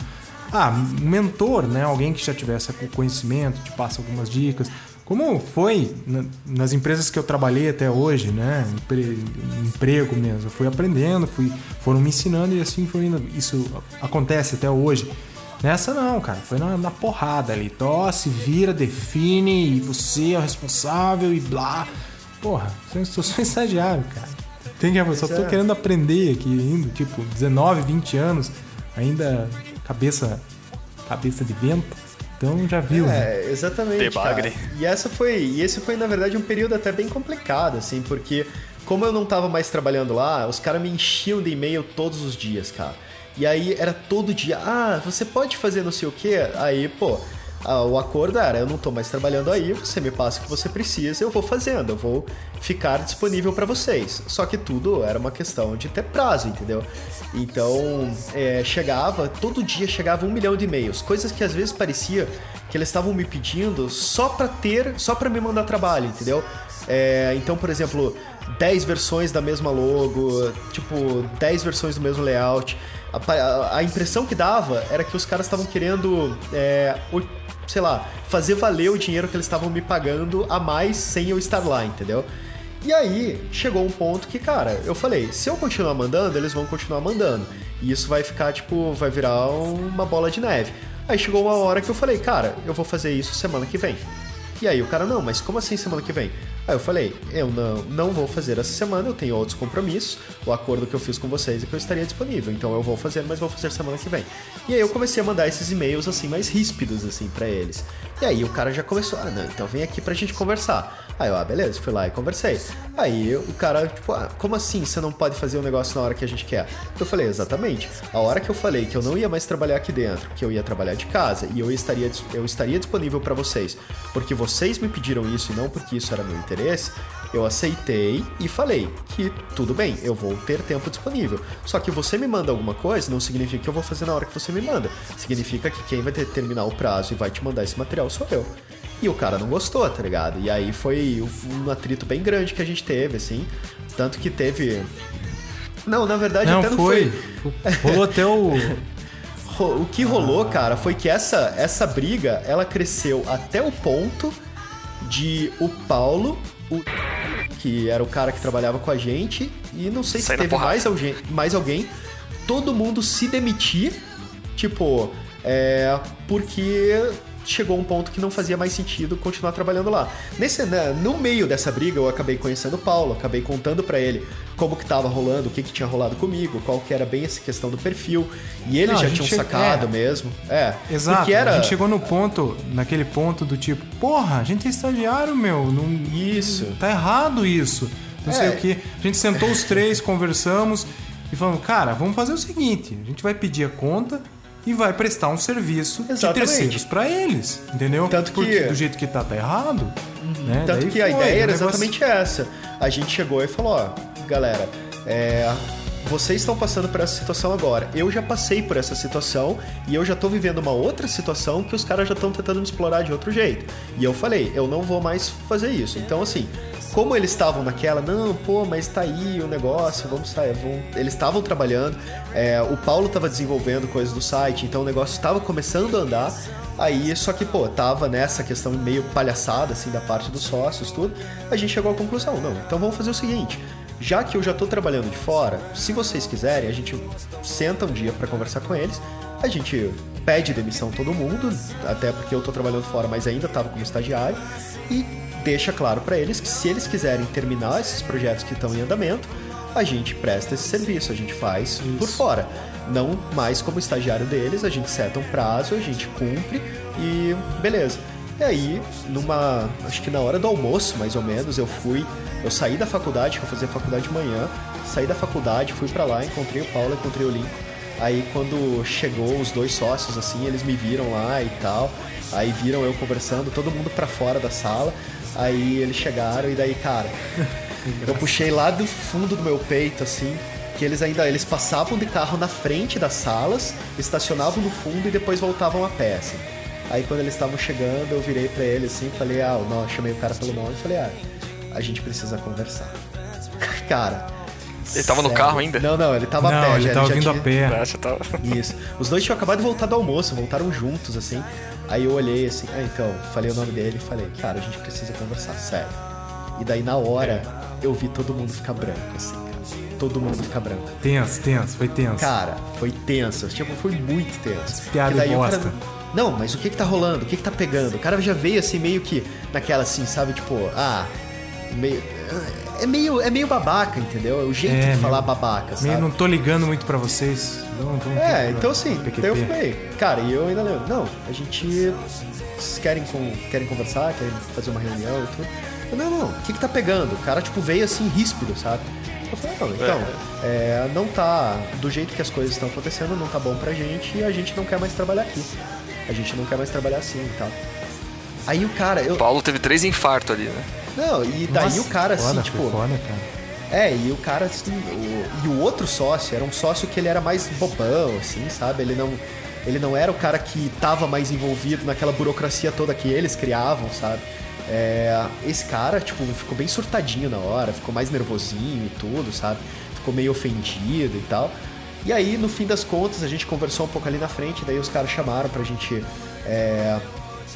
Ah, um mentor, né? Alguém que já tivesse conhecimento, te passa algumas dicas. Como foi na- nas empresas que eu trabalhei até hoje, né? Empre- emprego mesmo. Eu fui aprendendo, fui, foram me ensinando e assim foi indo. Isso acontece até hoje. Nessa não, cara. Foi na, na porrada ali. Tosse, vira, define, e você é o responsável e blá. Porra, eu sou só estagiário, cara. Tem que, eu só tô é. querendo aprender aqui ainda, tipo, 19, 20 anos, ainda cabeça cabeça de vento. Então já viu, né? É, exatamente. Debagre. cara. E essa foi, e esse foi na verdade um período até bem complicado, assim, porque como eu não tava mais trabalhando lá, os caras me enchiam de e-mail todos os dias, cara. E aí era todo dia, ah, você pode fazer não sei o quê? Aí, pô, o acordo era, eu não tô mais trabalhando aí, você me passa o que você precisa, eu vou fazendo, eu vou ficar disponível pra vocês. Só que tudo era uma questão de ter prazo, entendeu? Então, é, chegava, todo dia chegava um milhão de e-mails, coisas que às vezes parecia que eles estavam me pedindo só pra ter, só pra me mandar trabalho, entendeu? É, então, por exemplo, 10 versões da mesma logo, tipo, 10 versões do mesmo layout. A, a impressão que dava era que os caras estavam querendo, é, o- sei lá, fazer valer o dinheiro que eles estavam me pagando a mais sem eu estar lá, entendeu? E aí, chegou um ponto que, cara, eu falei, se eu continuar mandando, eles vão continuar mandando. E isso vai ficar, tipo, vai virar uma bola de neve. Aí chegou uma hora que eu falei, cara, eu vou fazer isso semana que vem. E aí o cara, não, mas como assim semana que vem? Aí eu falei, eu não, não vou fazer essa semana, eu tenho outros compromissos. O acordo que eu fiz com vocês é que eu estaria disponível. Então eu vou fazer, mas vou fazer semana que vem. E aí eu comecei a mandar esses e-mails assim, mais ríspidos, assim, pra eles. E aí o cara já começou, ah, não, então vem aqui pra gente conversar. Aí eu, ah, beleza, fui lá e conversei. Aí o cara, tipo, ah, como assim você não pode fazer o negócio na hora que a gente quer? Eu falei, exatamente. A hora que eu falei que eu não ia mais trabalhar aqui dentro, que eu ia trabalhar de casa e eu estaria, eu estaria disponível pra vocês, porque vocês me pediram isso e não porque isso era meu interesse, eu aceitei e falei que tudo bem, eu vou ter tempo disponível. Só que você me manda alguma coisa, não significa que eu vou fazer na hora que você me manda. Significa que quem vai determinar o prazo e vai te mandar esse material sou eu. E o cara não gostou, tá ligado? E aí foi um atrito bem grande que a gente teve, assim. Tanto que teve. Não, na verdade Não, até não foi. foi. <laughs> Rolou até o. <laughs> O que rolou, cara, foi que essa, essa briga, ela cresceu até o ponto de o Paulo, o que era o cara que trabalhava com a gente, e não sei se teve porrada. mais alguém, mais alguém, todo mundo se demitir, tipo, é, porque chegou um ponto que não fazia mais sentido continuar trabalhando lá. Nesse, né, no meio dessa briga, eu acabei conhecendo o Paulo, acabei contando pra ele como que tava rolando, o que que tinha rolado comigo, qual que era bem essa questão do perfil, e eles Não, já tinham sacado é. mesmo. É, Exato. era A gente chegou no ponto, naquele ponto do tipo, porra, a gente é estagiário, meu. Não, Isso. Tá errado isso. Não sei É. o que. A gente sentou os três, <laughs> conversamos e falamos, cara, vamos fazer o seguinte: a gente vai pedir a conta e vai prestar um serviço de Exatamente. terceiros pra eles. Entendeu? Tanto que- Porque do jeito que tá, tá errado. Né? Tanto Daí que a foi, ideia o era negócio- exatamente essa. A gente chegou e falou, ó, galera, é, vocês estão passando por essa situação agora. Eu já passei por essa situação e eu já tô vivendo uma outra situação que os caras já estão tentando me explorar de outro jeito. E eu falei, eu não vou mais fazer isso. Então, assim, como eles estavam naquela, não, pô, mas tá aí o negócio, vamos sair. Vamos... Eles estavam trabalhando, é, o Paulo estava desenvolvendo coisas do site, então o negócio estava começando a andar. Aí, só que, pô, tava nessa questão meio palhaçada, assim, da parte dos sócios, tudo. A gente chegou à conclusão, não, então vamos fazer o seguinte. Já que eu já tô trabalhando de fora, se vocês quiserem, a gente senta um dia pra conversar com eles. A gente pede demissão todo mundo, até porque eu tô trabalhando fora, mas ainda tava como estagiário. E deixa claro pra eles que se eles quiserem terminar esses projetos que estão em andamento, a gente presta esse serviço, a gente faz por fora. Não mais como estagiário deles, a gente seta um prazo, a gente cumpre e beleza. E aí, numa. Acho que na hora do almoço, mais ou menos, eu fui Eu saí da faculdade, que eu fazia faculdade de manhã, saí da faculdade, fui pra lá, encontrei o Paulo, encontrei o Lincoln. Aí quando chegou os dois sócios, assim, eles me viram lá e tal. Aí viram eu conversando, todo mundo pra fora da sala. Aí eles chegaram e daí, cara, <laughs> eu puxei lá do fundo do meu peito, assim, que eles ainda eles passavam de carro na frente das salas, estacionavam no fundo e depois voltavam a pé, assim. Aí quando eles estavam chegando, eu virei pra eles assim, falei, ah, não, chamei o cara pelo nome e falei, ah, a gente precisa conversar. <laughs> cara. Ele tava no sério. carro ainda? Não, não, ele tava a Não, pé, ele já, tava já vindo tinha... a pé. Ah. Isso. Os dois tinham acabado de voltar do almoço, voltaram juntos, assim. Aí eu olhei assim, ah, então, falei o nome dele e falei, cara, a gente precisa conversar, sério. E daí na hora eu vi todo mundo ficar branco, assim, cara. Todo mundo ficar branco. Tenso, tenso, foi tenso. Cara, foi tenso, tipo, foi muito tenso. Piada daí bosta. cara. Não, mas o que que tá rolando? O que que tá pegando? O cara já veio assim, meio que naquela assim, sabe, tipo, ah, meio. É meio, é meio babaca, entendeu? É o jeito É, de falar babaca, sabe? Meio não tô ligando muito pra vocês. Vamos É, então PQP. daí eu falei, cara, e eu ainda lembro, não, a gente. Vocês querem, com, querem conversar, querem fazer uma reunião e tudo? Eu, não, não, o que que tá pegando? O cara, tipo, veio assim, ríspido, sabe? Eu falei, não, então, é, não tá. Do jeito que as coisas estão acontecendo, não tá bom pra gente e a gente não quer mais trabalhar aqui. A gente não quer mais trabalhar assim e tal. Aí o cara, eu. O Paulo teve três infartos ali, né? Não, e daí Nossa, o cara, assim, foda, tipo. Foda. É, e o cara, assim, o- e o outro sócio era um sócio que ele era mais bobão, assim, sabe? Ele não, ele não era o cara que tava mais envolvido naquela burocracia toda que eles criavam, sabe? É, esse cara, tipo, ficou bem surtadinho na hora, ficou mais nervosinho e tudo, sabe? Ficou meio ofendido e tal. E aí, no fim das contas, a gente conversou um pouco ali na frente, daí os caras chamaram pra gente. é,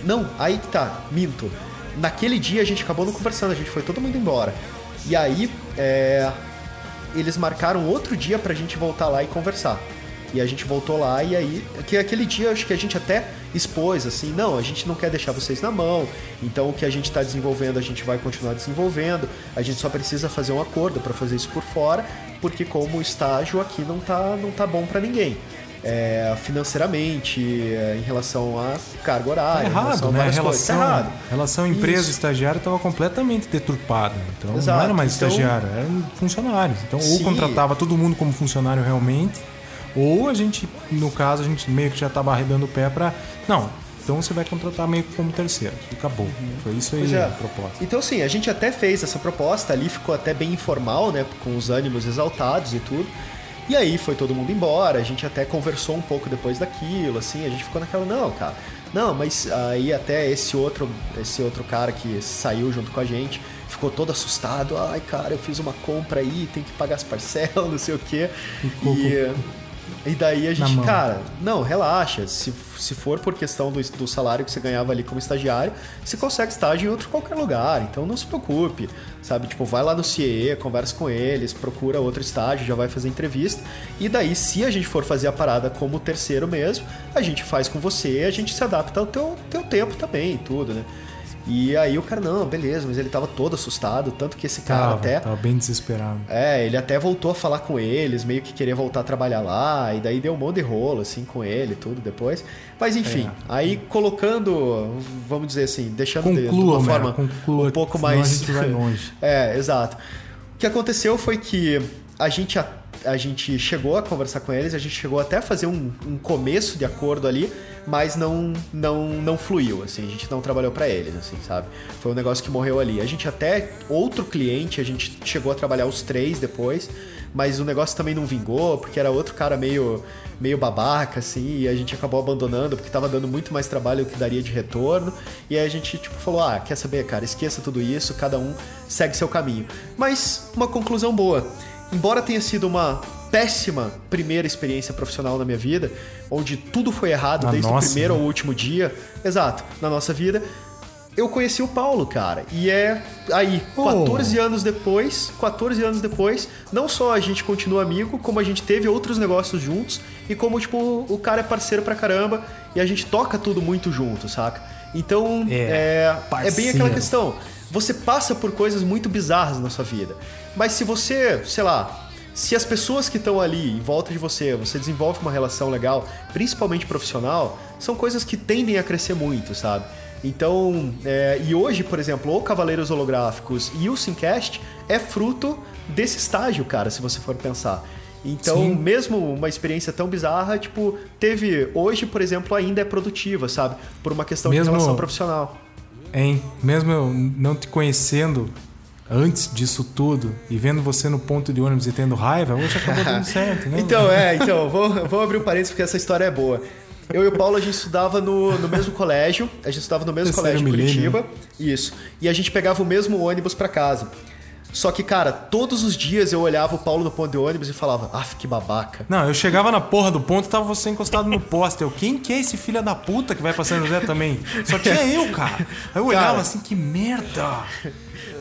Não, aí que tá, minto. Naquele dia a gente acabou não conversando, a gente foi todo mundo embora. E aí, é, eles marcaram outro dia pra gente voltar lá e conversar. E a gente voltou lá e aí, que aquele dia acho que a gente até expôs assim, não, a gente não quer deixar vocês na mão. Então o que a gente está desenvolvendo, a gente vai continuar desenvolvendo. A gente só precisa fazer um acordo para fazer isso por fora, porque como estágio aqui não tá não tá bom para ninguém. É, financeiramente, é, em relação a carga horária, Tá em relação errado, a né? A coisas. Tá relação, errado. relação empresa-estagiário estava completamente deturpada. Então Exato, não era mais então- estagiário, eram funcionários. Então ou Sim. contratava todo mundo como funcionário realmente, ou a gente, no caso, a gente meio que já estava arredando o pé para Não, então você vai contratar meio que como terceiro. E acabou. Foi isso aí é. a proposta. Então, assim, a gente até fez essa proposta ali, ficou até bem informal, né? Com os ânimos exaltados e tudo. E aí foi todo mundo embora, a gente até conversou um pouco depois daquilo, assim, a gente ficou naquela, não, cara, não, mas aí até esse outro, esse outro cara que saiu junto com a gente ficou todo assustado, ai, cara, eu fiz uma compra aí, tem que pagar as parcelas, <laughs> não sei o quê. E, e daí a gente, cara, não, relaxa. Se, se for por questão do, do salário que você ganhava ali como estagiário, você consegue estágio em outro qualquer lugar. Então não se preocupe, sabe? Tipo, vai lá no CIE, conversa com eles, procura outro estágio, já vai fazer entrevista. E daí, se a gente for fazer a parada como terceiro mesmo, a gente faz com você, a gente se adapta ao teu, teu tempo também e tudo, né? E aí o cara, não, beleza, mas ele tava todo assustado, tanto que esse cara Tava, até. tava bem desesperado. É, ele até voltou a falar com eles, meio que queria voltar a trabalhar lá, e daí deu um monte de rolo, assim, com ele e tudo depois. Mas enfim, É. aí colocando, vamos dizer assim, deixando de, de Conclua, uma Homero, forma conclua, um pouco mais. a gente vai longe. <laughs> é, exato. O que aconteceu foi que a gente, a, a gente chegou a conversar com eles, a gente chegou até a fazer um, um começo de acordo ali, mas não, não, não fluiu, assim, a gente não trabalhou pra eles, assim, sabe? Foi um negócio que morreu ali. A gente até, outro cliente, a gente chegou a trabalhar os três depois, mas o negócio também não vingou, porque era outro cara meio, meio babaca, assim, e a gente acabou abandonando, porque tava dando muito mais trabalho do que daria de retorno, e aí a gente, tipo, falou, ah, quer saber, cara, esqueça tudo isso, cada um segue seu caminho. Mas, uma conclusão boa. Embora tenha sido uma péssima primeira experiência profissional na minha vida, onde tudo foi errado Na desde nossa, o primeiro né? ao último dia, exato, na nossa vida, eu conheci o Paulo, cara. E é aí, Oh. 14 anos depois, 14 anos depois, não só a gente continua amigo, como a gente teve outros negócios juntos e como, tipo, o cara é parceiro pra caramba e a gente toca tudo muito junto, saca? Então, É, é, é bem aquela questão. Você passa por coisas muito bizarras na sua vida. Mas se você, sei lá, se as pessoas que estão ali em volta de você, você desenvolve uma relação legal, principalmente profissional, são coisas que tendem a crescer muito, sabe? Então, é, e hoje, por exemplo, o Cavaleiros Holográficos e o Simcast é fruto desse estágio, cara, se você for pensar. Então, Sim. mesmo uma experiência tão bizarra, tipo, teve. Hoje, por exemplo, ainda é produtiva, sabe? Por uma questão Mesmo- de relação profissional. Hein? Mesmo eu não te conhecendo antes disso tudo e vendo você no ponto de ônibus e tendo raiva, hoje acabou dando <laughs> certo, né? Então, é, então, vou, vou abrir um parênteses porque essa história é boa. Eu e o Paulo, a gente estudava no, no mesmo colégio, a gente estudava no mesmo Terceiro colégio em Curitiba, isso. E a gente pegava o mesmo ônibus pra casa. Só que, cara, todos os dias eu olhava o Paulo no ponto de ônibus e falava, af, que babaca. Não, eu chegava na porra do ponto e tava você encostado no poste. Eu, quem que é esse filho da puta que vai pra São José também? Só tinha <laughs> eu, cara. Aí eu olhava Cara. assim, que merda.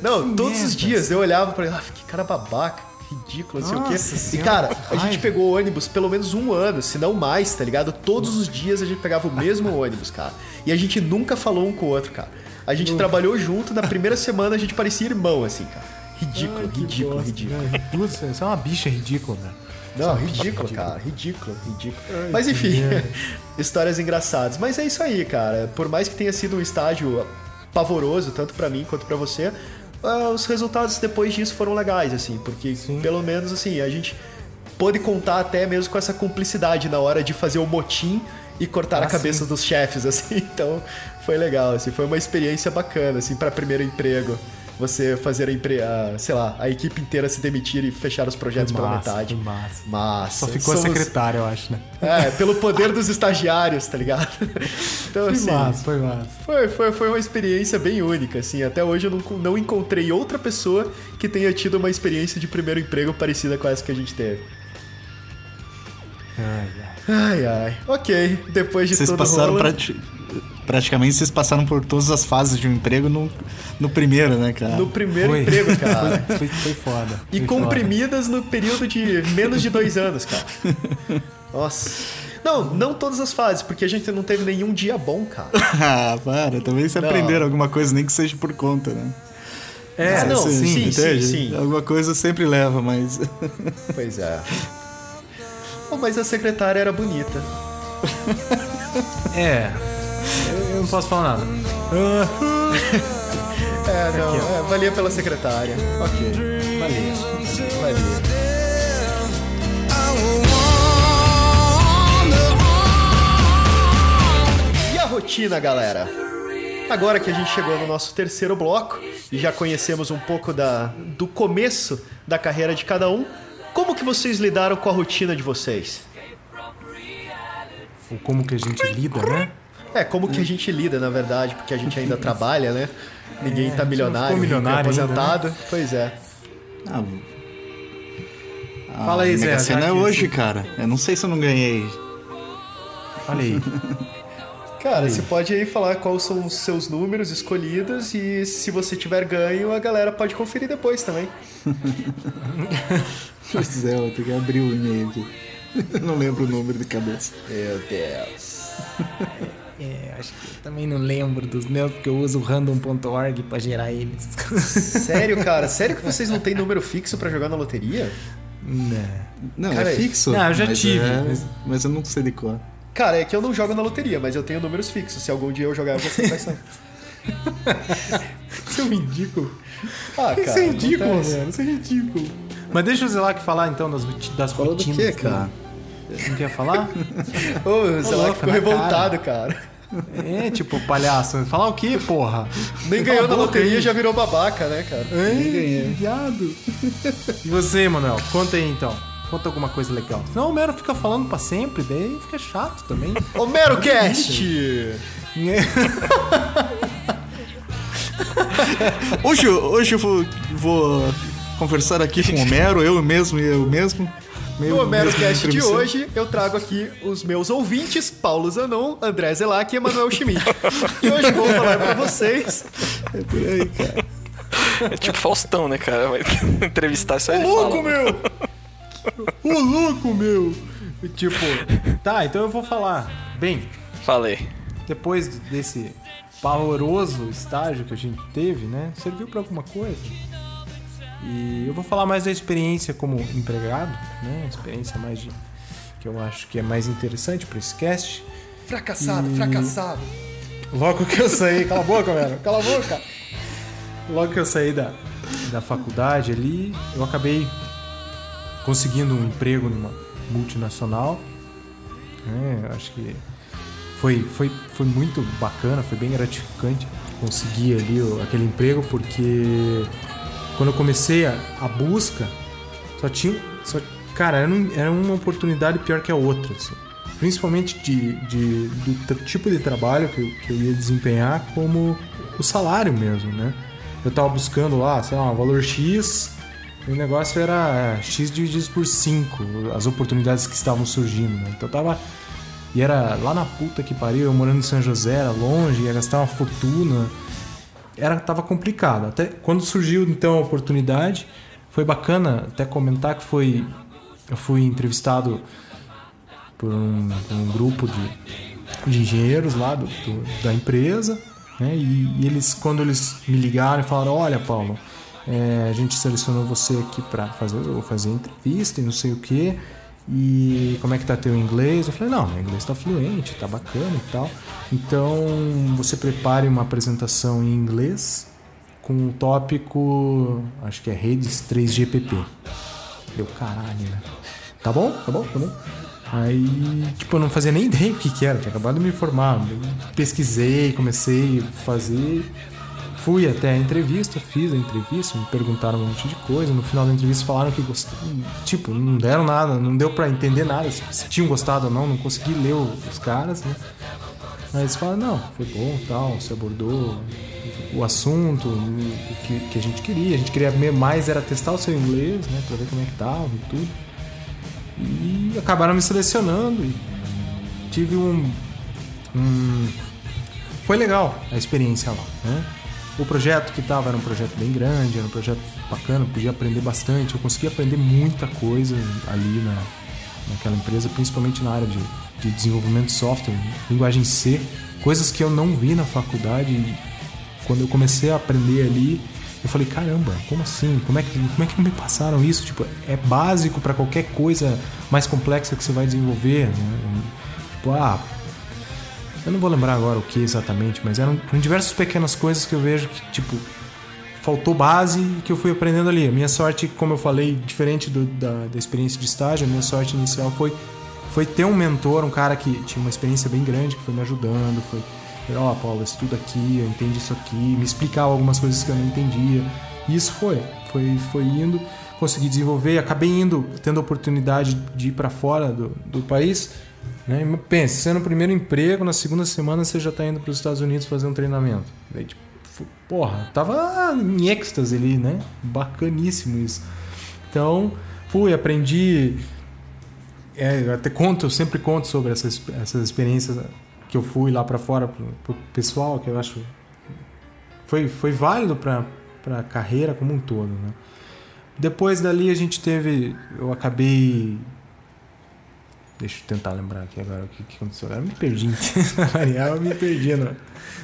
Não, Que todos os merda. dias eu olhava pra ele, ah, que cara babaca, ridículo, não sei o quê. Nossa E cara, a gente pegou ônibus pelo menos um ano, se não mais, tá ligado? Todos os dias a gente pegava o mesmo <laughs> ônibus, cara. E a gente nunca falou um com o outro, cara. A gente trabalhou junto, na primeira semana a gente parecia irmão, assim, cara. Ridículo, ridículo, ridículo. Putz, Você é uma bicha ridícula, velho. Não, ridículo, cara. Ridículo, ridículo. Mas enfim, <laughs> histórias engraçadas. Mas é isso aí, cara. Por mais que tenha sido um estágio pavoroso, tanto pra mim quanto pra você, ah, os resultados depois disso foram legais, assim. Porque pelo menos, assim, a gente pôde contar até mesmo com essa cumplicidade na hora de fazer o motim e cortar Ah, a cabeça sim. dos chefes, <laughs> assim. Então, foi legal, assim. Foi uma experiência bacana, assim, pra primeiro emprego. Você fazer a, empre... a, sei lá, a equipe inteira se demitir e fechar os projetos pela massa, metade. foi massa. Massa. Só ficou a Somos- secretária, eu acho, né? É, pelo poder dos estagiários, tá ligado? <laughs> Então, Foi assim, massa, foi massa. foi, foi, foi uma experiência bem única, assim. Até hoje eu não, não encontrei outra pessoa que tenha tido uma experiência de primeiro emprego parecida com essa que a gente teve. Ai, ai. Ai, ai. Ok, depois de Vocês todo passaram rolo... prati- praticamente vocês passaram por todas as fases de um emprego no, no primeiro, né, cara? No primeiro Foi. emprego, cara. Foi, foi foda. E foi comprimidas no período de menos de dois anos, cara. <laughs> Nossa. Não, não todas as fases, porque a gente não teve nenhum dia bom, cara. <laughs> ah, para, também se aprenderam alguma coisa, nem que seja por conta, né? foda. É, Ah, não, Você sim, entende? sim, sim. Alguma coisa sempre leva, mas. <laughs> Pois é. Oh, mas a secretária era bonita. É. Não posso falar nada. <laughs> É, não, é, valia pela secretária. Ok. Valeu. Valia. E a rotina, galera? Agora que a gente chegou no nosso terceiro bloco e já conhecemos um pouco da, do começo da carreira de cada um, como que vocês lidaram com a rotina de vocês? Ou como que a gente lida, né? É, como que a gente lida, na verdade, porque a gente ainda trabalha, né? Ninguém tá milionário, ficou milionário rico, ainda, né? aposentado. Pois é. Ah, Fala aí, a Zé, já Sena é hoje, cara. Eu não sei se eu não ganhei. Olha aí. <laughs> Cara, você pode aí falar quais são os seus números escolhidos e se você tiver ganho, a galera pode conferir depois também. <laughs> Pois é, eu tenho que abrir o e-mail aqui. <laughs> Não lembro o número de cabeça. Meu Deus. É, acho que eu também não lembro dos meus, porque eu uso o random.org pra gerar eles. <laughs> Sério, cara? Sério que vocês não têm número fixo pra jogar na loteria? Não. Não, Cara, é fixo. não, eu já mas tive, é- mas- Mas eu não sei de cor. Cara, é que eu não jogo na loteria, mas eu tenho números fixos. Se algum dia eu jogar, eu vou ser quais são. Isso é ridículo. Ah, cara. Isso é ridículo, velho. Isso é ridículo. Mas deixa o Zelac falar então das, das Falou do rotinas. quê, né? <laughs> cara? Não quer falar? Ô, o louco, ficou revoltado, cara. é, tipo, palhaço. Falar o quê, porra? Nem ganhou na loteria aí. já virou babaca, né, cara? Ei, viado. E você, Manuel? Conta aí então. Conta alguma coisa legal. Senão o Mero fica falando pra sempre, daí fica chato também. Homero Cast! Hoje, eu- hoje eu vou, vou conversar aqui com o Homero, eu mesmo e eu mesmo. No Homero mesmo Cast de hoje, eu trago aqui os meus ouvintes, Paulo Zanon, André Zelac e Emanuel Schmidt. E hoje vou falar pra vocês É por aí, cara. É tipo Faustão, né, cara? Vai <laughs> entrevistar só ele Louco, fala. meu! Ô, louco, meu! Tipo, tá, então eu vou falar. Bem, Falei. depois desse pavoroso estágio que a gente teve, né? Serviu pra alguma coisa. E eu vou falar mais da experiência como empregado, né? Experiência mais de que eu acho que é mais interessante para esse cast. Fracassado, fracassado. logo que eu saí, cala a boca, velho, cala a boca. Logo que eu saí da, da faculdade ali, eu acabei conseguindo um emprego numa multinacional. eu acho que foi, foi, foi muito bacana, foi bem gratificante conseguir ali aquele emprego, porque quando eu comecei a, a busca, só tinha. Só, cara, era, um- era uma oportunidade pior que a outra. assim. Principalmente de, de- do tipo de trabalho que eu, que eu ia desempenhar, como o salário mesmo, né? Eu tava buscando lá, sei lá, um valor X, o negócio era X dividido por 5, as oportunidades que estavam surgindo, né? Então eu tava. E era lá na puta que pariu, eu morando em São José, era longe, ia gastar uma fortuna. Era, tava complicado. Até quando surgiu então a oportunidade, foi bacana até comentar que foi. Eu fui entrevistado por um, por um grupo de, de engenheiros lá do, do- da empresa, né? E, e eles, quando eles me ligaram falaram, olha Paulo, é, a gente selecionou você aqui para fazer, fazer entrevista e não sei o que. E como é que tá teu inglês? Eu falei, não, meu inglês tá fluente, tá bacana e tal. Então você prepare uma apresentação em inglês com o tópico, acho que é redes 3GPP. Deu caralho, né? Tá bom, tá bom, tá bom. Aí, tipo, eu não fazia nem ideia o que que era, tinha acabado de me formar. Eu pesquisei, comecei a fazer. Fui até a entrevista, fiz a entrevista, me perguntaram um monte de coisa. No final da entrevista falaram que gostaram. Tipo, não deram nada, não deu pra entender nada, se, se tinham gostado ou não, não consegui ler os caras, né? Mas eles falaram, não, foi bom, tal, você abordou o assunto, o que, que a gente queria. A gente queria mais era testar o seu inglês, né? Pra ver como é que tava e tudo. E acabaram me selecionando e tive um, um- Foi legal a experiência lá, né? O projeto que tava era um projeto bem grande, era um projeto bacana, podia aprender bastante. Eu consegui aprender muita coisa ali na, naquela empresa, principalmente na área de, de desenvolvimento de software, linguagem C, coisas que eu não vi na faculdade. E quando eu comecei a aprender ali, eu falei, caramba, como assim? Como é que, como é que me passaram isso? Tipo, é básico para qualquer coisa mais complexa que você vai desenvolver, né? Tipo, ah, eu não vou lembrar agora o que exatamente, mas eram, eram diversas pequenas coisas que eu vejo que, tipo, faltou base e que eu fui aprendendo ali. A minha sorte, como eu falei, diferente do- da, da experiência de estágio, a minha sorte inicial foi, foi ter um mentor, um cara que tinha uma experiência bem grande, que foi me ajudando, foi, ó, Paulo, estuda aqui, eu entendi isso aqui, me explicava algumas coisas que eu não entendia. E isso foi, foi, foi indo, consegui desenvolver, acabei indo, tendo a oportunidade de ir para fora do, do país. Né? Pense, você é no primeiro emprego, na segunda semana você já está indo para os Estados Unidos fazer um treinamento. Tipo, porra, tava em êxtase ali, né? Bacaníssimo isso. Então, fui, aprendi. É, até conto, eu sempre conto sobre essas, essas experiências que eu fui lá para fora pro, pro pessoal, que eu acho foi, foi válido para a carreira como um todo, né? Depois dali a gente teve, eu acabei Deixa eu tentar lembrar aqui agora o que, que aconteceu. Agora eu me perdi. <laughs> Eu me perdi na,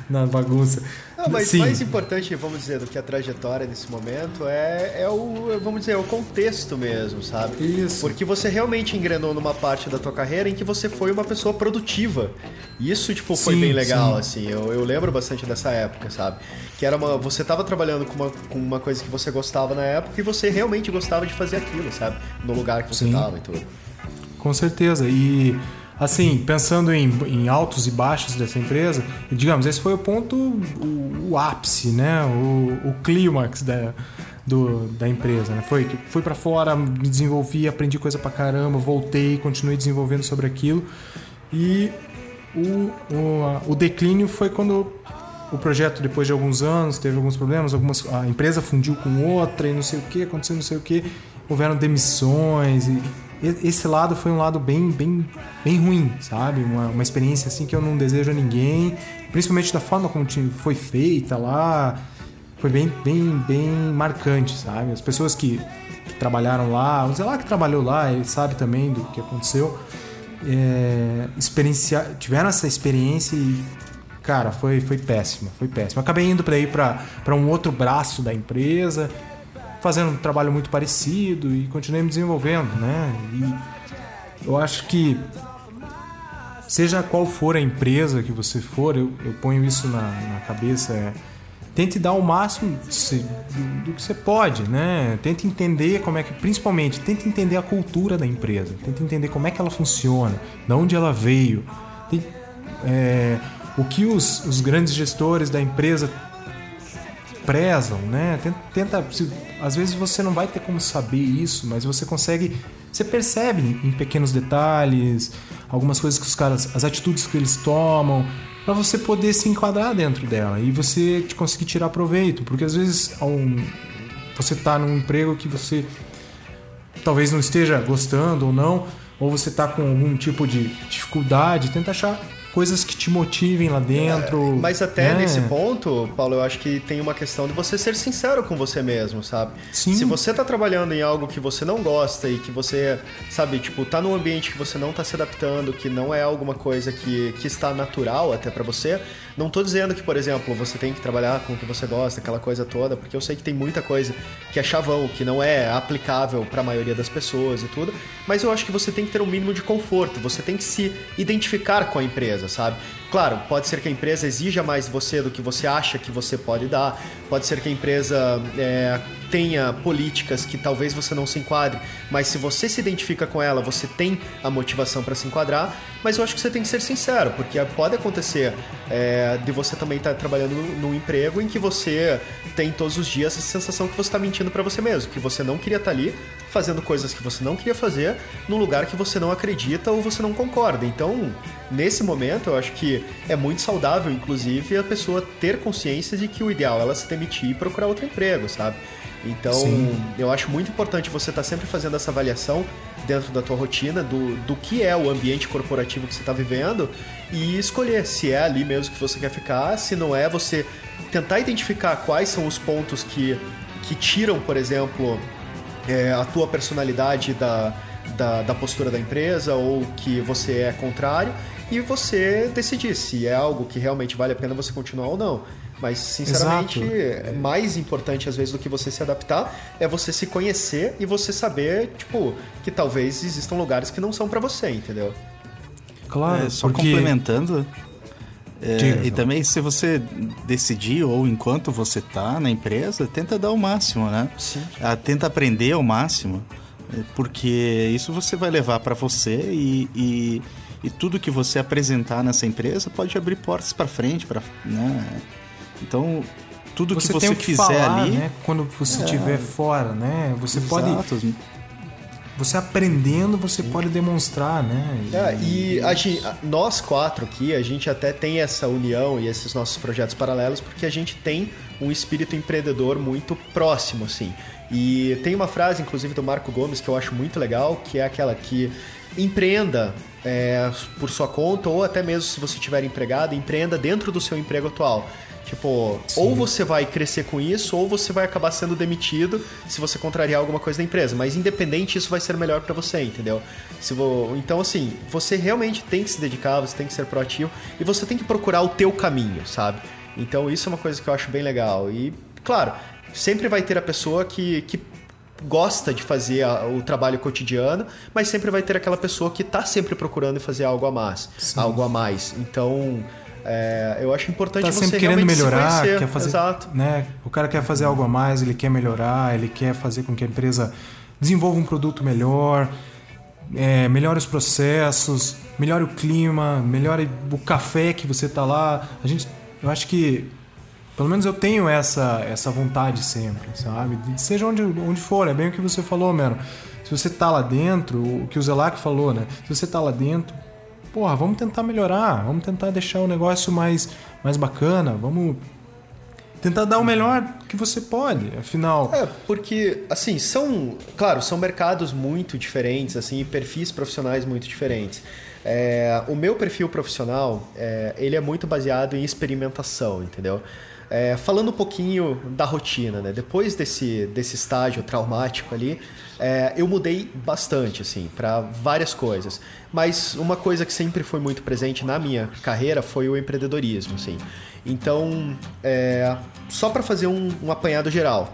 na bagunça. Não, mas Sim. mais importante, vamos dizer, do que a trajetória nesse momento é, é o, vamos dizer, é o contexto mesmo, sabe? Isso. Porque você realmente engrenou numa parte da tua carreira em que você foi uma pessoa produtiva. E Isso, tipo, foi Sim, bem legal, sim. assim. Eu, eu lembro bastante dessa época, sabe? Que era uma... Você tava trabalhando com uma, com uma coisa que você gostava na época e você realmente gostava de fazer aquilo, sabe? No lugar que você Sim. tava e tudo. Com certeza. E, assim, pensando em, em altos e baixos dessa empresa, digamos, esse foi o ponto, o, o ápice, né? O, o clímax da, do, da empresa, né? Foi fui para fora, me desenvolvi, aprendi coisa pra caramba, voltei, continuei desenvolvendo sobre aquilo. E o, o, o declínio foi quando o projeto, depois de alguns anos, teve alguns problemas, algumas, a empresa fundiu com outra e não sei o que, aconteceu não sei o que, houveram demissões e- esse lado foi um lado bem, bem, bem ruim, sabe? Uma, uma experiência assim que eu não desejo a ninguém, principalmente da forma como foi feita lá, foi bem, bem, bem marcante, sabe? As pessoas que, que trabalharam lá, o Zé lá que trabalhou lá, ele sabe também do que aconteceu, é, tiveram essa experiência e cara, foi, foi péssimo, foi péssimo. Acabei indo para ir para um outro braço da empresa, fazendo um trabalho muito parecido e continuei me desenvolvendo, né? E eu acho que seja qual for a empresa que você for, eu, eu ponho isso na, na cabeça. É, tente dar o máximo se- do, do que você pode, né? Tente entender como é que, principalmente, tente entender a cultura da empresa, tente entender como é que ela funciona, de onde ela veio, Tem- é, o que os, os grandes gestores da empresa prezam, né? Tenta, se- às vezes você não vai ter como saber isso, mas você consegue, você percebe em, pequenos detalhes, algumas coisas que os caras, as atitudes que eles tomam, para você poder se enquadrar dentro dela e você te conseguir tirar proveito, porque às vezes ao- você tá num emprego que você talvez não esteja gostando ou não, ou você tá com algum tipo de dificuldade, tenta achar coisas que te motivem lá dentro. Mas até né? nesse ponto, Paulo, eu acho que tem uma questão de você ser sincero com você mesmo, sabe? Sim. Se você tá trabalhando em algo que você não gosta e que você, sabe, tipo, tá num ambiente que você não tá se adaptando, que não é alguma coisa que, que está natural até pra você, não tô dizendo que, por exemplo, você tem que trabalhar com o que você gosta, aquela coisa toda, porque eu sei que tem muita coisa que é chavão, que não é aplicável pra maioria das pessoas e tudo, mas eu acho que você tem que ter um mínimo de conforto, você tem que se identificar com a empresa, sabe? Claro, pode ser que a empresa exija mais de você do que você acha que você pode dar, pode ser que a empresa é, tenha políticas que talvez você não se enquadre, mas se você se identifica com ela, você tem a motivação para se enquadrar, mas eu acho que você tem que ser sincero, porque pode acontecer é, de você também estar trabalhando num emprego em que você tem todos os dias essa sensação que você está mentindo para você mesmo, que você não queria estar ali fazendo coisas que você não queria fazer num lugar que você não acredita ou você não concorda. Então, nesse momento, eu acho que é muito saudável, inclusive, a pessoa ter consciência de que o ideal é ela se demitir e procurar outro emprego, sabe? Então, Sim. eu acho muito importante você estar sempre fazendo essa avaliação dentro da tua rotina do, do que é o ambiente corporativo que você está vivendo e escolher se é ali mesmo que você quer ficar, se não é, você tentar identificar quais são os pontos que, que tiram, por exemplo, é, a tua personalidade da, da, da postura da empresa ou que você é contrário e você decidir se é algo que realmente vale a pena você continuar ou não. Mas, sinceramente, Exato. é mais importante às vezes do que você se adaptar é você se conhecer e você saber, tipo, que talvez existam lugares que não são pra você, entendeu? Claro, É, só porque... complementando. é, Diga, e também, se você decidir, ou enquanto você tá na empresa, tenta dar o máximo, né? Sim. Ah, tenta aprender ao máximo, porque isso você vai levar para você e, e, e tudo que você apresentar nessa empresa pode abrir portas para frente, para, né? Então, tudo você que você tem que fizer falar, ali, né? Quando você É. estiver fora, né? Você pode, Exato. você aprendendo, você pode demonstrar, né? É, e a gen- a- nós quatro aqui, a gente até tem essa união e esses nossos projetos paralelos porque a gente tem um espírito empreendedor muito próximo, assim. E tem uma frase, inclusive, do Marco Gomes que eu acho muito legal, que é aquela que empreenda é, por sua conta ou até mesmo se você estiver empregado, empreenda dentro do seu emprego atual. Tipo, ou você vai crescer com isso, ou você vai acabar sendo demitido se você contrariar alguma coisa da empresa. Mas independente, isso vai ser melhor pra você, entendeu? Se vo... Então, assim, você realmente tem que se dedicar, você tem que ser proativo e você tem que procurar o teu caminho, sabe? Então, isso é uma coisa que eu acho bem legal. E, claro, sempre vai ter a pessoa que, que gosta de fazer a- o trabalho cotidiano, mas sempre vai ter aquela pessoa que tá sempre procurando fazer algo a mais. Algo a mais. Então, é, eu acho importante tá você sempre querendo se melhorar, conhecer. quer fazer, Exato. né? O cara quer fazer algo a mais, ele quer melhorar, ele quer fazer com que a empresa desenvolva um produto melhor, é, melhore os processos, melhore o clima, melhore o café que você tá lá. A gente, eu acho que pelo menos eu tenho essa essa vontade sempre, sabe? Seja onde, onde for, é bem o que você falou, mano. Se você tá lá dentro, o que o Zelac falou, né? Se você tá lá dentro, porra, vamos tentar melhorar, vamos tentar deixar o negócio mais, mais bacana, vamos tentar dar o melhor que você pode. Afinal, É, porque, assim, são. Claro, são mercados muito diferentes, assim, perfis profissionais muito diferentes. É, o meu perfil profissional, é, ele é muito baseado em experimentação, entendeu? É, falando um pouquinho da rotina, né? Depois desse, desse estágio traumático ali, é, eu mudei bastante, assim, para várias coisas. Mas uma coisa que sempre foi muito presente na minha carreira foi o empreendedorismo, assim. Então, é, só para fazer um, um apanhado geral.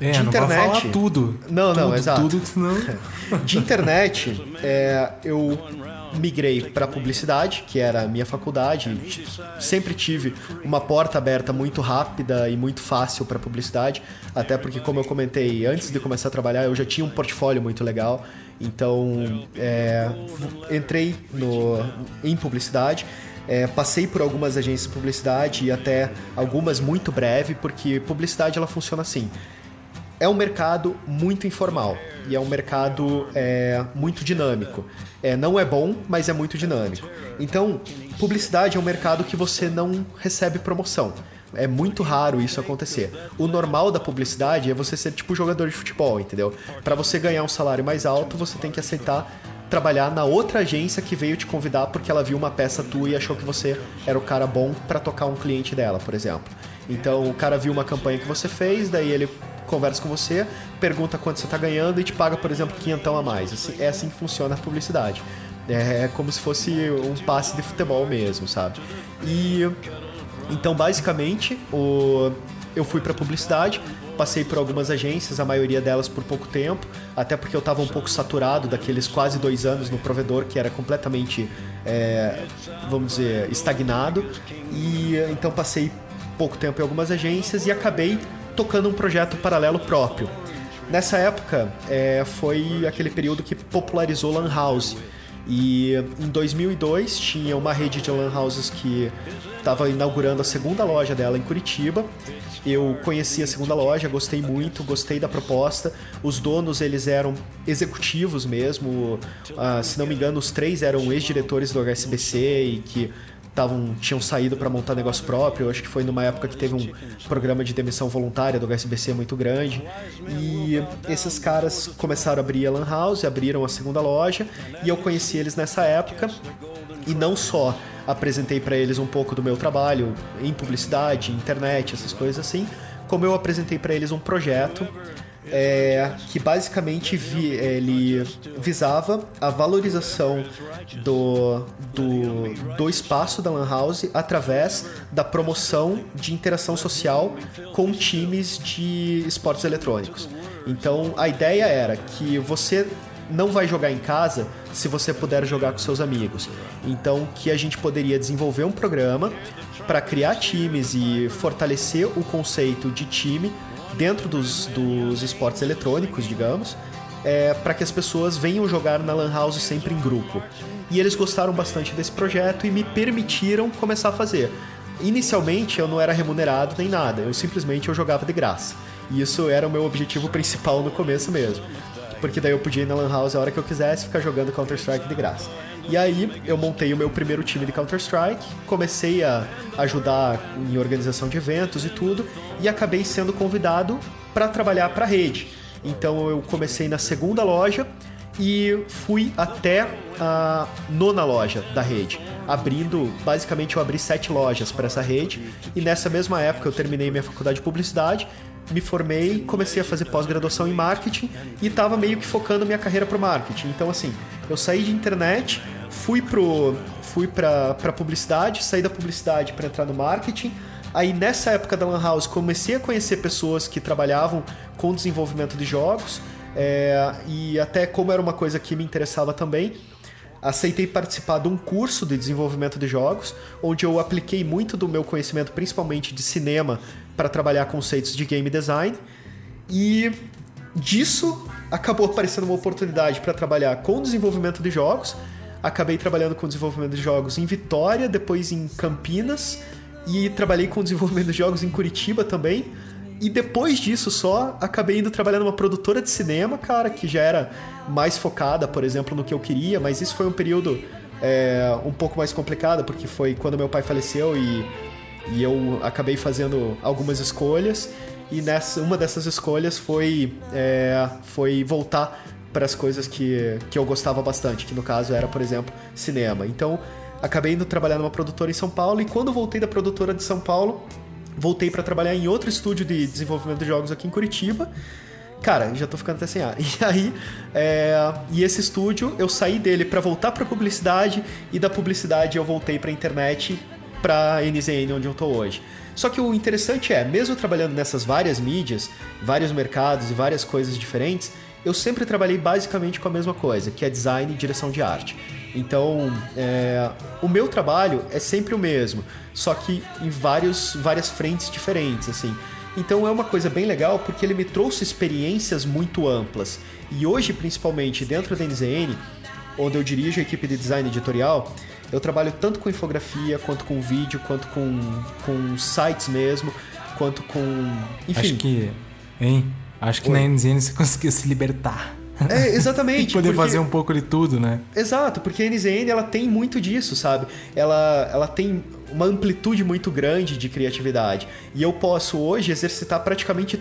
é, de não internet. falar tudo. Não, não, Tudo, exato. Tudo, senão... <laughs> De internet, é, eu migrei para publicidade, que era a minha faculdade. Sempre tive uma porta aberta muito rápida e muito fácil para publicidade, até porque, como eu comentei, antes de começar a trabalhar, eu já tinha um portfólio muito legal. Então, é, entrei no, em publicidade. É, passei por algumas agências de publicidade e até algumas muito breve, porque publicidade ela funciona assim é um mercado muito informal e é um mercado é, muito dinâmico. É, não é bom, mas é muito dinâmico. Então, publicidade é um mercado que você não recebe promoção. É muito raro isso acontecer. O normal da publicidade é você ser tipo jogador de futebol, entendeu? Para você ganhar um salário mais alto, você tem que aceitar trabalhar na outra agência que veio te convidar porque ela viu uma peça tua e achou que você era o cara bom para tocar um cliente dela, por exemplo. Então o cara viu uma campanha que você fez, daí ele conversa com você, pergunta quanto você está ganhando e te paga, por exemplo, quinhentão a mais. Assim, é assim que funciona a publicidade. É como se fosse um passe de futebol mesmo, sabe? E então, basicamente, o, eu fui para publicidade, passei por algumas agências, a maioria delas por pouco tempo, até porque eu estava um pouco saturado daqueles quase dois anos no provedor que era completamente, é, vamos dizer, estagnado. E então passei pouco tempo em algumas agências e acabei tocando um projeto paralelo próprio. Nessa época, é, foi aquele período que popularizou Lan House. E em 2002 tinha uma rede de Lan Houses que estava inaugurando a segunda loja dela em Curitiba. Eu conheci a segunda loja, gostei muito, gostei da proposta. Os donos eles eram executivos mesmo, ah, se não me engano, os três eram ex-diretores do HSBC e que tavam, tinham saído para montar negócio próprio. Eu acho que foi numa época que teve um programa de demissão voluntária do HSBC muito grande. E esses caras começaram a abrir a Lan House, abriram a segunda loja, e eu conheci eles nessa época. E não só apresentei para eles um pouco do meu trabalho em publicidade, internet, essas coisas assim, como eu apresentei para eles um projeto é, que basicamente vi, ele visava a valorização do, do, do espaço da Lan House através da promoção de interação social com times de esportes eletrônicos. Então a ideia era que você não vai jogar em casa se você puder jogar com seus amigos. Então que a gente poderia desenvolver um programa para criar times e fortalecer o conceito de time dentro dos, dos esportes eletrônicos, digamos, é, para que as pessoas venham jogar na Lan House sempre em grupo. E eles gostaram bastante desse projeto e me permitiram começar a fazer. Inicialmente eu não era remunerado nem nada, eu simplesmente eu jogava de graça. E isso era o meu objetivo <laughs> principal no começo mesmo. Porque daí eu podia ir na Lan House a hora que eu quisesse ficar jogando Counter-Strike de graça. E aí eu montei o meu primeiro time de Counter-Strike, comecei a ajudar em organização de eventos e tudo, e acabei sendo convidado para trabalhar para a rede. Então eu comecei na segunda loja e fui até a nona loja da rede, abrindo, basicamente eu abri sete lojas para essa rede e nessa mesma época eu terminei minha faculdade de publicidade, me formei, comecei a fazer pós-graduação em marketing e estava meio que focando minha carreira para marketing. Então assim, eu saí de internet, fui pro fui para publicidade, saí da publicidade para entrar no marketing Aí nessa época da Lan House comecei a conhecer pessoas que trabalhavam com desenvolvimento de jogos é, e até como era uma coisa que me interessava também, aceitei participar de um curso de desenvolvimento de jogos, onde eu apliquei muito do meu conhecimento, principalmente de cinema, para trabalhar conceitos de game design. E disso acabou aparecendo uma oportunidade para trabalhar com desenvolvimento de jogos. Acabei trabalhando com desenvolvimento de jogos em Vitória, depois em Campinas e trabalhei com desenvolvimento de jogos em Curitiba também. E depois disso só, acabei indo trabalhar numa produtora de cinema, cara, que já era mais focada, por exemplo, no que eu queria, mas isso foi um período é, um pouco mais complicado, porque foi quando meu pai faleceu e, e eu acabei fazendo algumas escolhas. E nessa, uma dessas escolhas foi, é, foi voltar para as coisas que, que eu gostava bastante, que no caso era, por exemplo, cinema. Então acabei indo trabalhar numa produtora em São Paulo e quando voltei da produtora de São Paulo, voltei para trabalhar em outro estúdio de desenvolvimento de jogos aqui em Curitiba. Cara, já tô ficando até sem ar. <laughs> E aí, é... e esse estúdio, eu saí dele para voltar para publicidade e da publicidade eu voltei para internet, para NZN onde eu tô hoje. Só que o interessante é, mesmo trabalhando nessas várias mídias, vários mercados e várias coisas diferentes, eu sempre trabalhei basicamente com a mesma coisa, que é design e direção de arte. Então, é, o meu trabalho é sempre o mesmo, só que em vários, várias frentes diferentes, assim. Então é uma coisa bem legal porque ele me trouxe experiências muito amplas. E hoje, principalmente dentro da NZN, onde eu dirijo a equipe de design editorial, eu trabalho tanto com infografia, quanto com vídeo, quanto com, com sites mesmo, quanto com. Enfim. Acho que. Hein? Acho que Oi. na NZN você <laughs> conseguiu se libertar. É, exatamente. <laughs> Poder porque- fazer um pouco de tudo, né? Exato, porque a NZN ela tem muito disso, sabe? Ela, ela tem uma amplitude muito grande de criatividade. E eu posso hoje exercitar praticamente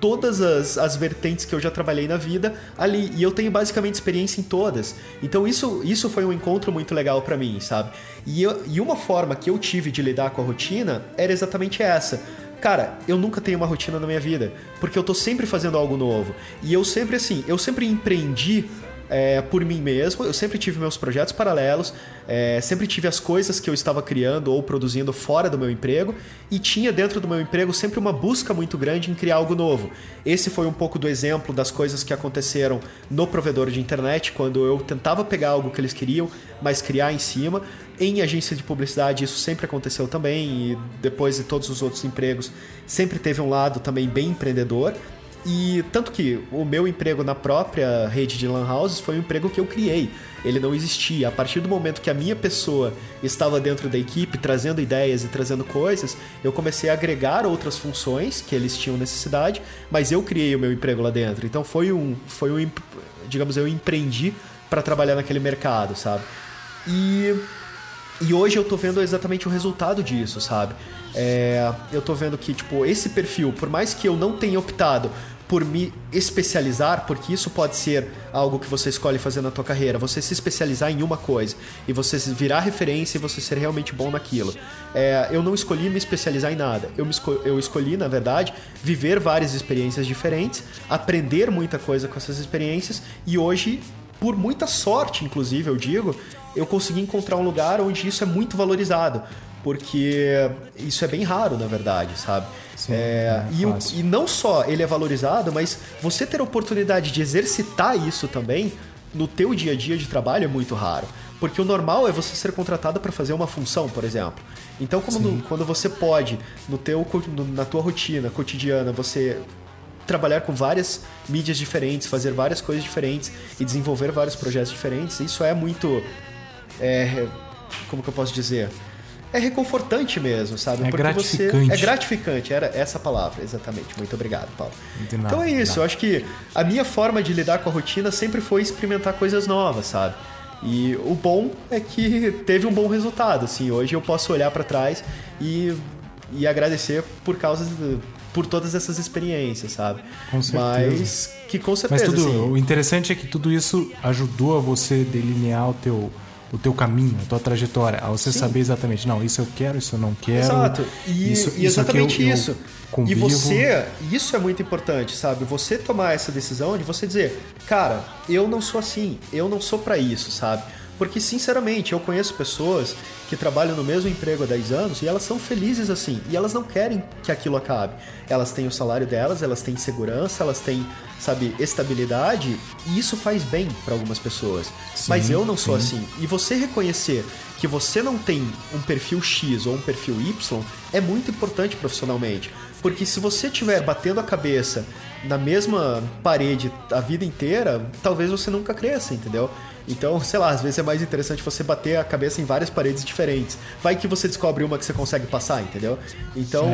todas as, as vertentes que eu já trabalhei na vida ali. E eu tenho basicamente experiência em todas. Então isso, isso foi um encontro muito legal pra mim, sabe? E, eu- e uma forma que eu tive de lidar com a rotina era exatamente essa. Cara, eu nunca tenho uma rotina na minha vida, porque eu tô sempre fazendo algo novo. E eu sempre assim, eu sempre empreendi é, por mim mesmo. Eu sempre tive meus projetos paralelos, é, sempre tive as coisas que eu estava criando ou produzindo fora do meu emprego e tinha dentro do meu emprego sempre uma busca muito grande em criar algo novo. Esse foi um pouco do exemplo das coisas que aconteceram no provedor de internet, quando eu tentava pegar algo que eles queriam, mas criar em cima. Em agência de publicidade isso sempre aconteceu também e depois de todos os outros empregos sempre teve um lado também bem empreendedor. E tanto que o meu emprego na própria rede de lan houses foi um emprego que eu criei. Ele não existia. A partir do momento que a minha pessoa estava dentro da equipe, trazendo ideias e trazendo coisas, eu comecei a agregar outras funções que eles tinham necessidade, mas eu criei o meu emprego lá dentro. Então foi um, foi um, digamos, eu empreendi para trabalhar naquele mercado, sabe? E e hoje eu tô vendo exatamente o resultado disso, sabe? É, eu tô vendo que, tipo, esse perfil, por mais que eu não tenha optado por me especializar, porque isso pode ser algo que você escolhe fazer na tua carreira, você se especializar em uma coisa e você virar referência e você ser realmente bom naquilo. É, eu não escolhi me especializar em nada. Eu, esco- eu escolhi, na verdade, viver várias experiências diferentes, aprender muita coisa com essas experiências e hoje por muita sorte, inclusive, eu digo, eu consegui encontrar um lugar onde isso é muito valorizado. Porque isso é bem raro, na verdade, sabe? Sim, É, é e, e não só ele é valorizado, mas você ter a oportunidade de exercitar isso também no teu dia a dia de trabalho é muito raro. Porque o normal é você ser contratado para fazer uma função, por exemplo. Então, quando, quando você pode, no teu, no- na tua rotina cotidiana, você trabalhar com várias mídias diferentes, fazer várias coisas diferentes e desenvolver vários projetos diferentes, isso é muito. é, como que eu posso dizer? É reconfortante mesmo, sabe? É gratificante. Você, é gratificante, era essa palavra, exatamente. Muito obrigado, Paulo. Nada, então é isso, eu acho que a minha forma de lidar com a rotina sempre foi experimentar coisas novas, sabe? E o bom é que teve um bom resultado, assim. Hoje eu posso olhar pra trás e, e agradecer por causa de- por todas essas experiências, sabe? Com certeza. Mas que com Mas certeza, tudo, assim, o interessante é que tudo isso ajudou a você delinear o teu, o teu caminho, a tua trajetória, a você Sim. saber exatamente, não, isso eu quero, isso eu não quero. Exato. E, isso, e exatamente aqui eu- eu isso. E você, isso é muito importante, sabe? Você tomar essa decisão de você dizer, cara, eu não sou assim, eu não sou pra isso, sabe? Porque, sinceramente, eu conheço pessoas que trabalham no mesmo emprego há 10 anos e elas são felizes assim. E elas não querem que aquilo acabe. Elas têm o salário delas, elas têm segurança, elas têm, sabe, estabilidade. E isso faz bem pra algumas pessoas. Mas eu não sou assim. E você reconhecer que você não tem um perfil X ou um perfil Y é muito importante profissionalmente. Porque se você estiver batendo a cabeça na mesma parede a vida inteira, talvez você nunca cresça, entendeu? Então, sei lá, às vezes é mais interessante você bater a cabeça em várias paredes diferentes. Vai que você descobre uma que você consegue passar, entendeu? Então,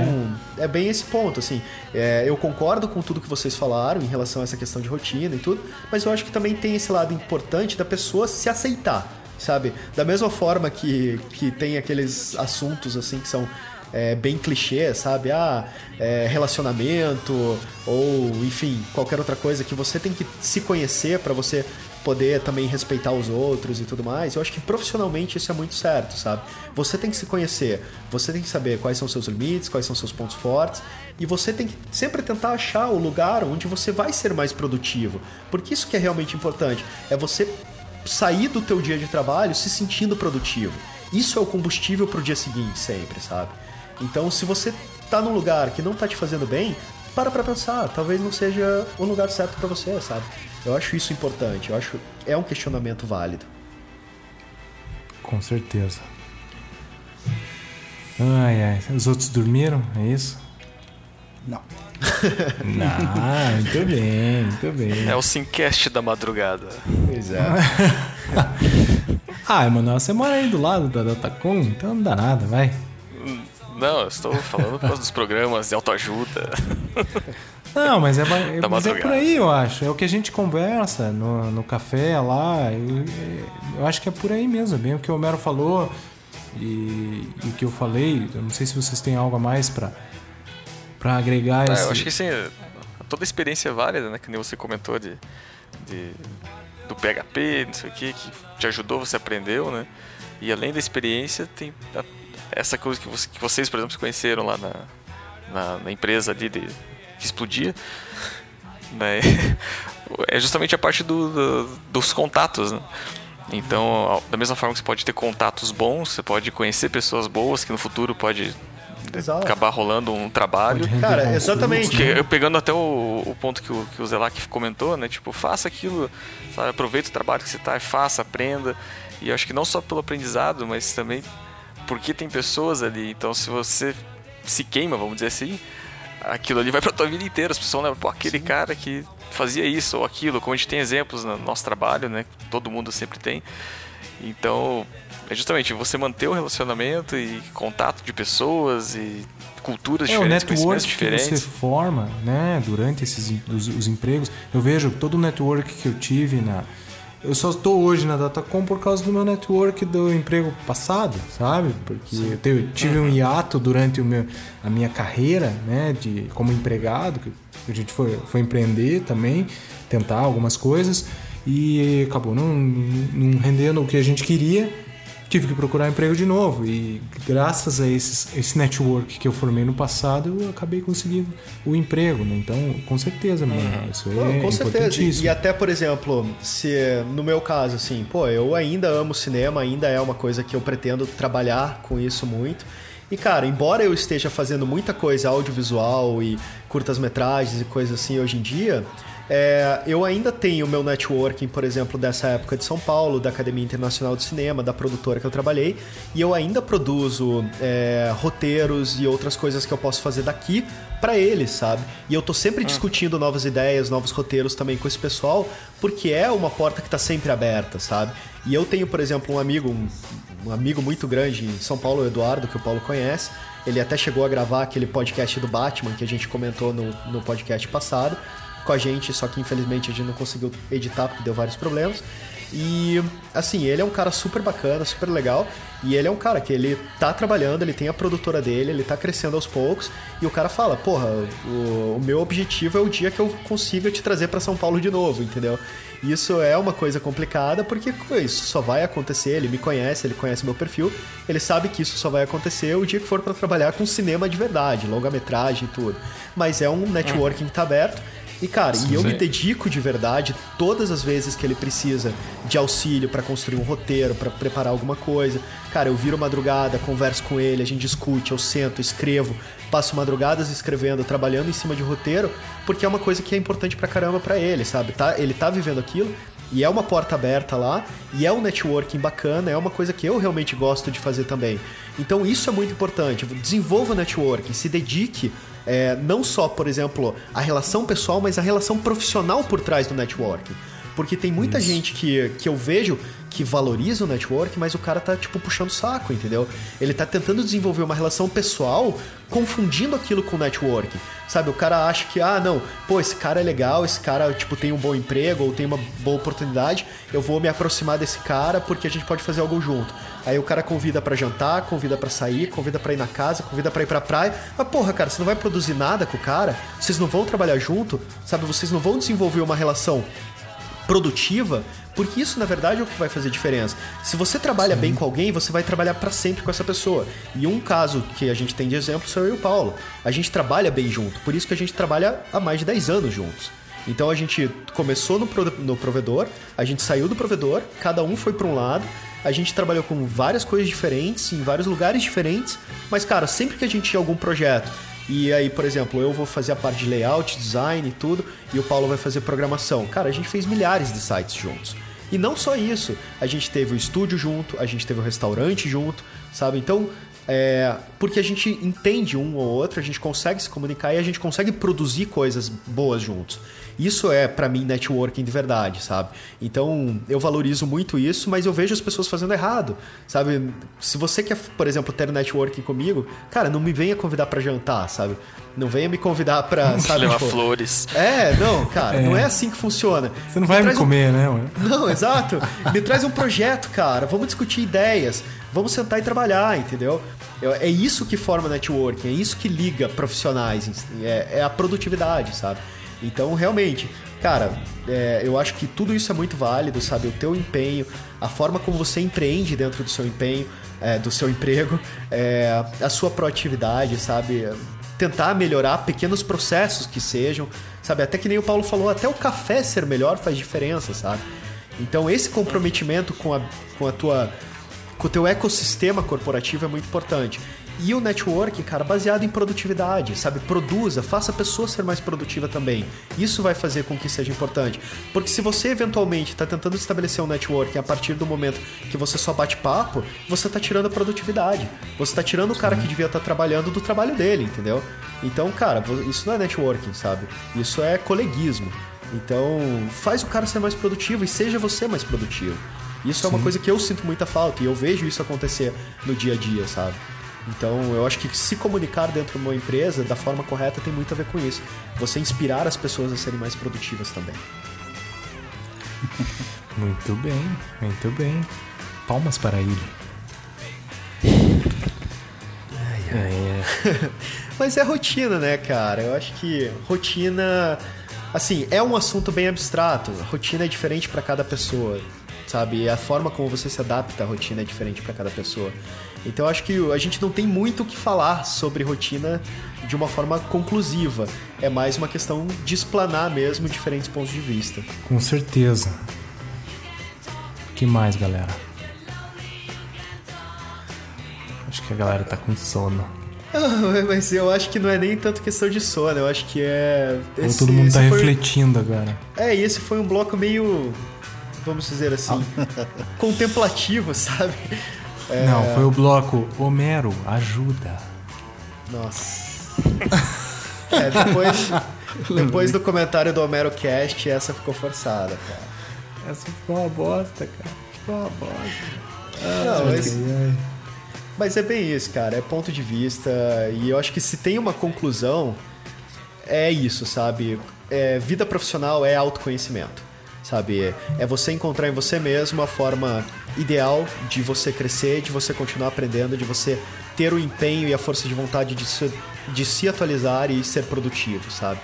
é, bem esse ponto, assim. É, eu concordo com tudo que vocês falaram em relação a essa questão de rotina e tudo, mas eu acho que também tem esse lado importante da pessoa se aceitar, sabe? Da mesma forma que, que tem aqueles assuntos, assim, que são é, bem clichê, sabe? Ah, é, relacionamento ou, enfim, qualquer outra coisa que você tem que se conhecer para você poder também respeitar os outros e tudo mais. Eu acho que profissionalmente isso é muito certo, sabe? Você tem que se conhecer, você tem que saber quais são seus limites, quais são seus pontos fortes e você tem que sempre tentar achar o lugar onde você vai ser mais produtivo, porque isso que é realmente importante, é você sair do teu dia de trabalho se sentindo produtivo. Isso é o combustível pro dia seguinte sempre, sabe? Então, se você tá num lugar que não tá te fazendo bem, para pra pensar, talvez não seja o lugar certo pra você, sabe? Eu acho isso importante, eu acho é um questionamento válido. Com certeza. Ai, ai. Os outros dormiram? É isso? Não. <laughs> Não, muito bem, muito bem. É o Simcast da madrugada. Pois é. <laughs> Ah, Emanuel, você mora aí do lado da Datacom, então não dá nada, vai. Não, eu estou falando por causa dos programas de autoajuda. <laughs> Não, mas é, é- mas é por aí, eu acho. É o que a gente conversa no, no café lá. Eu, eu acho que é por aí mesmo, é bem o que o Homero falou e, e o que eu falei. Eu não sei se vocês têm algo a mais pra, pra agregar Ah, esse... eu acho que sim, toda experiência é válida, né? Que nem você comentou de, de- do PHP, não sei o que, que te ajudou, você aprendeu, né? E além da experiência, tem a- essa coisa que, você- que vocês, por exemplo, se conheceram lá na, na, na empresa ali de, que explodia, né? <laughs> É justamente a parte do- do- dos contatos, né? Então, da mesma forma que você pode ter contatos bons, você pode conhecer pessoas boas que no futuro pode Exato. acabar rolando um trabalho. Cara, exatamente. Porque né? eu pegando até o, o ponto que o, que o Zelak comentou, né? Tipo, faça aquilo, sabe? Aproveita o trabalho que você tá, faça, aprenda. E eu acho que não só pelo aprendizado, mas também porque tem pessoas ali. Então, se você se queima, vamos dizer assim, aquilo ali vai pra tua vida inteira. As pessoas lembram, pô, aquele cara que fazia isso ou aquilo. Como a gente tem exemplos no nosso trabalho, né? Todo mundo sempre tem. Então, é justamente você manter o relacionamento e contato de pessoas e culturas É o diferentes, network conhecimentos que você forma, né, durante esses os, os empregos. Eu vejo todo o network que eu tive na eu só estou hoje na Datacom por causa do meu network do emprego passado, sabe? Porque eu te- eu tive um hiato durante o meu, a minha carreira, né, de como empregado, que a gente foi, foi empreender também, tentar algumas coisas e acabou não, não rendendo o que a gente queria tive que procurar emprego de novo e graças a esses, esse network que eu formei no passado eu acabei conseguindo o emprego né? então com certeza mano isso aí Não, é com certeza. importantíssimo E até, por exemplo, se no meu caso, assim, pô, eu ainda amo cinema, ainda é uma coisa que eu pretendo trabalhar com isso muito. E, cara, embora eu esteja fazendo muita coisa audiovisual e curtas-metragens e coisas assim hoje em dia, é, eu ainda tenho o meu networking, por exemplo, dessa época de São Paulo, da Academia Internacional de Cinema, da produtora que eu trabalhei, e eu ainda produzo é, roteiros e outras coisas que eu posso fazer daqui pra eles, sabe? E eu tô sempre discutindo novas ideias, novos roteiros também com esse pessoal, porque é uma porta que tá sempre aberta, sabe? E eu tenho, por exemplo, um amigo, um, um amigo muito grande em São Paulo, o Eduardo, que o Paulo conhece. Ele até chegou a gravar aquele podcast do Batman que a gente comentou no, no podcast passado com a gente, só que infelizmente a gente não conseguiu editar porque deu vários problemas. E assim, ele é um cara super bacana, super legal. E ele é um cara que ele tá trabalhando, ele tem a produtora dele, ele tá crescendo aos poucos. E o cara fala: Porra, o, o meu objetivo é o dia que eu consiga te trazer pra São Paulo de novo, entendeu? Isso é uma coisa complicada porque isso só vai acontecer. Ele me conhece, ele conhece meu perfil, ele sabe que isso só vai acontecer o dia que for pra trabalhar com cinema de verdade, longa-metragem e tudo. Mas é um networking que tá aberto. E cara, e eu me dedico de verdade todas as vezes que ele precisa de auxílio pra construir um roteiro, pra preparar alguma coisa. Cara, eu viro madrugada, converso com ele, a gente discute, eu sento, escrevo, passo madrugadas escrevendo, trabalhando em cima de roteiro, porque é uma coisa que é importante pra caramba pra ele, sabe? Tá, ele tá vivendo aquilo e é uma porta aberta lá, e é um networking bacana, é uma coisa que eu realmente gosto de fazer também. Então isso é muito importante. Desenvolva o networking, se dedique é, não só, por exemplo, a relação pessoal, mas a relação profissional por trás do networking. Porque tem muita gente que, que eu vejo que valoriza o network, mas o cara tá, tipo, puxando o saco, entendeu? Ele tá tentando desenvolver uma relação pessoal confundindo aquilo com network. Sabe, o cara acha que, ah, não, pô, esse cara é legal, esse cara, tipo, tem um bom emprego ou tem uma boa oportunidade, eu vou me aproximar desse cara porque a gente pode fazer algo junto. Aí o cara convida pra jantar, convida pra sair, convida pra ir na casa, convida pra ir pra praia. Mas, porra, cara, você não vai produzir nada com o cara, vocês não vão trabalhar junto, sabe, vocês não vão desenvolver uma relação produtiva, porque isso na verdade é o que vai fazer diferença. Se você trabalha bem com alguém, você vai trabalhar pra sempre com essa pessoa. E um caso que a gente tem de exemplo sou eu e o Paulo. A gente trabalha bem junto, por isso que a gente trabalha há mais de 10 anos juntos. Então a gente começou no, pro- no provedor, a gente saiu do provedor, cada um foi pra um lado, a gente trabalhou com várias coisas diferentes, em vários lugares diferentes, mas cara, sempre que a gente tinha algum projeto e aí, por exemplo, eu vou fazer a parte de layout, design e tudo, e o Paulo vai fazer programação. Cara, a gente fez milhares de sites juntos. E não só isso, a gente teve o estúdio junto, a gente teve o restaurante junto, sabe? Então, é, porque a gente entende um ou outro, a gente consegue se comunicar e a gente consegue produzir coisas boas juntos. Isso é, pra mim, networking de verdade, sabe? Então, eu valorizo muito isso, mas eu vejo as pessoas fazendo errado, sabe? Se você quer, por exemplo, ter networking comigo, cara, não me venha convidar pra jantar, sabe? Não venha me convidar pra, <laughs> sabe? Levar tipo, flores. É, não, cara, não é assim que funciona. Você não vai me um- comer, né, mano? não, exato. Me traz um projeto, cara. Vamos discutir ideias. Vamos sentar e trabalhar, entendeu? Eu- É isso que forma networking, é isso que liga profissionais. É, é a produtividade, sabe? Então, realmente, cara, é, eu acho que tudo isso é muito válido, sabe? O teu empenho, a forma como você empreende dentro do seu empenho, é, do seu <laughs> emprego, é, a sua proatividade, sabe? Tentar melhorar pequenos processos que sejam, sabe? Até que nem o Paulo falou, até o café ser melhor faz diferença, sabe? Então esse comprometimento com a, com a tua com o teu ecossistema corporativo é muito importante. E o networking, cara, baseado em produtividade, sabe? Produza, faça a pessoa ser mais produtiva também. Isso vai fazer com que seja importante. Porque se você eventualmente está tentando estabelecer um networking a partir do momento que você só bate papo, você está tirando a produtividade. Você está tirando o cara que devia estar trabalhando do trabalho dele, entendeu? Então, cara, isso não é networking, sabe? Isso é coleguismo. Então, faz o cara ser mais produtivo e seja você mais produtivo. Isso é uma coisa que eu sinto muita falta e eu vejo isso acontecer no dia a dia, sabe? Então, eu acho que se comunicar dentro de uma empresa da forma correta tem muito a ver com isso. Você inspirar as pessoas a serem mais produtivas também. <laughs> Muito bem, muito bem. Palmas para ele. É, <laughs> Mas é rotina, né, cara? Eu acho que rotina, assim, é um assunto bem abstrato. Rotina é diferente para cada pessoa, sabe? E a forma como você se adapta à rotina é diferente para cada pessoa. Então acho que a gente não tem muito o que falar sobre rotina de uma forma conclusiva. É mais uma questão de explanar mesmo diferentes pontos de vista. com certeza. O que mais, galera? Acho que a galera tá com sono. Ah, <laughs> Mas eu acho que não é nem tanto questão de sono, eu acho que é. Ou esse- todo mundo tá foi- refletindo agora. É, e esse foi um bloco meio. Vamos dizer assim. contemplativo, <laughs> sabe? É, Não, foi o bloco Homero, ajuda. Nossa. É, depois, <laughs> depois do comentário do Homero Cast, essa ficou forçada, cara. Essa ficou uma bosta, cara. Ficou uma bosta. Não, mas, mas é bem isso, cara. É ponto de vista. E eu acho que se tem uma conclusão, é isso, sabe? É, vida profissional é autoconhecimento. Sabe? É você encontrar em você mesmo a forma ideal de você crescer, de você continuar aprendendo, de você ter o empenho e a força de vontade de se, de se atualizar e ser produtivo, sabe?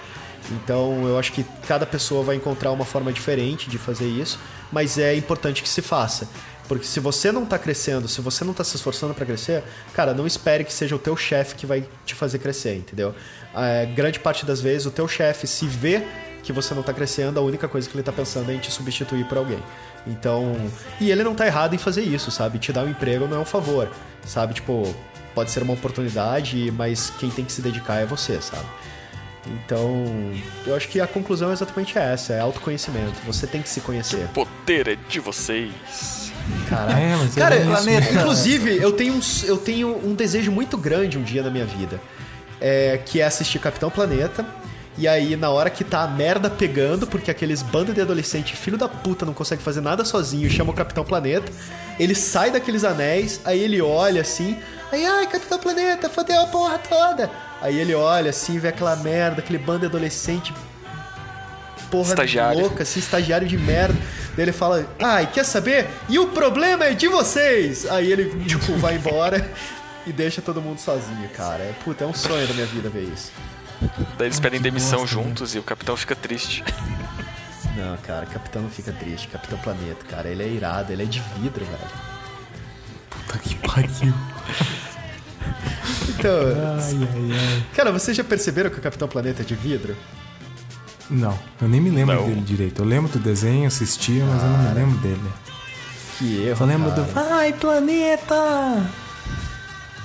Então eu acho que cada pessoa vai encontrar uma forma diferente de fazer isso, mas é importante que se faça. Porque se você não tá crescendo, se você não tá se esforçando para crescer, cara, não espere que seja o teu chefe que vai te fazer crescer, entendeu? É, grande parte das vezes o teu chefe se vê que você não tá crescendo, a única coisa que ele tá pensando é em te substituir por alguém. Então, e ele não tá errado em fazer isso, sabe? Te dar um emprego não é um favor, sabe? Tipo, pode ser uma oportunidade, mas quem tem que se dedicar é você, sabe? Então, eu acho que a conclusão é exatamente essa, é autoconhecimento. Você tem que se conhecer. O poder é de vocês. Caraca. É, mas é Cara, planeta. inclusive, eu tenho, um, eu tenho um desejo muito grande um dia na minha vida. É, que é assistir Capitão Planeta. E aí, na hora que tá a merda pegando, porque aqueles bandos de adolescente filho da puta não consegue fazer nada sozinho, chama o Capitão Planeta. Ele sai daqueles anéis, aí ele olha assim, aí, ai, Capitão Planeta, fodeu a porra toda. Aí ele olha assim, vê aquela merda, aquele bando de adolescente porra Estagiário. louca, assim, estagiário de merda. Daí ele fala, ai, quer saber? E o problema é de vocês! Aí ele, tipo, vai embora <laughs> e deixa todo mundo sozinho, cara. É, puta, é um sonho da minha vida ver isso. Daí eles pedem demissão bosta, né? juntos e o capitão fica triste. Não, cara, Capitão não fica triste. Capitão Planeta, cara, ele é irado, ele é de vidro, velho. Puta que pariu. <laughs> Então, Ai, ai, ai. cara, vocês já perceberam que o Capitão Planeta é de vidro? Não, eu nem me lembro Não. dele direito. Eu lembro do desenho, assistia, mas eu não me lembro dele. Que erro, Eu lembro cara. do Vai, planeta!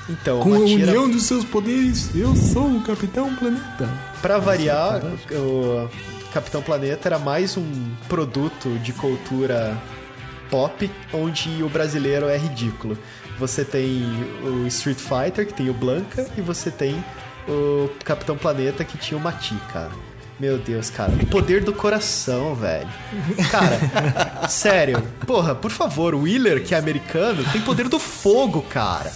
Então, Com a tira... união dos seus poderes, eu sou o Capitão Planeta. Pra variar, o Capitão Planeta era mais um produto de cultura pop onde o brasileiro é ridículo. Você tem o Street Fighter, que tem o Blanca, e você tem o Capitão Planeta, que tinha o Mati, cara. Meu Deus, cara. O poder do coração, velho. Cara, <laughs> sério. Porra, por favor, o Wheeler, que é americano, tem poder do fogo, cara.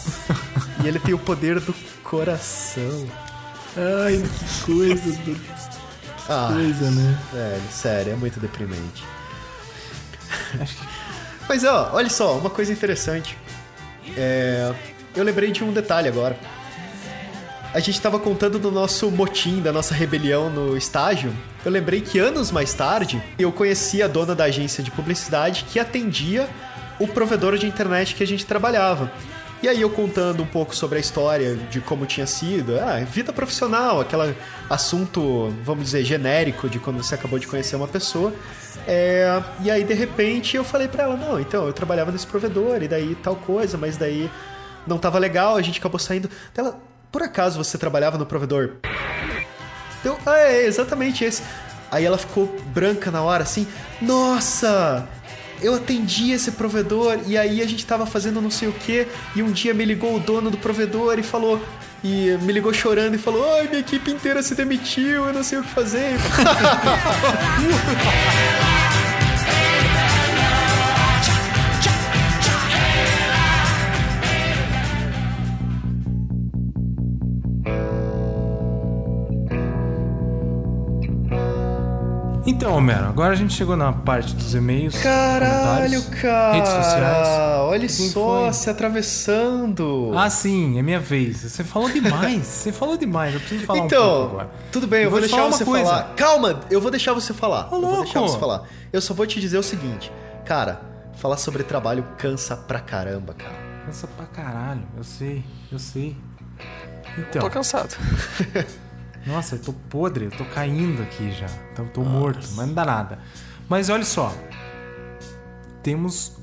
E ele tem o poder do coração. Ai, que coisa do... Ah, Coisa, né? velho, sério, é muito deprimente. <laughs> Mas ó, olha só, uma coisa interessante. É, eu lembrei de um detalhe agora. A gente tava contando do nosso motim, da nossa rebelião no estágio. Eu lembrei que anos mais tarde eu conheci a dona da agência de publicidade que atendia o provedor de internet que a gente trabalhava. E aí eu contando um pouco sobre a história de como tinha sido, ah, vida profissional, aquele assunto, vamos dizer, genérico de quando você acabou de conhecer uma pessoa. É, e aí de repente eu falei pra ela, não, então eu trabalhava nesse provedor e daí tal coisa, mas daí não tava legal, a gente acabou saindo. Ela, por acaso você trabalhava no provedor? Eu, ah, é exatamente esse. Aí ela ficou branca na hora, assim, nossa! Eu atendi esse provedor e aí a gente tava fazendo não sei o que e um dia me ligou o dono do provedor e falou e me ligou chorando e falou: "Ai, minha equipe inteira se demitiu, eu não sei o que fazer". <laughs> <laughs> Então, Homero, agora a gente chegou na parte dos e-mails. Caralho, comentários, cara. Redes sociais. Olha Quem só, foi? se atravessando. Ah, sim, é minha vez. Você falou demais. Você falou demais. Eu preciso falar um pouco Então, agora. tudo bem, eu, Eu vou, vou deixar você coisa. falar. Calma, eu vou deixar você falar. Ô, eu vou deixar louco. você falar. Eu só vou te dizer o seguinte, cara, falar sobre trabalho cansa pra caramba, cara. Cansa pra caralho. Eu sei, eu sei. Então, Tô cansado. <laughs> nossa, eu tô podre, eu tô caindo aqui já. Tô, tô morto, mas não dá nada. Mas olha só. Temos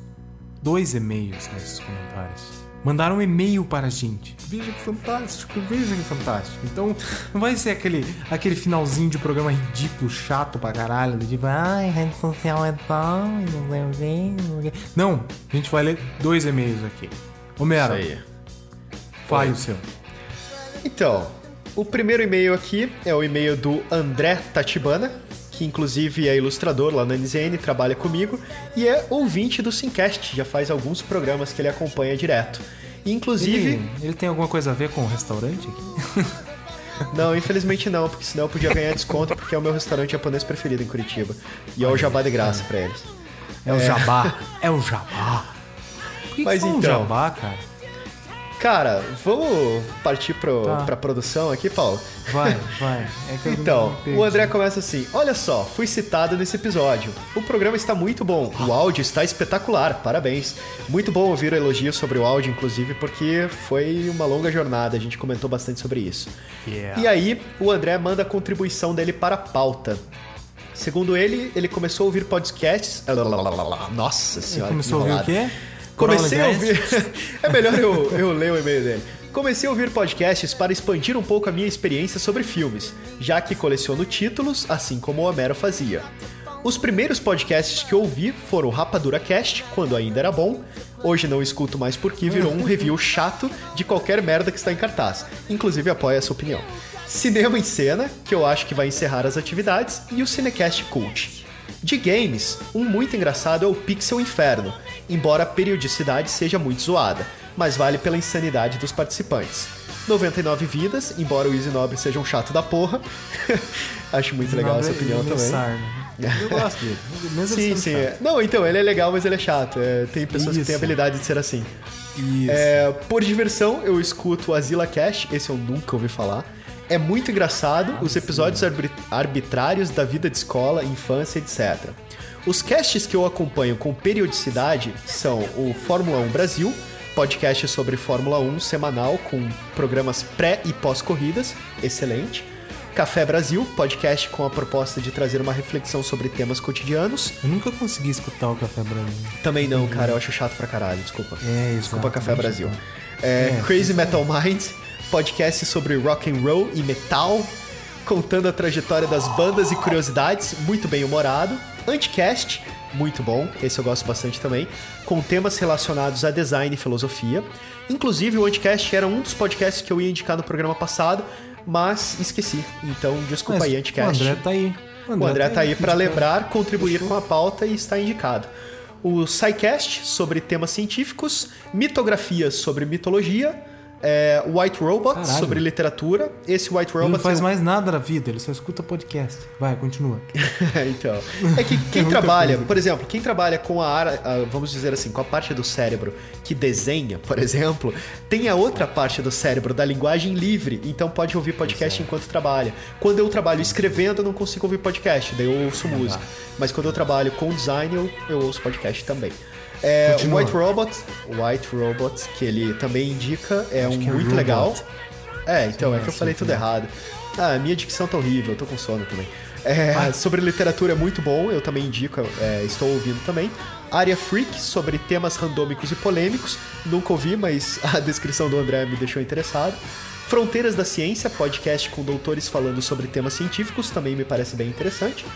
dois e-mails nesses comentários. Mandaram um e-mail para a gente. Veja que fantástico, veja que fantástico. Então, não vai ser aquele, aquele finalzinho de programa ridículo, chato pra caralho, do tipo, ai, rede social é tal, não sei o. Não, a gente vai ler dois e-mails aqui. Homero, fale o seu. Então, o primeiro e-mail aqui é o e-mail do André Tatibana, que inclusive é ilustrador lá na NZN, trabalha comigo, e é ouvinte do Simcast, já faz alguns programas que ele acompanha direto. Inclusive, Ele, ele tem alguma coisa a ver com o restaurante aqui? <laughs> não, infelizmente não, porque senão eu podia ganhar desconto, porque é o meu restaurante japonês preferido em Curitiba. E é o jabá de graça pra eles. É o jabá. <laughs> É o jabá. Por que, Mas que um então. jabá, cara? Cara, vamos partir pro, Tá. pra produção aqui, Paulo? Vai, vai. É <laughs> Então, o André começa assim: Olha só, fui citado nesse episódio. O programa está muito bom, o áudio está espetacular, parabéns. Muito bom ouvir elogios sobre o áudio, inclusive, porque foi uma longa jornada, a gente comentou bastante sobre isso. Yeah. E aí, o André manda a contribuição dele para a pauta. Segundo ele, ele começou a ouvir podcasts. Nossa Ele senhora. que começou a ouvir o quê? Comecei a ouvir. <laughs> é melhor eu, eu ler o e-mail dele. Comecei a ouvir podcasts para expandir um pouco a minha experiência sobre filmes, já que coleciono títulos, assim como o Homero fazia. Os primeiros podcasts que ouvi foram o Rapadura Cast, quando ainda era bom. Hoje não escuto mais porque virou um review chato de qualquer merda que está em cartaz. Inclusive apoio essa opinião. Cinema em Cena, que eu acho que vai encerrar as atividades, e o Cinecast Cult. De games, um muito engraçado é o Pixel Inferno, embora a periodicidade seja muito zoada, mas vale pela insanidade dos participantes. 99 vidas, embora o Easy Nobre seja um chato da porra. <laughs> Acho muito legal essa opinião também. Eu gosto dele. Mesmo Sim, sim. é. Não, então, ele é legal, mas ele é chato. É, tem pessoas que têm Isso. habilidade de ser assim. Isso. É, por diversão, eu escuto o Azila Cash, esse eu nunca ouvi falar. É muito engraçado, os episódios arbit- arbitrários da vida de escola, infância, etc. Os casts que eu acompanho com periodicidade são o Fórmula 1 Brasil, podcast sobre Fórmula 1 semanal com programas pré e pós-corridas, excelente. Café Brasil, podcast com a proposta de trazer uma reflexão sobre temas cotidianos. Eu nunca consegui escutar o Café Brasil. Também não, cara, eu acho chato pra caralho, desculpa. É, Desculpa, Café Brasil. chatão. É, É, Crazy Metal Minds, podcast sobre rock and roll e metal, contando a trajetória das bandas e curiosidades, muito bem humorado. Anticast, muito bom, esse eu gosto bastante também, com temas relacionados a design e filosofia. Inclusive, o Anticast era um dos podcasts que eu ia indicar no programa passado, mas esqueci. Então, desculpa Mas aí, O Anticast. André tá aí. O André tá aí para indicando. lembrar, contribuir com a pauta e está indicado. O SciCast sobre temas científicos, mitografias sobre mitologia, é, White Robot Caralho. sobre literatura. Esse White Ele Robot não faz é um- mais nada na vida, ele só escuta podcast. Vai, continua. <laughs> então, <laughs> é que quem muita trabalha, coisa. por exemplo, quem trabalha com a área, a- vamos dizer assim, com a parte do cérebro que desenha, por exemplo, tem a outra parte do cérebro da linguagem livre, então pode ouvir podcast enquanto trabalha. Quando eu trabalho escrevendo, eu não consigo ouvir podcast, daí eu ouço música. Mas quando eu trabalho com design, eu, eu ouço podcast também. É, Continua. White Robot, White Robot, que ele também indica, é um que é muito robot. legal. É, então, é que eu assim falei que tudo é. errado. Ah, minha dicção tá horrível, eu tô com sono também. É, <laughs> sobre literatura é muito bom, eu também indico, é, estou ouvindo também. Área Freak, sobre temas randômicos e polêmicos. Nunca ouvi, mas <laughs> a descrição do André me deixou interessado. Fronteiras da Ciência, podcast com doutores falando sobre temas científicos, também me parece bem interessante.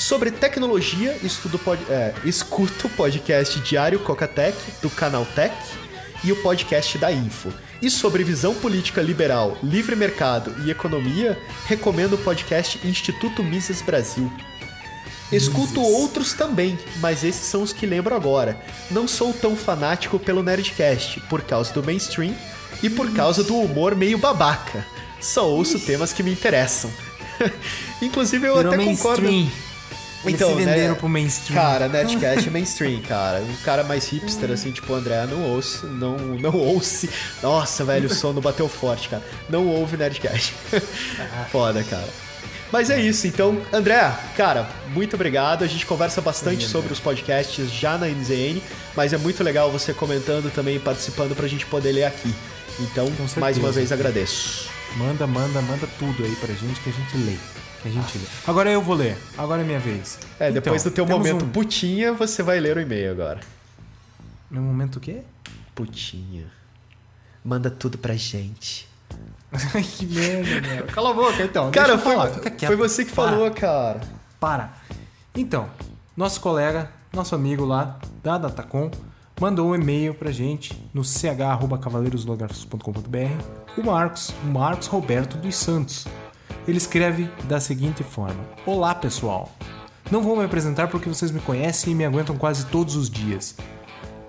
Sobre tecnologia, estudo pod, é, escuto o podcast Diário Cocatec, do canal Tech, e o podcast da Info. E sobre visão política liberal, livre mercado e economia, recomendo o podcast Instituto Mises Brasil. Escuto outros também, mas esses são os que lembro agora. Não sou tão fanático pelo Nerdcast, por causa do mainstream e por causa do humor meio babaca. Só ouço temas que me interessam. <laughs> Inclusive, eu Virou até concordo. mainstream. Eles Então, se venderam né, pro mainstream. Cara, Nerdcast <laughs> é mainstream, cara. Um cara mais hipster, assim, tipo o André, não ouço, não, não ouça. Nossa, velho, o sono bateu forte, cara. Não ouve Nerdcast. <laughs> Foda, cara. Mas é isso, então, André, cara, muito obrigado. A gente conversa bastante sobre os podcasts já na NZN, mas é muito legal você comentando também e participando pra gente poder ler aqui. Então, mais uma vez agradeço. Manda, manda, manda tudo aí pra gente que a gente lê. Que a gente lê. Agora eu vou ler. Agora é minha vez. É, depois Então, do teu momento um- putinha, você vai ler o e-mail agora. Meu momento o quê? Putinha. Manda tudo pra gente. <laughs> Ai, que merda, meu. Cala a boca, então. Cara, foi, foi você que Para. falou, cara. Para. Então, nosso colega, nosso amigo lá da Datacom, mandou um e-mail pra gente no ch.cavaleiroslográficos.com.br o Marcos, o Marcos Roberto dos Santos. Ele escreve da seguinte forma: Olá, pessoal. Não vou me apresentar porque vocês me conhecem e me aguentam quase todos os dias.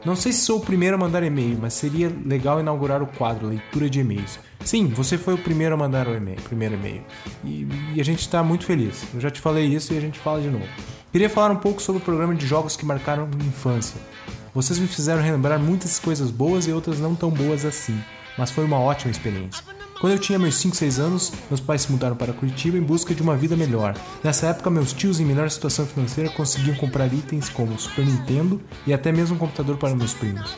Não sei se sou o primeiro a mandar e-mail, mas seria legal inaugurar o quadro Leitura de E-mails. Sim, você foi o primeiro a mandar o primeiro e-mail. E, e a gente está muito feliz. Eu já te falei isso e a gente fala de novo. Queria falar um pouco sobre o programa de jogos que marcaram minha infância. Vocês me fizeram relembrar muitas coisas boas e outras não tão boas assim, mas foi uma ótima experiência. Quando eu tinha meus 5, 6 anos, meus pais se mudaram para Curitiba em busca de uma vida melhor. Nessa época, meus tios em melhor situação financeira conseguiam comprar itens como Super Nintendo e até mesmo um computador para meus primos.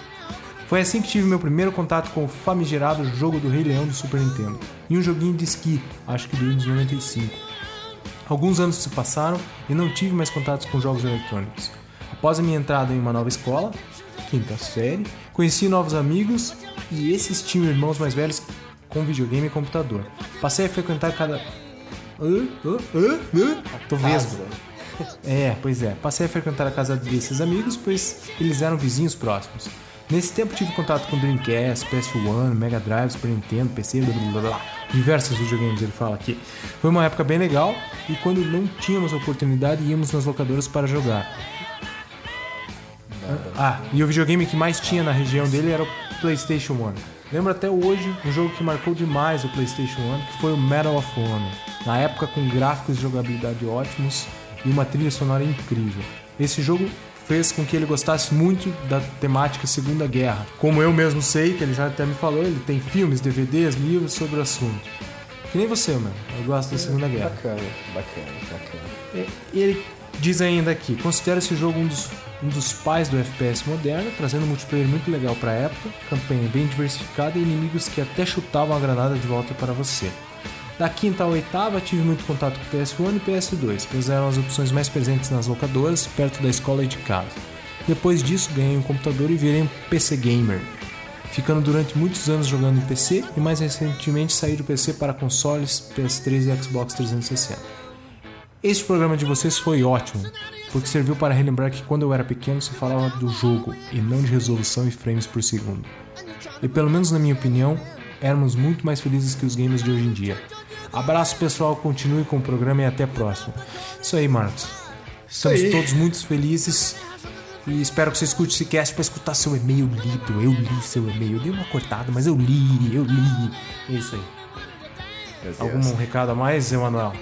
Foi assim que tive meu primeiro contato com o famigerado jogo do Rei Leão do Super Nintendo e um joguinho de esqui, acho que do Windows 95. Alguns anos se passaram e não tive mais contatos com jogos eletrônicos. Após a minha entrada em uma nova escola, quinta série, conheci novos amigos e esses tinham irmãos mais velhos com videogame e computador. Passei a frequentar cada. Hã? Hã? Hã? Tô vesgo. É, pois é. Passei a frequentar a casa desses amigos, pois eles eram vizinhos próximos. Nesse tempo tive contato com Dreamcast, PS1, Mega Drive, Super Nintendo, PC, blá blá blá. Diversos videogames ele fala aqui. Foi uma época bem legal e quando não tínhamos oportunidade íamos nas locadoras para jogar. Ah, e o videogame que mais tinha na região dele era o PlayStation 1. Lembro até hoje um jogo que marcou demais o PlayStation 1, que foi o Medal of Honor. Na época com gráficos e jogabilidade ótimos e uma trilha sonora incrível. Esse jogo fez com que ele gostasse muito da temática Segunda Guerra. Como eu mesmo sei, que ele já até me falou, ele tem filmes, DVDs, livros sobre o assunto. Que nem você, mano. Eu gosto da Segunda Guerra. Bacana, bacana, bacana. E- Ele diz ainda aqui: considera esse jogo um dos, um dos pais do FPS moderno, trazendo um multiplayer muito legal pra época, campanha bem diversificada e inimigos que até chutavam a granada de volta para você. Da quinta à oitava, tive muito contato com PS1 e PS2, pois eram as opções mais presentes nas locadoras, perto da escola e de casa. Depois disso, ganhei um computador e virei um PC gamer, ficando durante muitos anos jogando em PC e mais recentemente saí do PC para consoles, PS3 e Xbox 360. Este programa de vocês foi ótimo. Porque serviu para relembrar que quando eu era pequeno se falava do jogo e não de resolução e frames por segundo. E pelo menos na minha opinião, éramos muito mais felizes que os games de hoje em dia. Abraço pessoal, continue com o programa e até a próxima. Isso aí, Marcos. Estamos aí. todos muito felizes e espero que você escute esse cast para escutar seu e-mail lido. Eu li seu e-mail, eu dei uma cortada, mas eu li, eu li. É isso aí. Algum recado a mais, Emanuel?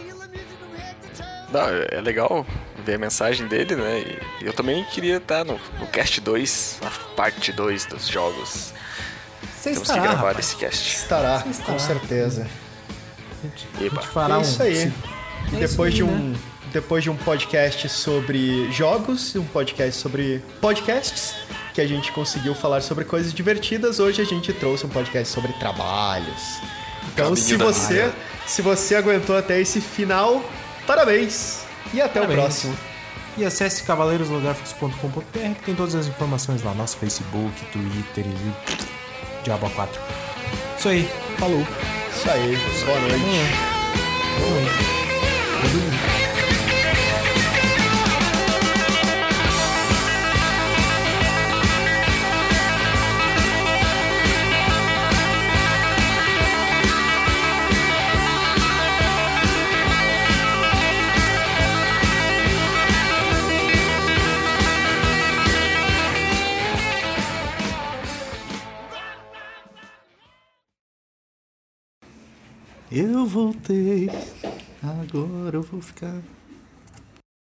Não, é legal ver a mensagem dele, né? E eu também queria estar no, no cast 2, a parte 2 dos jogos. Você Temos que estará, gravar rapaz. esse cast. Estará, Você estará. com certeza. A Eba. gente fará É um- isso aí. E É depois isso de aí, um depois de um podcast sobre jogos, um podcast sobre podcasts, que a gente conseguiu falar sobre coisas divertidas, hoje a gente trouxe um podcast sobre trabalhos. Então, Caminho se você, se você aguentou até esse final, parabéns. E até Parabéns. o próximo. E acesse cavaleiroslográficos.com.br que tem todas as informações lá. Nosso Facebook, Twitter e Diabo 4. Isso aí. Falou. Isso aí. Boa noite. Boa noite. Boa noite. Eu voltei, agora eu vou ficar